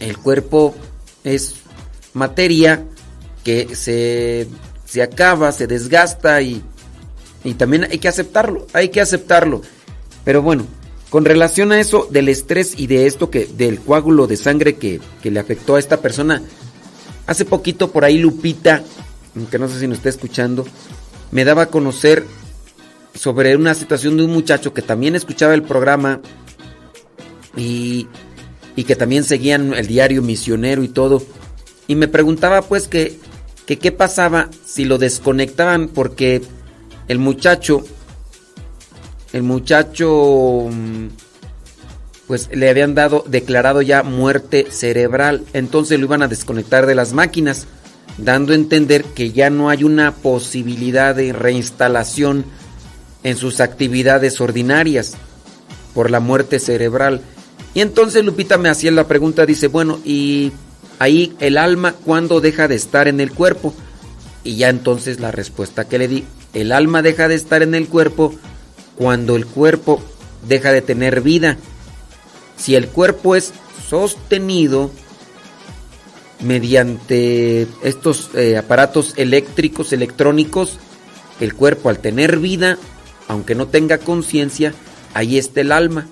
[SPEAKER 2] El cuerpo es materia que se, se acaba, se desgasta y, y también hay que aceptarlo, hay que aceptarlo. Pero bueno, con relación a eso del estrés y de esto que del coágulo de sangre que, que le afectó a esta persona, hace poquito por ahí Lupita, que no sé si nos está escuchando, me daba a conocer sobre una situación de un muchacho que también escuchaba el programa y y que también seguían el diario misionero y todo. Y me preguntaba pues que, qué pasaba si lo desconectaban porque el muchacho, el muchacho, mm, pues le habían dado, declarado ya muerte cerebral. Entonces lo iban a desconectar de las máquinas, dando a entender que ya no hay una posibilidad de reinstalación en sus actividades ordinarias por la muerte cerebral. Y entonces Lupita me hacía la pregunta, dice, bueno, ¿y ahí el alma cuándo deja de estar en el cuerpo? Y ya entonces la respuesta que le di, el alma deja de estar en el cuerpo cuando el cuerpo deja de tener vida. Si el cuerpo es sostenido mediante estos eh, aparatos eléctricos, electrónicos, el cuerpo al tener vida, aunque no tenga conciencia, ahí está el alma.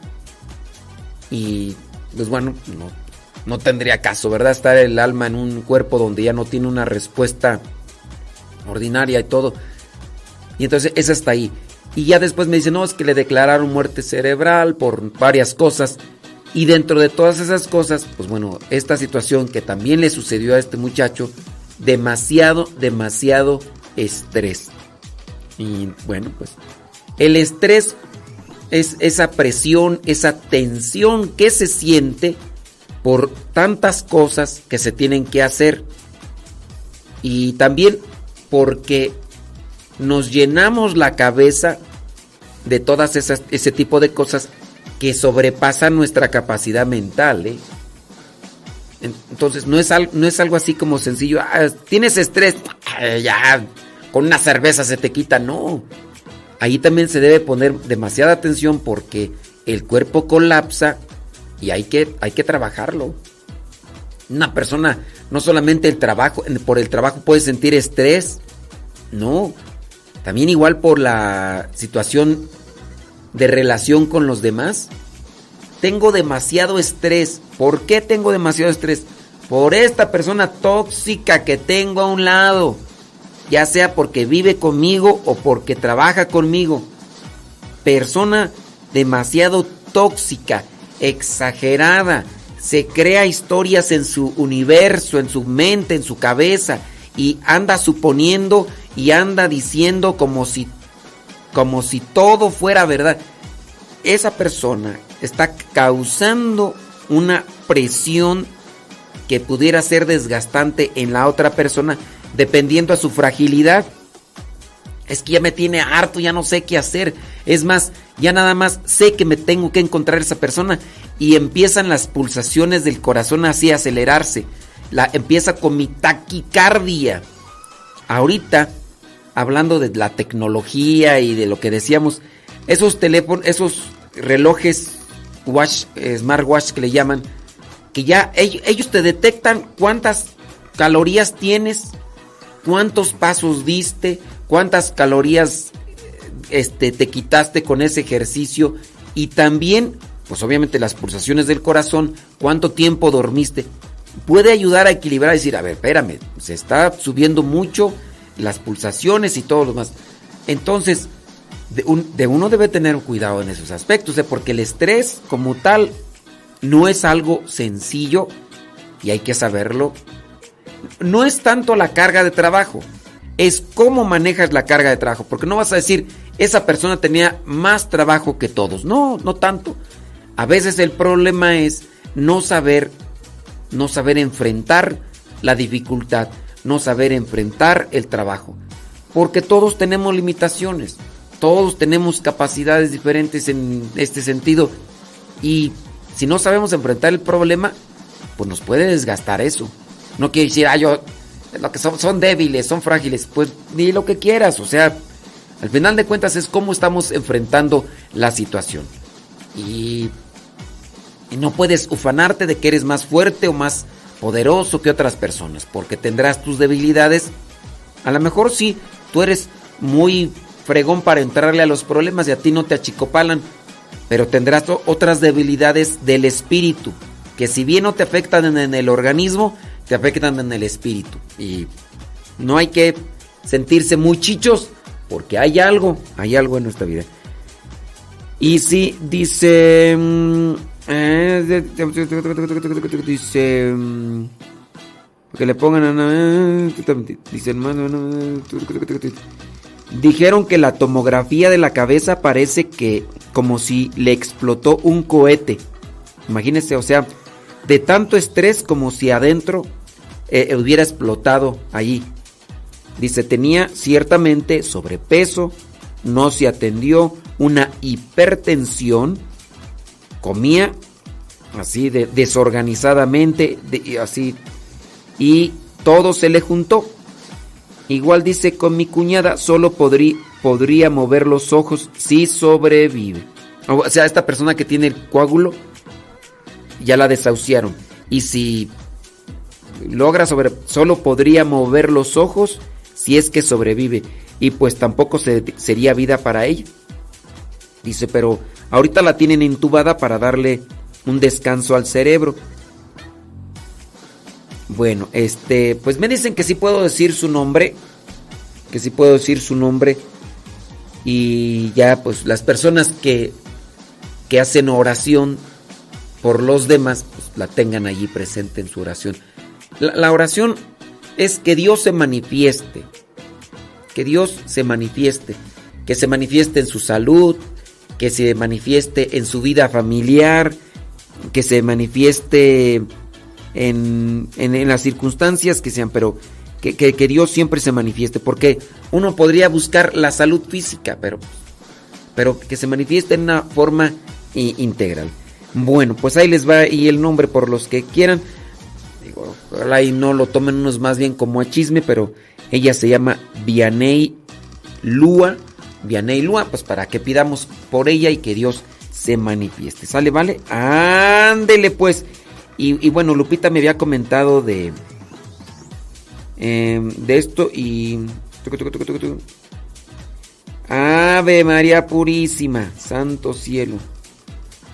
[SPEAKER 2] Y pues bueno, no, no tendría caso, ¿verdad? Estar el alma en un cuerpo donde ya no tiene una respuesta ordinaria y todo. Y entonces es hasta ahí. Y ya después me dice, no, es que le declararon muerte cerebral por varias cosas. Y dentro de todas esas cosas, pues bueno, esta situación que también le sucedió a este muchacho, demasiado, demasiado estrés. Y bueno, pues el estrés es esa presión, esa tensión que se siente por tantas cosas que se tienen que hacer. Y también porque nos llenamos la cabeza de todas esas ese tipo de cosas que sobrepasan nuestra capacidad mental. ¿eh? Entonces no es, algo, no es algo así como sencillo, ah, tienes estrés, ya con una cerveza se te quita, no. Ahí también se debe poner demasiada atención porque el cuerpo colapsa y hay que, hay que trabajarlo. Una persona, no solamente el trabajo, por el trabajo puede sentir estrés, no, también igual por la situación de relación con los demás. Tengo demasiado estrés. ¿Por qué tengo demasiado estrés? Por esta persona tóxica que tengo a un lado ya sea porque vive conmigo o porque trabaja conmigo. Persona demasiado tóxica, exagerada, se crea historias en su universo, en su mente, en su cabeza y anda suponiendo y anda diciendo como si como si todo fuera verdad. Esa persona está causando una presión que pudiera ser desgastante en la otra persona dependiendo a su fragilidad. Es que ya me tiene harto, ya no sé qué hacer. Es más, ya nada más sé que me tengo que encontrar esa persona y empiezan las pulsaciones del corazón así a acelerarse. La, empieza con mi taquicardia. Ahorita, hablando de la tecnología y de lo que decíamos, esos teléfonos, esos relojes watch, eh, smartwatch que le llaman, que ya ellos, ellos te detectan cuántas calorías tienes, cuántos pasos diste, cuántas calorías este, te quitaste con ese ejercicio y también, pues obviamente las pulsaciones del corazón, cuánto tiempo dormiste. Puede ayudar a equilibrar decir, a ver, espérame, se está subiendo mucho las pulsaciones y todo lo demás. Entonces, de, uno debe tener cuidado en esos aspectos, porque el estrés como tal no es algo sencillo y hay que saberlo no es tanto la carga de trabajo, es cómo manejas la carga de trabajo, porque no vas a decir, esa persona tenía más trabajo que todos, no, no tanto. A veces el problema es no saber, no saber enfrentar la dificultad, no saber enfrentar el trabajo, porque todos tenemos limitaciones, todos tenemos capacidades diferentes en este sentido y si no sabemos enfrentar el problema, pues nos puede desgastar eso. No quiere decir, ah, yo, lo que son, débiles, son frágiles. Pues ni lo que quieras. O sea, al final de cuentas es cómo estamos enfrentando la situación. Y no puedes ufanarte de que eres más fuerte o más poderoso que otras personas, porque tendrás tus debilidades. A lo mejor sí, tú eres muy fregón para entrarle a los problemas y a ti no te achicopalan, pero tendrás otras debilidades del espíritu, que si bien no te afectan en el organismo, te afectan en el espíritu. Y no hay que sentirse muy chichos porque hay algo, hay algo en nuestra vida. Y sí, dice, mm, Eh, dice. mm, Que le pongan. Dice hermano. Dijeron que la tomografía de la cabeza parece que como si le explotó un cohete. Imagínense, o sea, de tanto estrés como si adentro eh, hubiera explotado allí. Dice, tenía ciertamente sobrepeso, no se atendió, una hipertensión, comía así de, desorganizadamente, así, y todo se le juntó. Igual dice con mi cuñada, solo podrí- podría mover los ojos si sobrevive. O sea, esta persona que tiene el coágulo, ya la desahuciaron. Y si logra sobre, solo podría mover los ojos si es que sobrevive. Y pues tampoco se- sería vida para ella. Dice, pero ahorita la tienen intubada para darle un descanso al cerebro. Bueno, este, pues me dicen que sí puedo decir su nombre, que sí puedo decir su nombre y ya pues las personas que que hacen oración por los demás, pues la tengan allí presente en su oración. La, oración es que Dios se manifieste, que Dios se manifieste, que se manifieste en su salud, que se manifieste en su vida familiar, que se manifieste en, en- en las circunstancias que sean, pero que, que- que Dios siempre se manifieste, porque uno podría buscar la salud física, pero, pero que se manifieste en una forma integral. Bueno, pues ahí les va y el nombre por los que quieran. Ojalá y no lo tomen unos más bien como a chisme, pero ella se llama Vianey Lua. Vianey Lua, pues para que pidamos por ella y que Dios se manifieste. ¿Sale, vale? Ándele pues. Y, bueno, Lupita me había comentado de, em, de esto y... Ave María Purísima, Santo Cielo.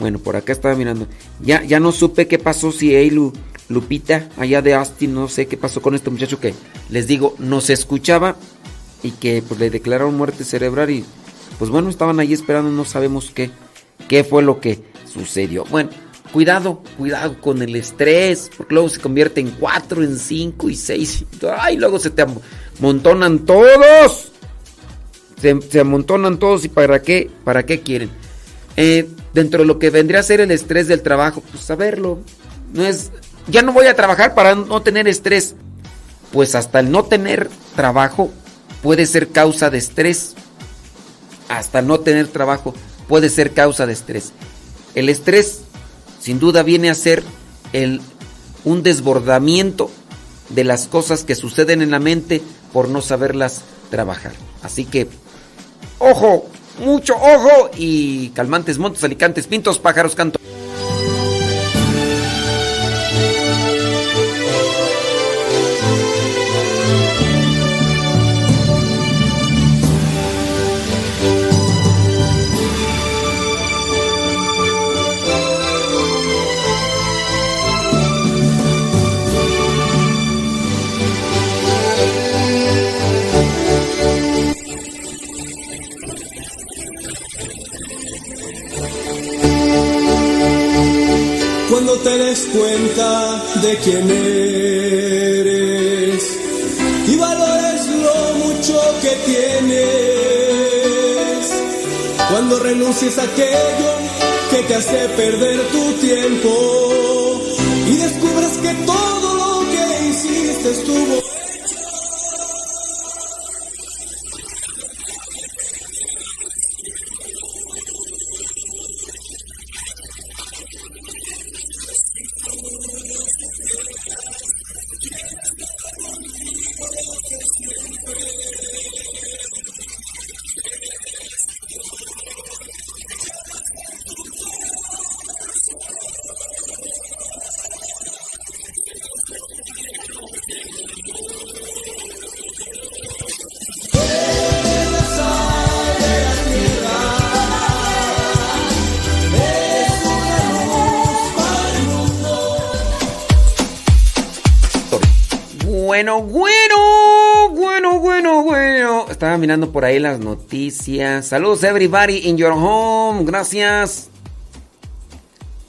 [SPEAKER 2] Bueno, por acá estaba mirando. Ya, ya no supe qué pasó si Eilu, Lupita, allá de Austin, no sé qué pasó con este muchacho que les digo, nos escuchaba y que pues le declararon muerte cerebral y pues bueno, estaban ahí esperando, no sabemos qué, qué fue lo que sucedió. Bueno, cuidado, cuidado con el estrés, porque luego se convierte en cuatro, en cinco y seis. Ay, luego se te amontonan todos. Se, amontonan todos y para qué, para qué quieren. Eh, dentro de lo que vendría a ser el estrés del trabajo, pues saberlo. No es, ya no voy a trabajar para no tener estrés. Pues hasta el no tener trabajo puede ser causa de estrés. Hasta no tener trabajo puede ser causa de estrés. El estrés, sin duda, viene a ser el, un desbordamiento de las cosas que suceden en la mente por no saberlas trabajar. Así que, ojo, mucho ojo y calmantes, montes, alicantes, pintos, pájaros, canto.
[SPEAKER 4] Des cuenta de quién eres y valores lo mucho que tienes. Cuando renuncies a aquello que te hace perder tu tiempo y descubras que todo lo que hiciste estuvo. Por ahí las noticias. Saludos everybody in your home. Gracias.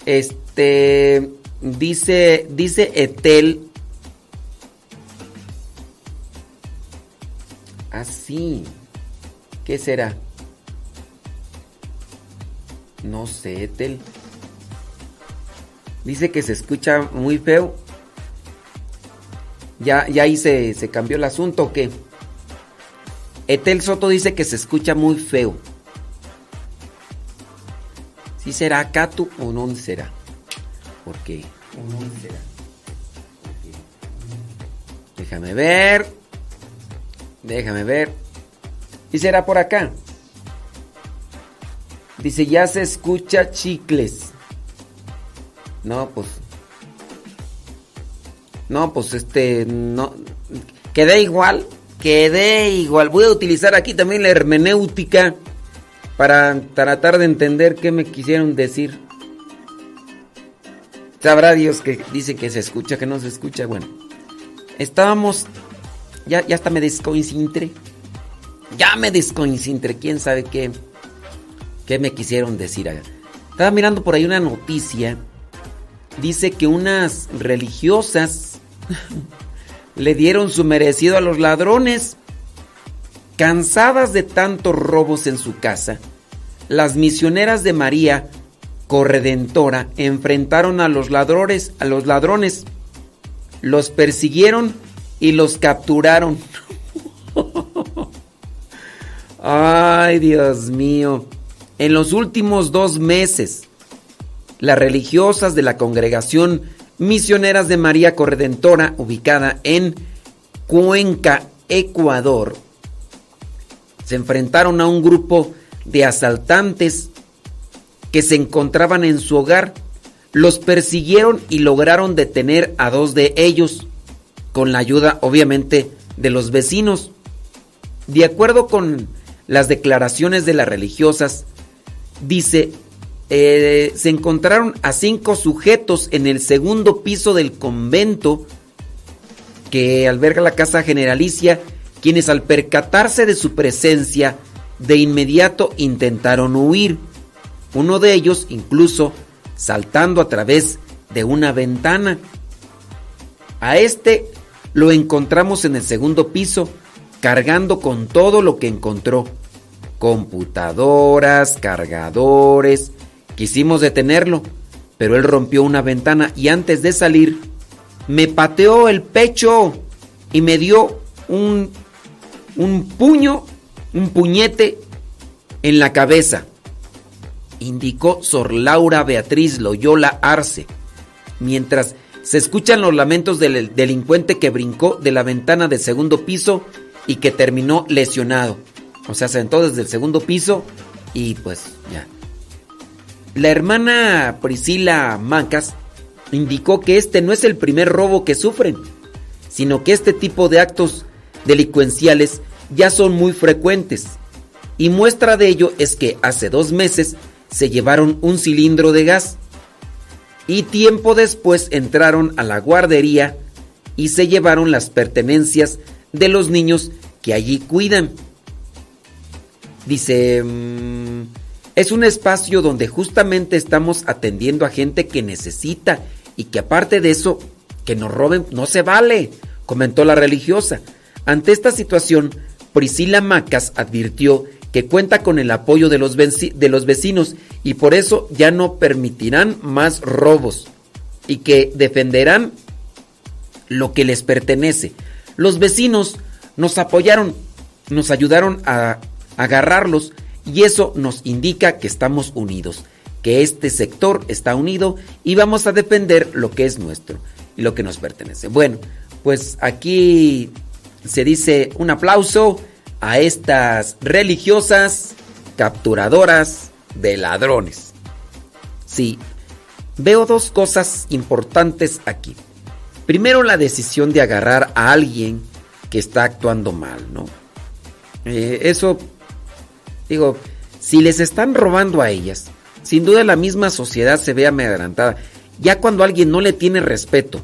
[SPEAKER 2] Este dice dice Etel Así. ¿Qué será? No sé, Etel. Dice que se escucha muy feo. Ya, ya ahí se, se cambió el asunto o qué? Etel Soto dice que se escucha muy feo. ¿Sí será Catu o no será? ¿Por qué? ¿O no será? Déjame ver. Déjame ver. ¿Y será por acá? Dice, ya se escucha chicles. No, pues. No, pues este. No. Quedé igual. Quedé igual. Voy a utilizar aquí también la hermenéutica para tratar de entender qué me quisieron decir. Sabrá Dios que dice que se escucha, que no se escucha. Bueno, estábamos. Ya, ya hasta me descoincintré. Ya me descoincintré. Quién sabe qué. ¿Qué me quisieron decir? Estaba mirando por ahí una noticia. Dice que unas religiosas le dieron su merecido a los ladrones. Cansadas de tantos robos en su casa, las misioneras de María, corredentora, enfrentaron a los ladrones, a los ladrones, los persiguieron y los capturaron. Ay, Dios mío. En los últimos dos meses, las religiosas de la congregación Misioneras de María Corredentora, ubicada en Cuenca, Ecuador, se enfrentaron a un grupo de asaltantes que se encontraban en su hogar. Los persiguieron y lograron detener a dos de ellos, con la ayuda obviamente de los vecinos. De acuerdo con las declaraciones de las religiosas, dice, eh, se encontraron a cinco sujetos en el segundo piso del convento que alberga la casa generalicia, quienes al percatarse de su presencia, de inmediato intentaron huir. Uno de ellos incluso saltando a través de una ventana. A este lo encontramos en el segundo piso, cargando con todo lo que encontró. Computadoras, cargadores. Quisimos detenerlo, pero él rompió una ventana y antes de salir me pateó el pecho y me dio un, un puño, un puñete en la cabeza. Indicó Sor Laura Beatriz Loyola Arce, mientras se escuchan los lamentos del delincuente que brincó de la ventana del segundo piso y que terminó lesionado. O sea, sentó desde el segundo piso y pues ya. La hermana Priscila Mancas indicó que este no es el primer robo que sufren, sino que este tipo de actos delincuenciales ya son muy frecuentes. Y muestra de ello es que hace dos meses se llevaron un cilindro de gas y tiempo después entraron a la guardería y se llevaron las pertenencias de los niños que allí cuidan. Dice, mm, es un espacio donde justamente estamos atendiendo a gente que necesita y que aparte de eso, que nos roben no se vale, comentó la religiosa. Ante esta situación, Priscila Macas advirtió que cuenta con el apoyo de los, de los vecinos y por eso ya no permitirán más robos y que defenderán lo que les pertenece. Los vecinos nos apoyaron, nos ayudaron a agarrarlos y eso nos indica que estamos unidos, que este sector está unido y vamos a defender lo que es nuestro y lo que nos pertenece. Bueno, pues aquí se dice un aplauso a estas religiosas capturadoras de ladrones. Sí, veo dos cosas importantes aquí. Primero, la decisión de agarrar a alguien que está actuando mal, ¿no? Eh, eso Digo, si les están robando a ellas, sin duda la misma sociedad se ve amedrentada. Ya cuando alguien no le tiene respeto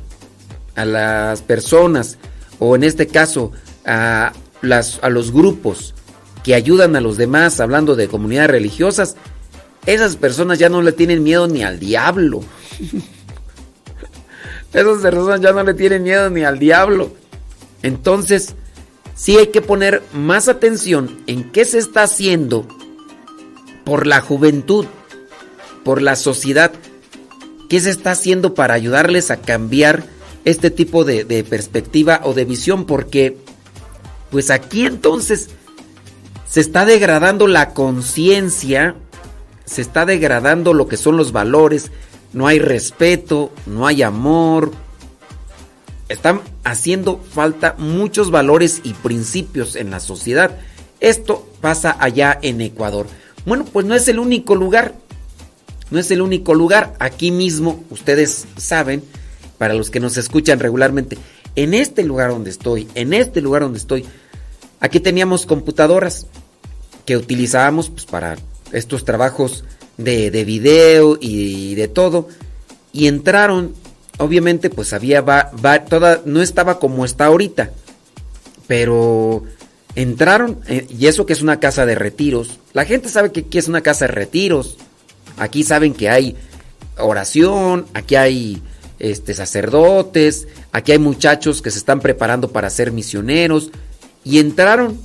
[SPEAKER 2] a las personas, o en este caso a, las, a los grupos que ayudan a los demás, hablando de comunidades religiosas, esas personas ya no le tienen miedo ni al diablo. esas personas ya no le tienen miedo ni al diablo. Entonces, sí hay que poner más atención en qué se está haciendo por la juventud, por la sociedad, qué se está haciendo para ayudarles a cambiar este tipo de, de perspectiva o de visión, porque pues aquí entonces se está degradando la conciencia, se está degradando lo que son los valores, no hay respeto, no hay amor. Están haciendo falta muchos valores y principios en la sociedad. Esto pasa allá en Ecuador. Bueno, pues no es el único lugar. No es el único lugar. Aquí mismo, ustedes saben, para los que nos escuchan regularmente, en este lugar donde estoy, en este lugar donde estoy, aquí teníamos computadoras que utilizábamos pues, para estos trabajos de, de video y de todo. Y entraron, obviamente, pues había, va, va, toda, no estaba como está ahorita, pero entraron, eh, y eso que es una casa de retiros. La gente sabe que aquí es una casa de retiros. Aquí saben que hay oración, aquí hay este, sacerdotes, aquí hay muchachos que se están preparando para ser misioneros. Y entraron,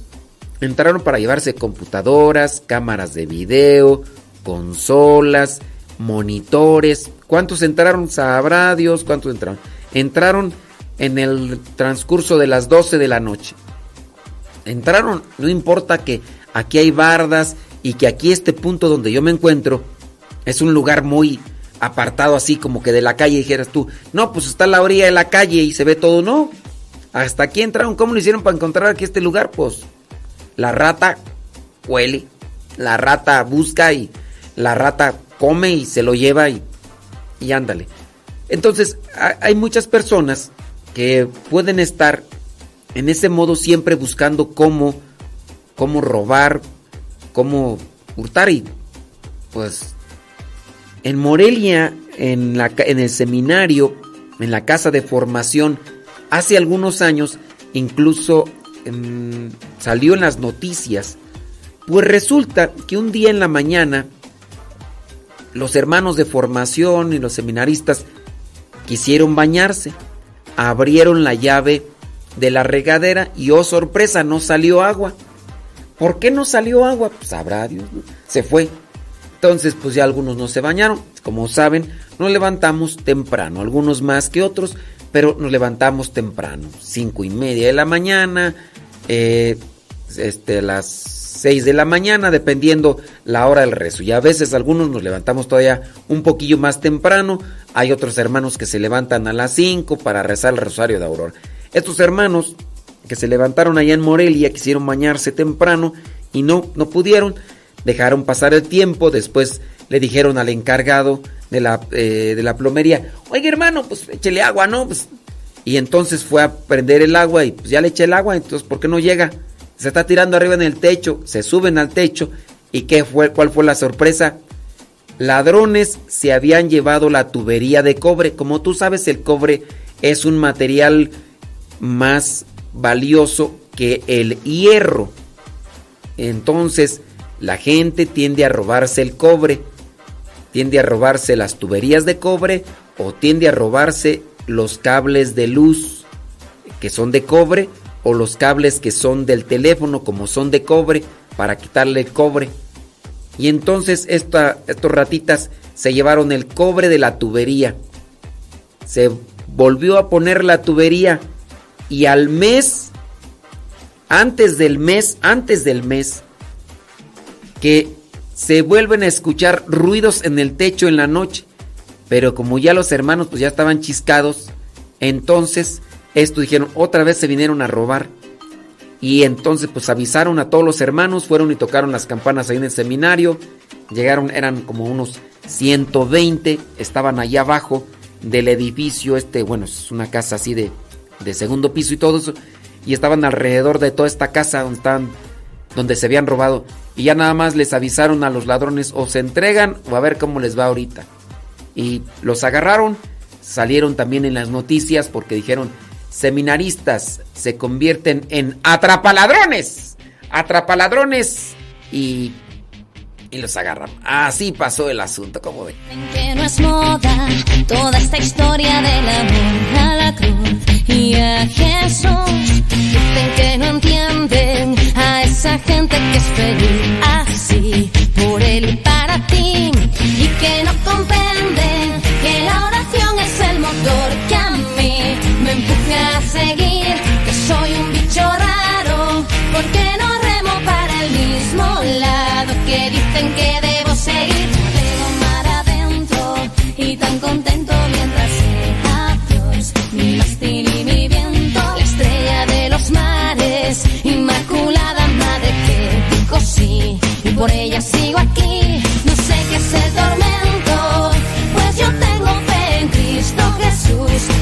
[SPEAKER 2] entraron para llevarse computadoras, cámaras de video, consolas, monitores. ¿Cuántos entraron? Sabrá Dios cuántos entraron. Entraron en el transcurso de las 12 de la noche. Entraron, no importa que aquí hay bardas y que aquí este punto donde yo me encuentro es un lugar muy apartado así como que de la calle dijeras tú, no, pues está a la orilla de la calle y se ve todo, no. Hasta aquí entraron, ¿cómo lo hicieron para encontrar aquí este lugar? Pues la rata huele, la rata busca y la rata come y se lo lleva y, y ándale. Entonces, hay muchas personas que pueden estar en ese modo siempre buscando cómo, cómo robar, cómo hurtar y pues en Morelia, en, la, en el seminario, en la casa de formación, hace algunos años incluso en, salió en las noticias, pues resulta que un día en la mañana los hermanos de formación y los seminaristas quisieron bañarse, abrieron la llave de la regadera y oh sorpresa, no salió agua. ¿Por qué no salió agua? Pues sabrá Dios, se fue. Entonces, pues ya algunos no se bañaron. Como saben, nos levantamos temprano, algunos más que otros, pero nos levantamos temprano, cinco y media de la mañana, eh, este, las 6 de la mañana, dependiendo la hora del rezo. Y a veces algunos nos levantamos todavía un poquillo más temprano. Hay otros hermanos que se levantan a las 5 para rezar el rosario de Aurora. Estos hermanos que se levantaron allá en Morelia quisieron bañarse temprano y no, no pudieron. Dejaron pasar el tiempo, después le dijeron al encargado de la, eh, de la plomería, oiga hermano, pues échele agua, ¿no? Pues, y entonces fue a prender el agua y pues ya le eché el agua, entonces ¿por qué no llega? Se está tirando arriba en el techo, se suben al techo y ¿qué fue? ¿Cuál fue la sorpresa? Ladrones se habían llevado la tubería de cobre. Como tú sabes, el cobre es un material más valioso que el hierro. Entonces, la gente tiende a robarse el cobre, tiende a robarse las tuberías de cobre o tiende a robarse los cables de luz que son de cobre o los cables que son del teléfono como son de cobre para quitarle el cobre. Y entonces esta, estos ratitas se llevaron el cobre de la tubería. Se volvió a poner la tubería y al mes, antes del mes, antes del mes, que se vuelven a escuchar ruidos en el techo en la noche. Pero como ya los hermanos pues ya estaban chiscados, entonces esto dijeron, otra vez se vinieron a robar. Y entonces pues avisaron a todos los hermanos, fueron y tocaron las campanas ahí en el seminario. Llegaron, eran como unos 120, estaban allá abajo del edificio, este, bueno, es una casa así de, de segundo piso y todo eso. Y estaban alrededor de toda esta casa donde estaban, donde se habían robado. Y ya nada más les avisaron a los ladrones o se entregan o a ver cómo les va ahorita. Y los agarraron, salieron también en las noticias porque dijeron, seminaristas se convierten en atrapaladrones. Atrapaladrones y, y los agarran. Así pasó el asunto, como ven.
[SPEAKER 19] Que no es moda toda esta historia del amor a la cruz y a Jesús. Dicen que no entienden a esa gente que es feliz así por él y para ti. Y que no comprenden que la oración es el motor que amor me empuje a seguir, que soy un bicho raro, porque no remo para el mismo lado que dicen que debo seguir. Veo mar adentro y tan contento mientras sea Dios, mi mástil y mi viento, la estrella de los mares, inmaculada madre que cosí, y por ella sigo aquí, no sé qué es el tormento, pues yo tengo fe en Cristo Jesús.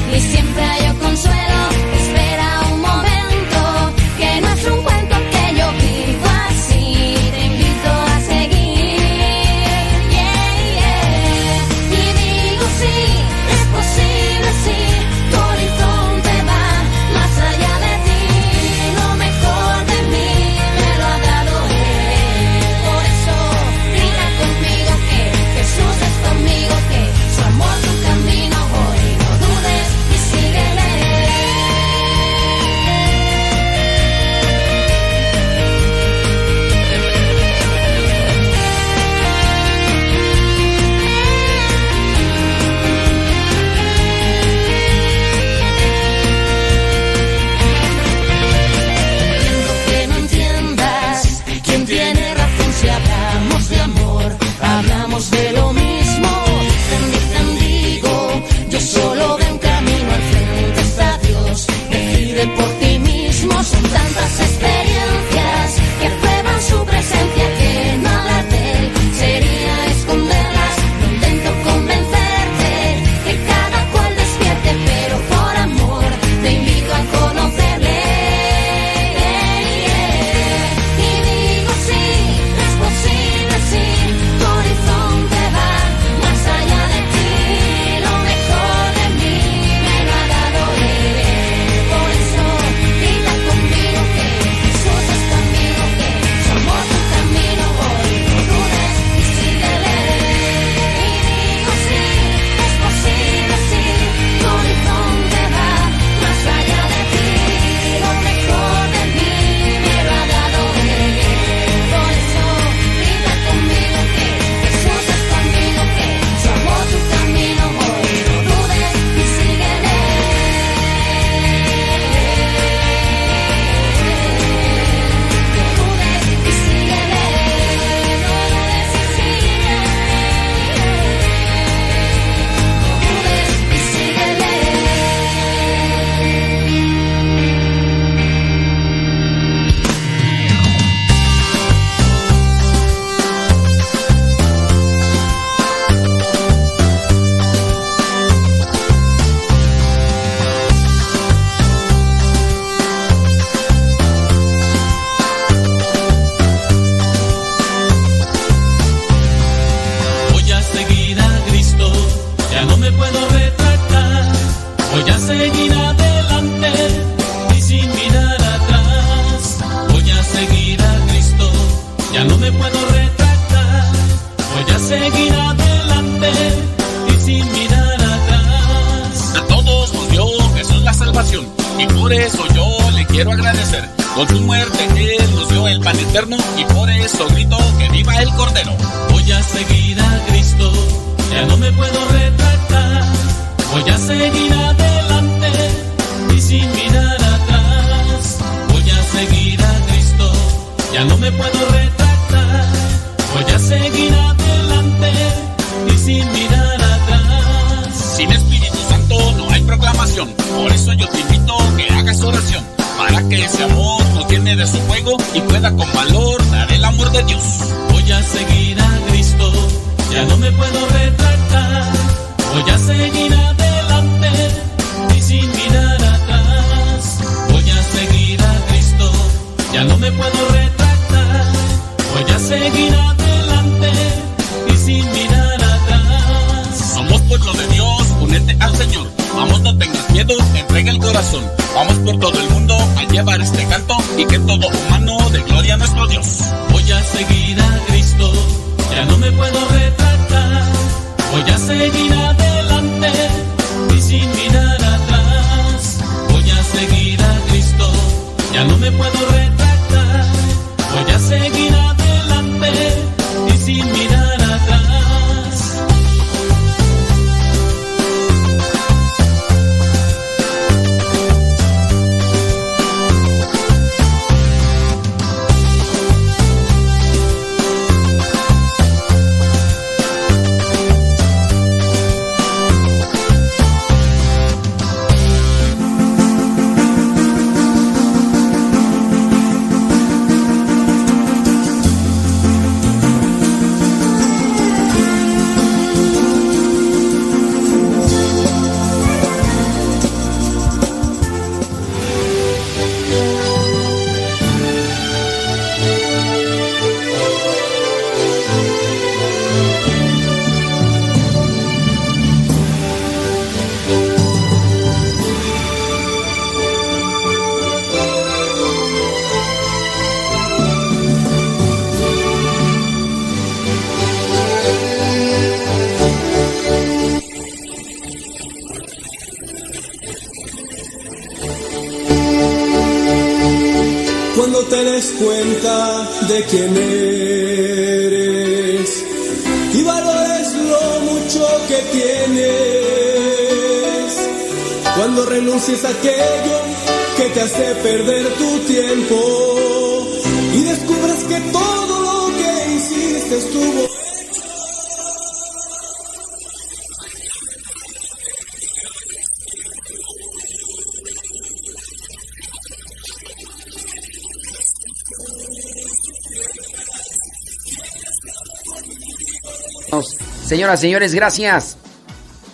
[SPEAKER 2] Señores, gracias.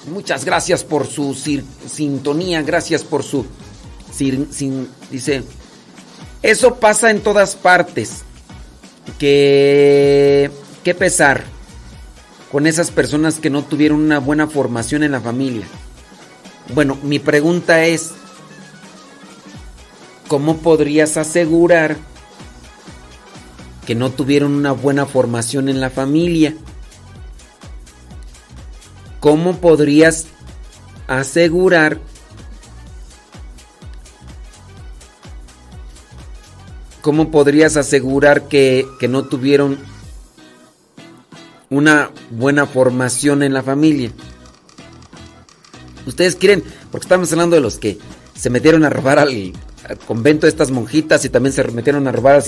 [SPEAKER 2] Muchas gracias por su sintonía, gracias por su... dice, eso pasa en todas partes. Que... Qué pesar con esas personas que no tuvieron una buena formación en la familia. Bueno, mi pregunta es, ¿cómo podrías asegurar que no tuvieron una buena formación en la familia? ¿Cómo podrías asegurar cómo podrías asegurar que, que no tuvieron una buena formación en la familia? Ustedes quieren, porque estamos hablando de los que se metieron a robar al, convento de estas monjitas y también se metieron a robar al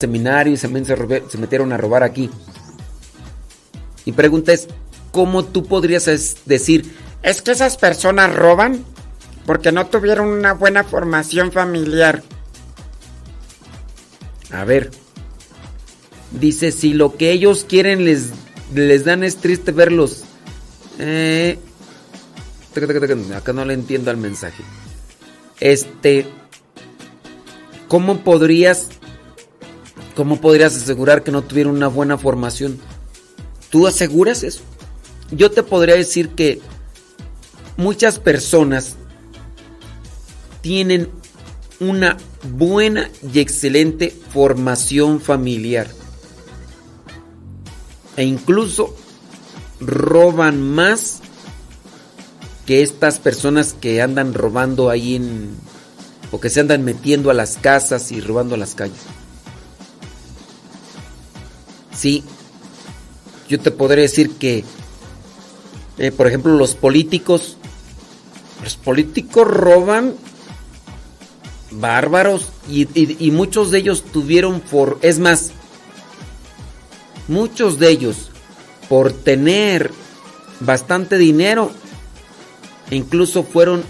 [SPEAKER 2] seminario y también se metieron a robar aquí. Mi pregunta es, ¿cómo tú podrías decir,
[SPEAKER 20] Es que esas personas roban porque no tuvieron una buena formación familiar.
[SPEAKER 2] a ver, dice, si lo que ellos quieren les, les dan es triste verlos? Eh, acá no le entiendo al mensaje. Este, ¿cómo podrías, cómo podrías asegurar que no tuvieron una buena formación? ¿Tú aseguras eso? Yo te podría decir que muchas personas tienen una buena y excelente formación familiar. E incluso roban más que estas personas que andan robando ahí en... o que se andan metiendo a las casas y robando a las calles. Sí, yo te podré decir que, eh, por ejemplo, los políticos, los políticos roban bárbaros y, muchos de ellos tuvieron es más, muchos de ellos por tener bastante dinero, incluso fueron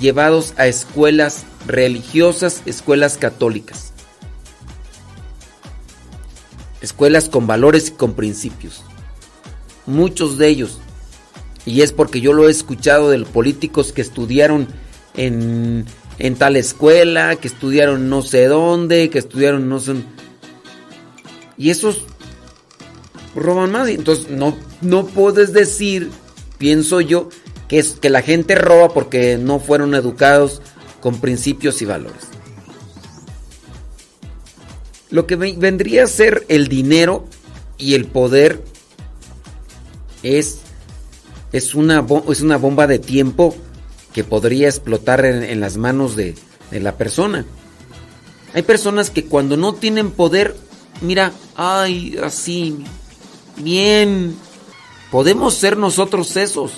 [SPEAKER 2] llevados a escuelas religiosas, escuelas católicas, escuelas con valores y con principios. Muchos de ellos, y es porque yo lo he escuchado de los políticos que estudiaron en, en tal escuela, que estudiaron no sé dónde, que estudiaron no sé... Y esos roban más. Entonces no, no puedes decir, pienso yo, que, es, que la gente roba porque no fueron educados con principios y valores. Lo que ve- vendría a ser el dinero Y el poder es, es, una, es una bomba de tiempo que podría explotar en, las manos de, de la persona. Hay personas que cuando no tienen poder, mira, ay, así, bien, podemos ser nosotros esos.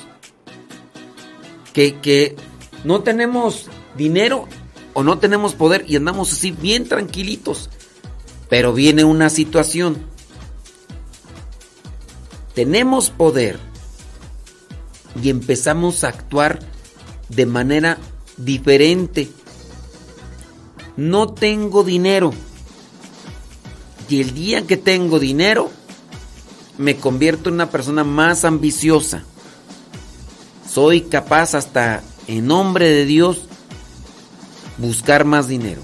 [SPEAKER 2] Que, que no tenemos dinero o no tenemos poder y andamos así bien tranquilitos. Pero viene una situación. Tenemos poder y empezamos a actuar de manera diferente. No tengo dinero. Y el día que tengo dinero, me convierto en una persona más ambiciosa. Soy capaz hasta en nombre de Dios buscar más dinero.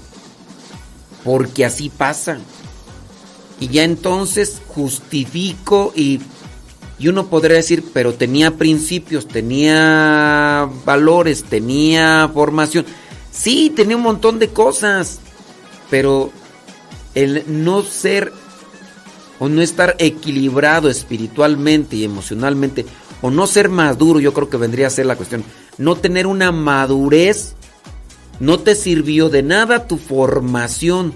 [SPEAKER 2] Porque así pasa. Y ya entonces justifico y, y uno podría decir, pero tenía principios, tenía valores, tenía formación. Sí, tenía un montón de cosas, pero el no ser o no estar equilibrado espiritualmente y emocionalmente, o no ser maduro, yo creo que vendría a ser la cuestión. No tener una madurez, no te sirvió de nada tu formación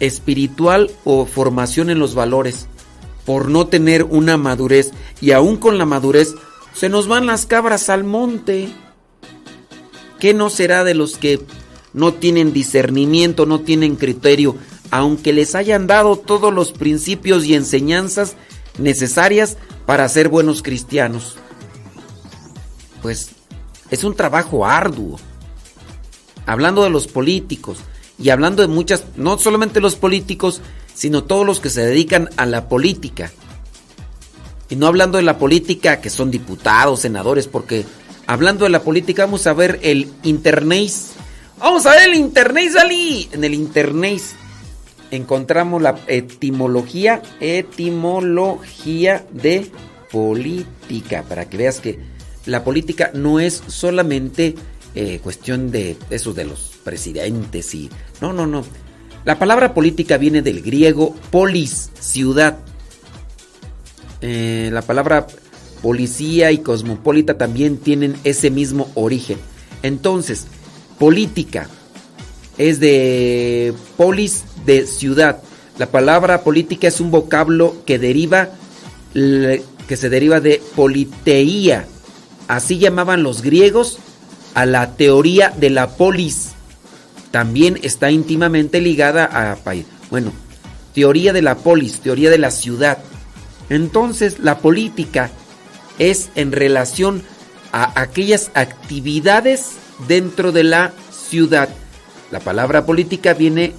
[SPEAKER 2] espiritual o formación en los valores, por no tener una madurez. Y aún con la madurez, se nos van las cabras al monte. ¿Qué no será de los que no tienen discernimiento, no tienen criterio, aunque les hayan dado todos los principios y enseñanzas necesarias para ser buenos cristianos? Pues es un trabajo arduo. Hablando de los políticos y hablando de muchas, no solamente los políticos, sino todos los que se dedican a la política. Y no hablando de la política que son diputados, senadores, porque hablando de la política vamos a ver el internet. Vamos a ver el internet, Sali. En el internet encontramos la etimología, etimología de política, para que veas que la política no es solamente eh, cuestión de eso de los presidentes y... No, no, no. La palabra política viene del griego polis, ciudad. Eh, la palabra policía y cosmopolita también tienen ese mismo origen. Entonces, política es de polis, de ciudad. La palabra política es un vocablo que deriva que se deriva de politeía. Así llamaban los griegos a la teoría de la polis. También está íntimamente ligada a bueno, teoría de la polis, teoría de la ciudad. Entonces, la política es en relación a aquellas actividades dentro de la ciudad. La palabra política viene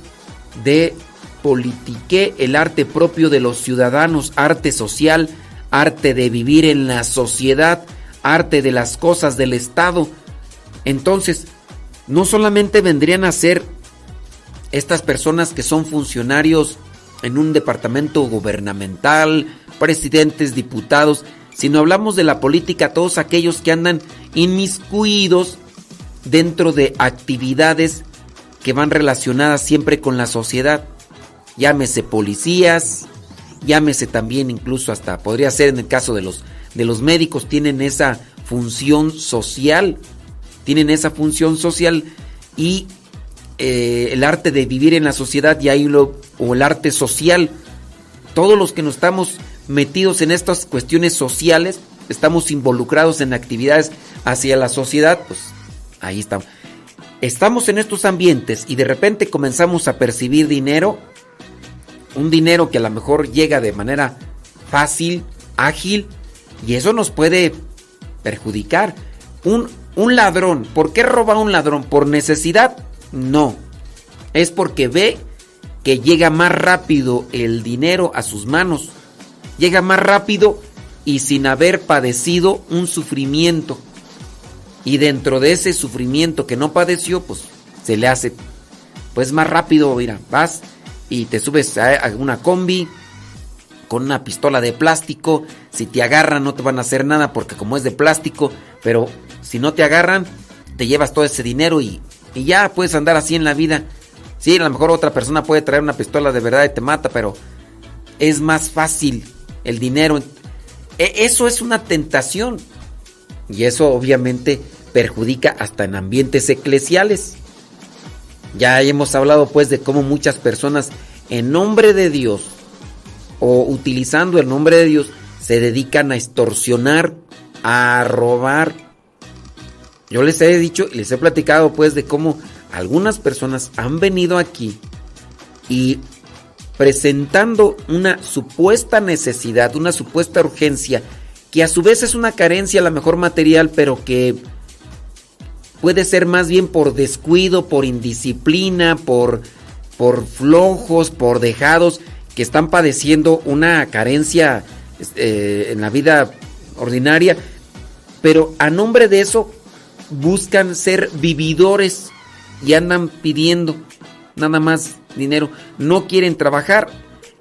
[SPEAKER 2] de politique, el arte propio de los ciudadanos, arte social, arte de vivir en la sociedad, arte de las cosas del Estado. Entonces, no solamente vendrían a ser estas personas que son funcionarios en un departamento gubernamental, presidentes, diputados, sino hablamos de la política, todos aquellos que andan inmiscuidos dentro de actividades que van relacionadas siempre con la sociedad. Llámese policías, llámese también incluso hasta, podría ser en el caso de los, de los médicos, tienen esa función social, tienen esa función social y eh, el arte de vivir en la sociedad y ahí lo, o el arte social, todos los que nos estamos metidos en estas cuestiones sociales, estamos involucrados en actividades hacia la sociedad, pues ahí estamos. Estamos en estos ambientes y de repente comenzamos a percibir dinero, un dinero que a lo mejor llega de manera fácil, ágil, y eso nos puede perjudicar. Un, un ladrón, ¿por qué roba un ladrón? ¿Por necesidad? No. Es porque ve que llega más rápido el dinero a sus manos llega más rápido y sin haber padecido un sufrimiento. Y dentro de ese sufrimiento que no padeció, pues se le hace pues más rápido, mira, vas y te subes a una combi con una pistola de plástico, si te agarran no te van a hacer nada porque como es de plástico, pero si no te agarran, te llevas todo ese dinero y, ya puedes andar así en la vida. Sí, a lo mejor otra persona puede traer una pistola de verdad y te mata, pero es más fácil el dinero. E- Eso es una tentación. Y eso obviamente perjudica hasta en ambientes eclesiales. Ya hemos hablado pues de cómo muchas personas en nombre de Dios o utilizando el nombre de Dios se dedican a extorsionar, a robar. Yo les he dicho y les he platicado pues de cómo algunas personas han venido aquí y presentando una supuesta necesidad, una supuesta urgencia, que a su vez es una carencia la mejor material, pero que puede ser más bien por descuido, por indisciplina, por, por flojos, por dejados, que están padeciendo una carencia eh, en la vida ordinaria, pero a nombre de eso buscan ser vividores y andan pidiendo nada más dinero. No quieren trabajar,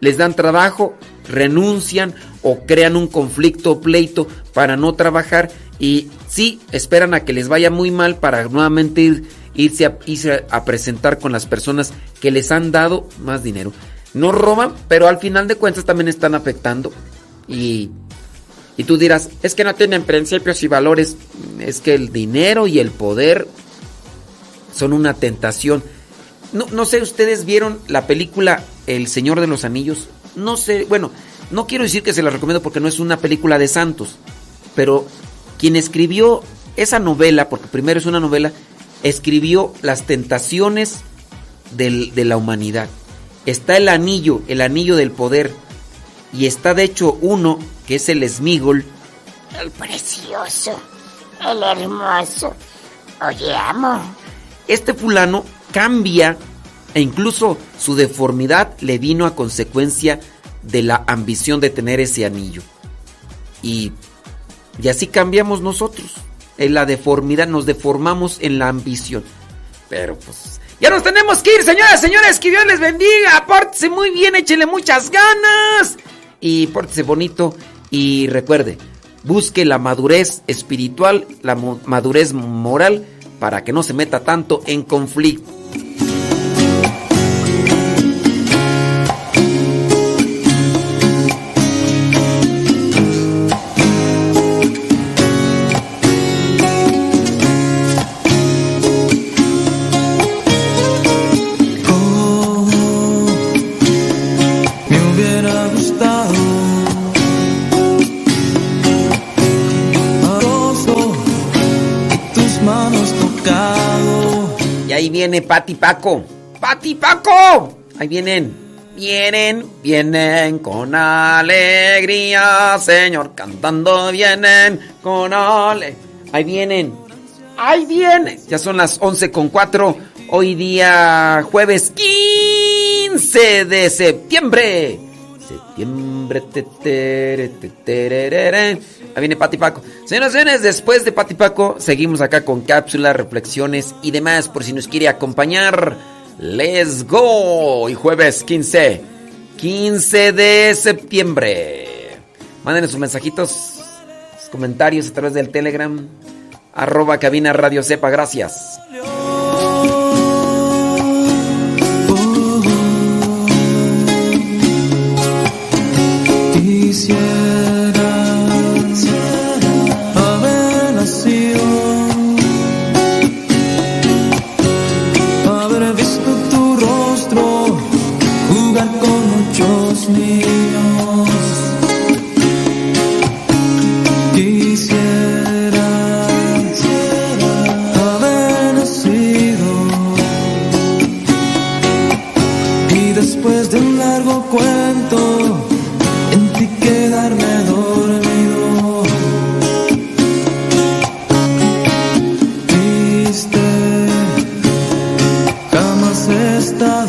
[SPEAKER 2] les dan trabajo, renuncian o crean un conflicto o pleito para no trabajar y sí, esperan a que les vaya muy mal para nuevamente ir- irse, a, irse a presentar con las personas que les han dado más dinero. No roban, pero al final de cuentas también están afectando. Y, y tú dirás, es que no tienen principios y valores. Es que el dinero y el poder son una tentación. No, no sé, ustedes vieron la película El Señor de los Anillos. No sé, bueno, no quiero decir que se la recomiendo porque no es una película de santos. Pero quien escribió esa novela, porque primero es una novela, escribió las tentaciones del- de la humanidad. Está el anillo, el anillo del poder. Y está de hecho uno, que es el Smigol.
[SPEAKER 21] El precioso, el hermoso. Oye, amo.
[SPEAKER 2] Este fulano cambia e incluso su deformidad le vino a consecuencia de la ambición de tener ese anillo. Y, y así cambiamos nosotros. En la deformidad nos deformamos en la ambición. Pero pues ya nos tenemos que ir, señoras, señores, que Dios les bendiga. Pórtese muy bien, échenle muchas ganas. Y pórtese bonito. Y recuerde, busque la madurez espiritual, la madurez moral, para que no se meta tanto en conflicto. Viene Pati Paco. ¡Pati Paco! Ahí vienen. Vienen, vienen con alegría, Señor, cantando vienen con ale. Ahí vienen. Ahí vienen. Ya son las 11 con 4. Hoy día jueves 15 de septiembre. Septiembre. te, tere, te, tererere. Ahí viene Pati Paco. Señoras y señores, después de Pati Paco, seguimos acá con cápsulas, reflexiones y demás. Por si nos quiere acompañar. Let's go. Y jueves 15. 15 de septiembre. Mándenos sus mensajitos, sus comentarios a través del Telegram. Arroba cabina radio sepa. Gracias.
[SPEAKER 1] Quisiera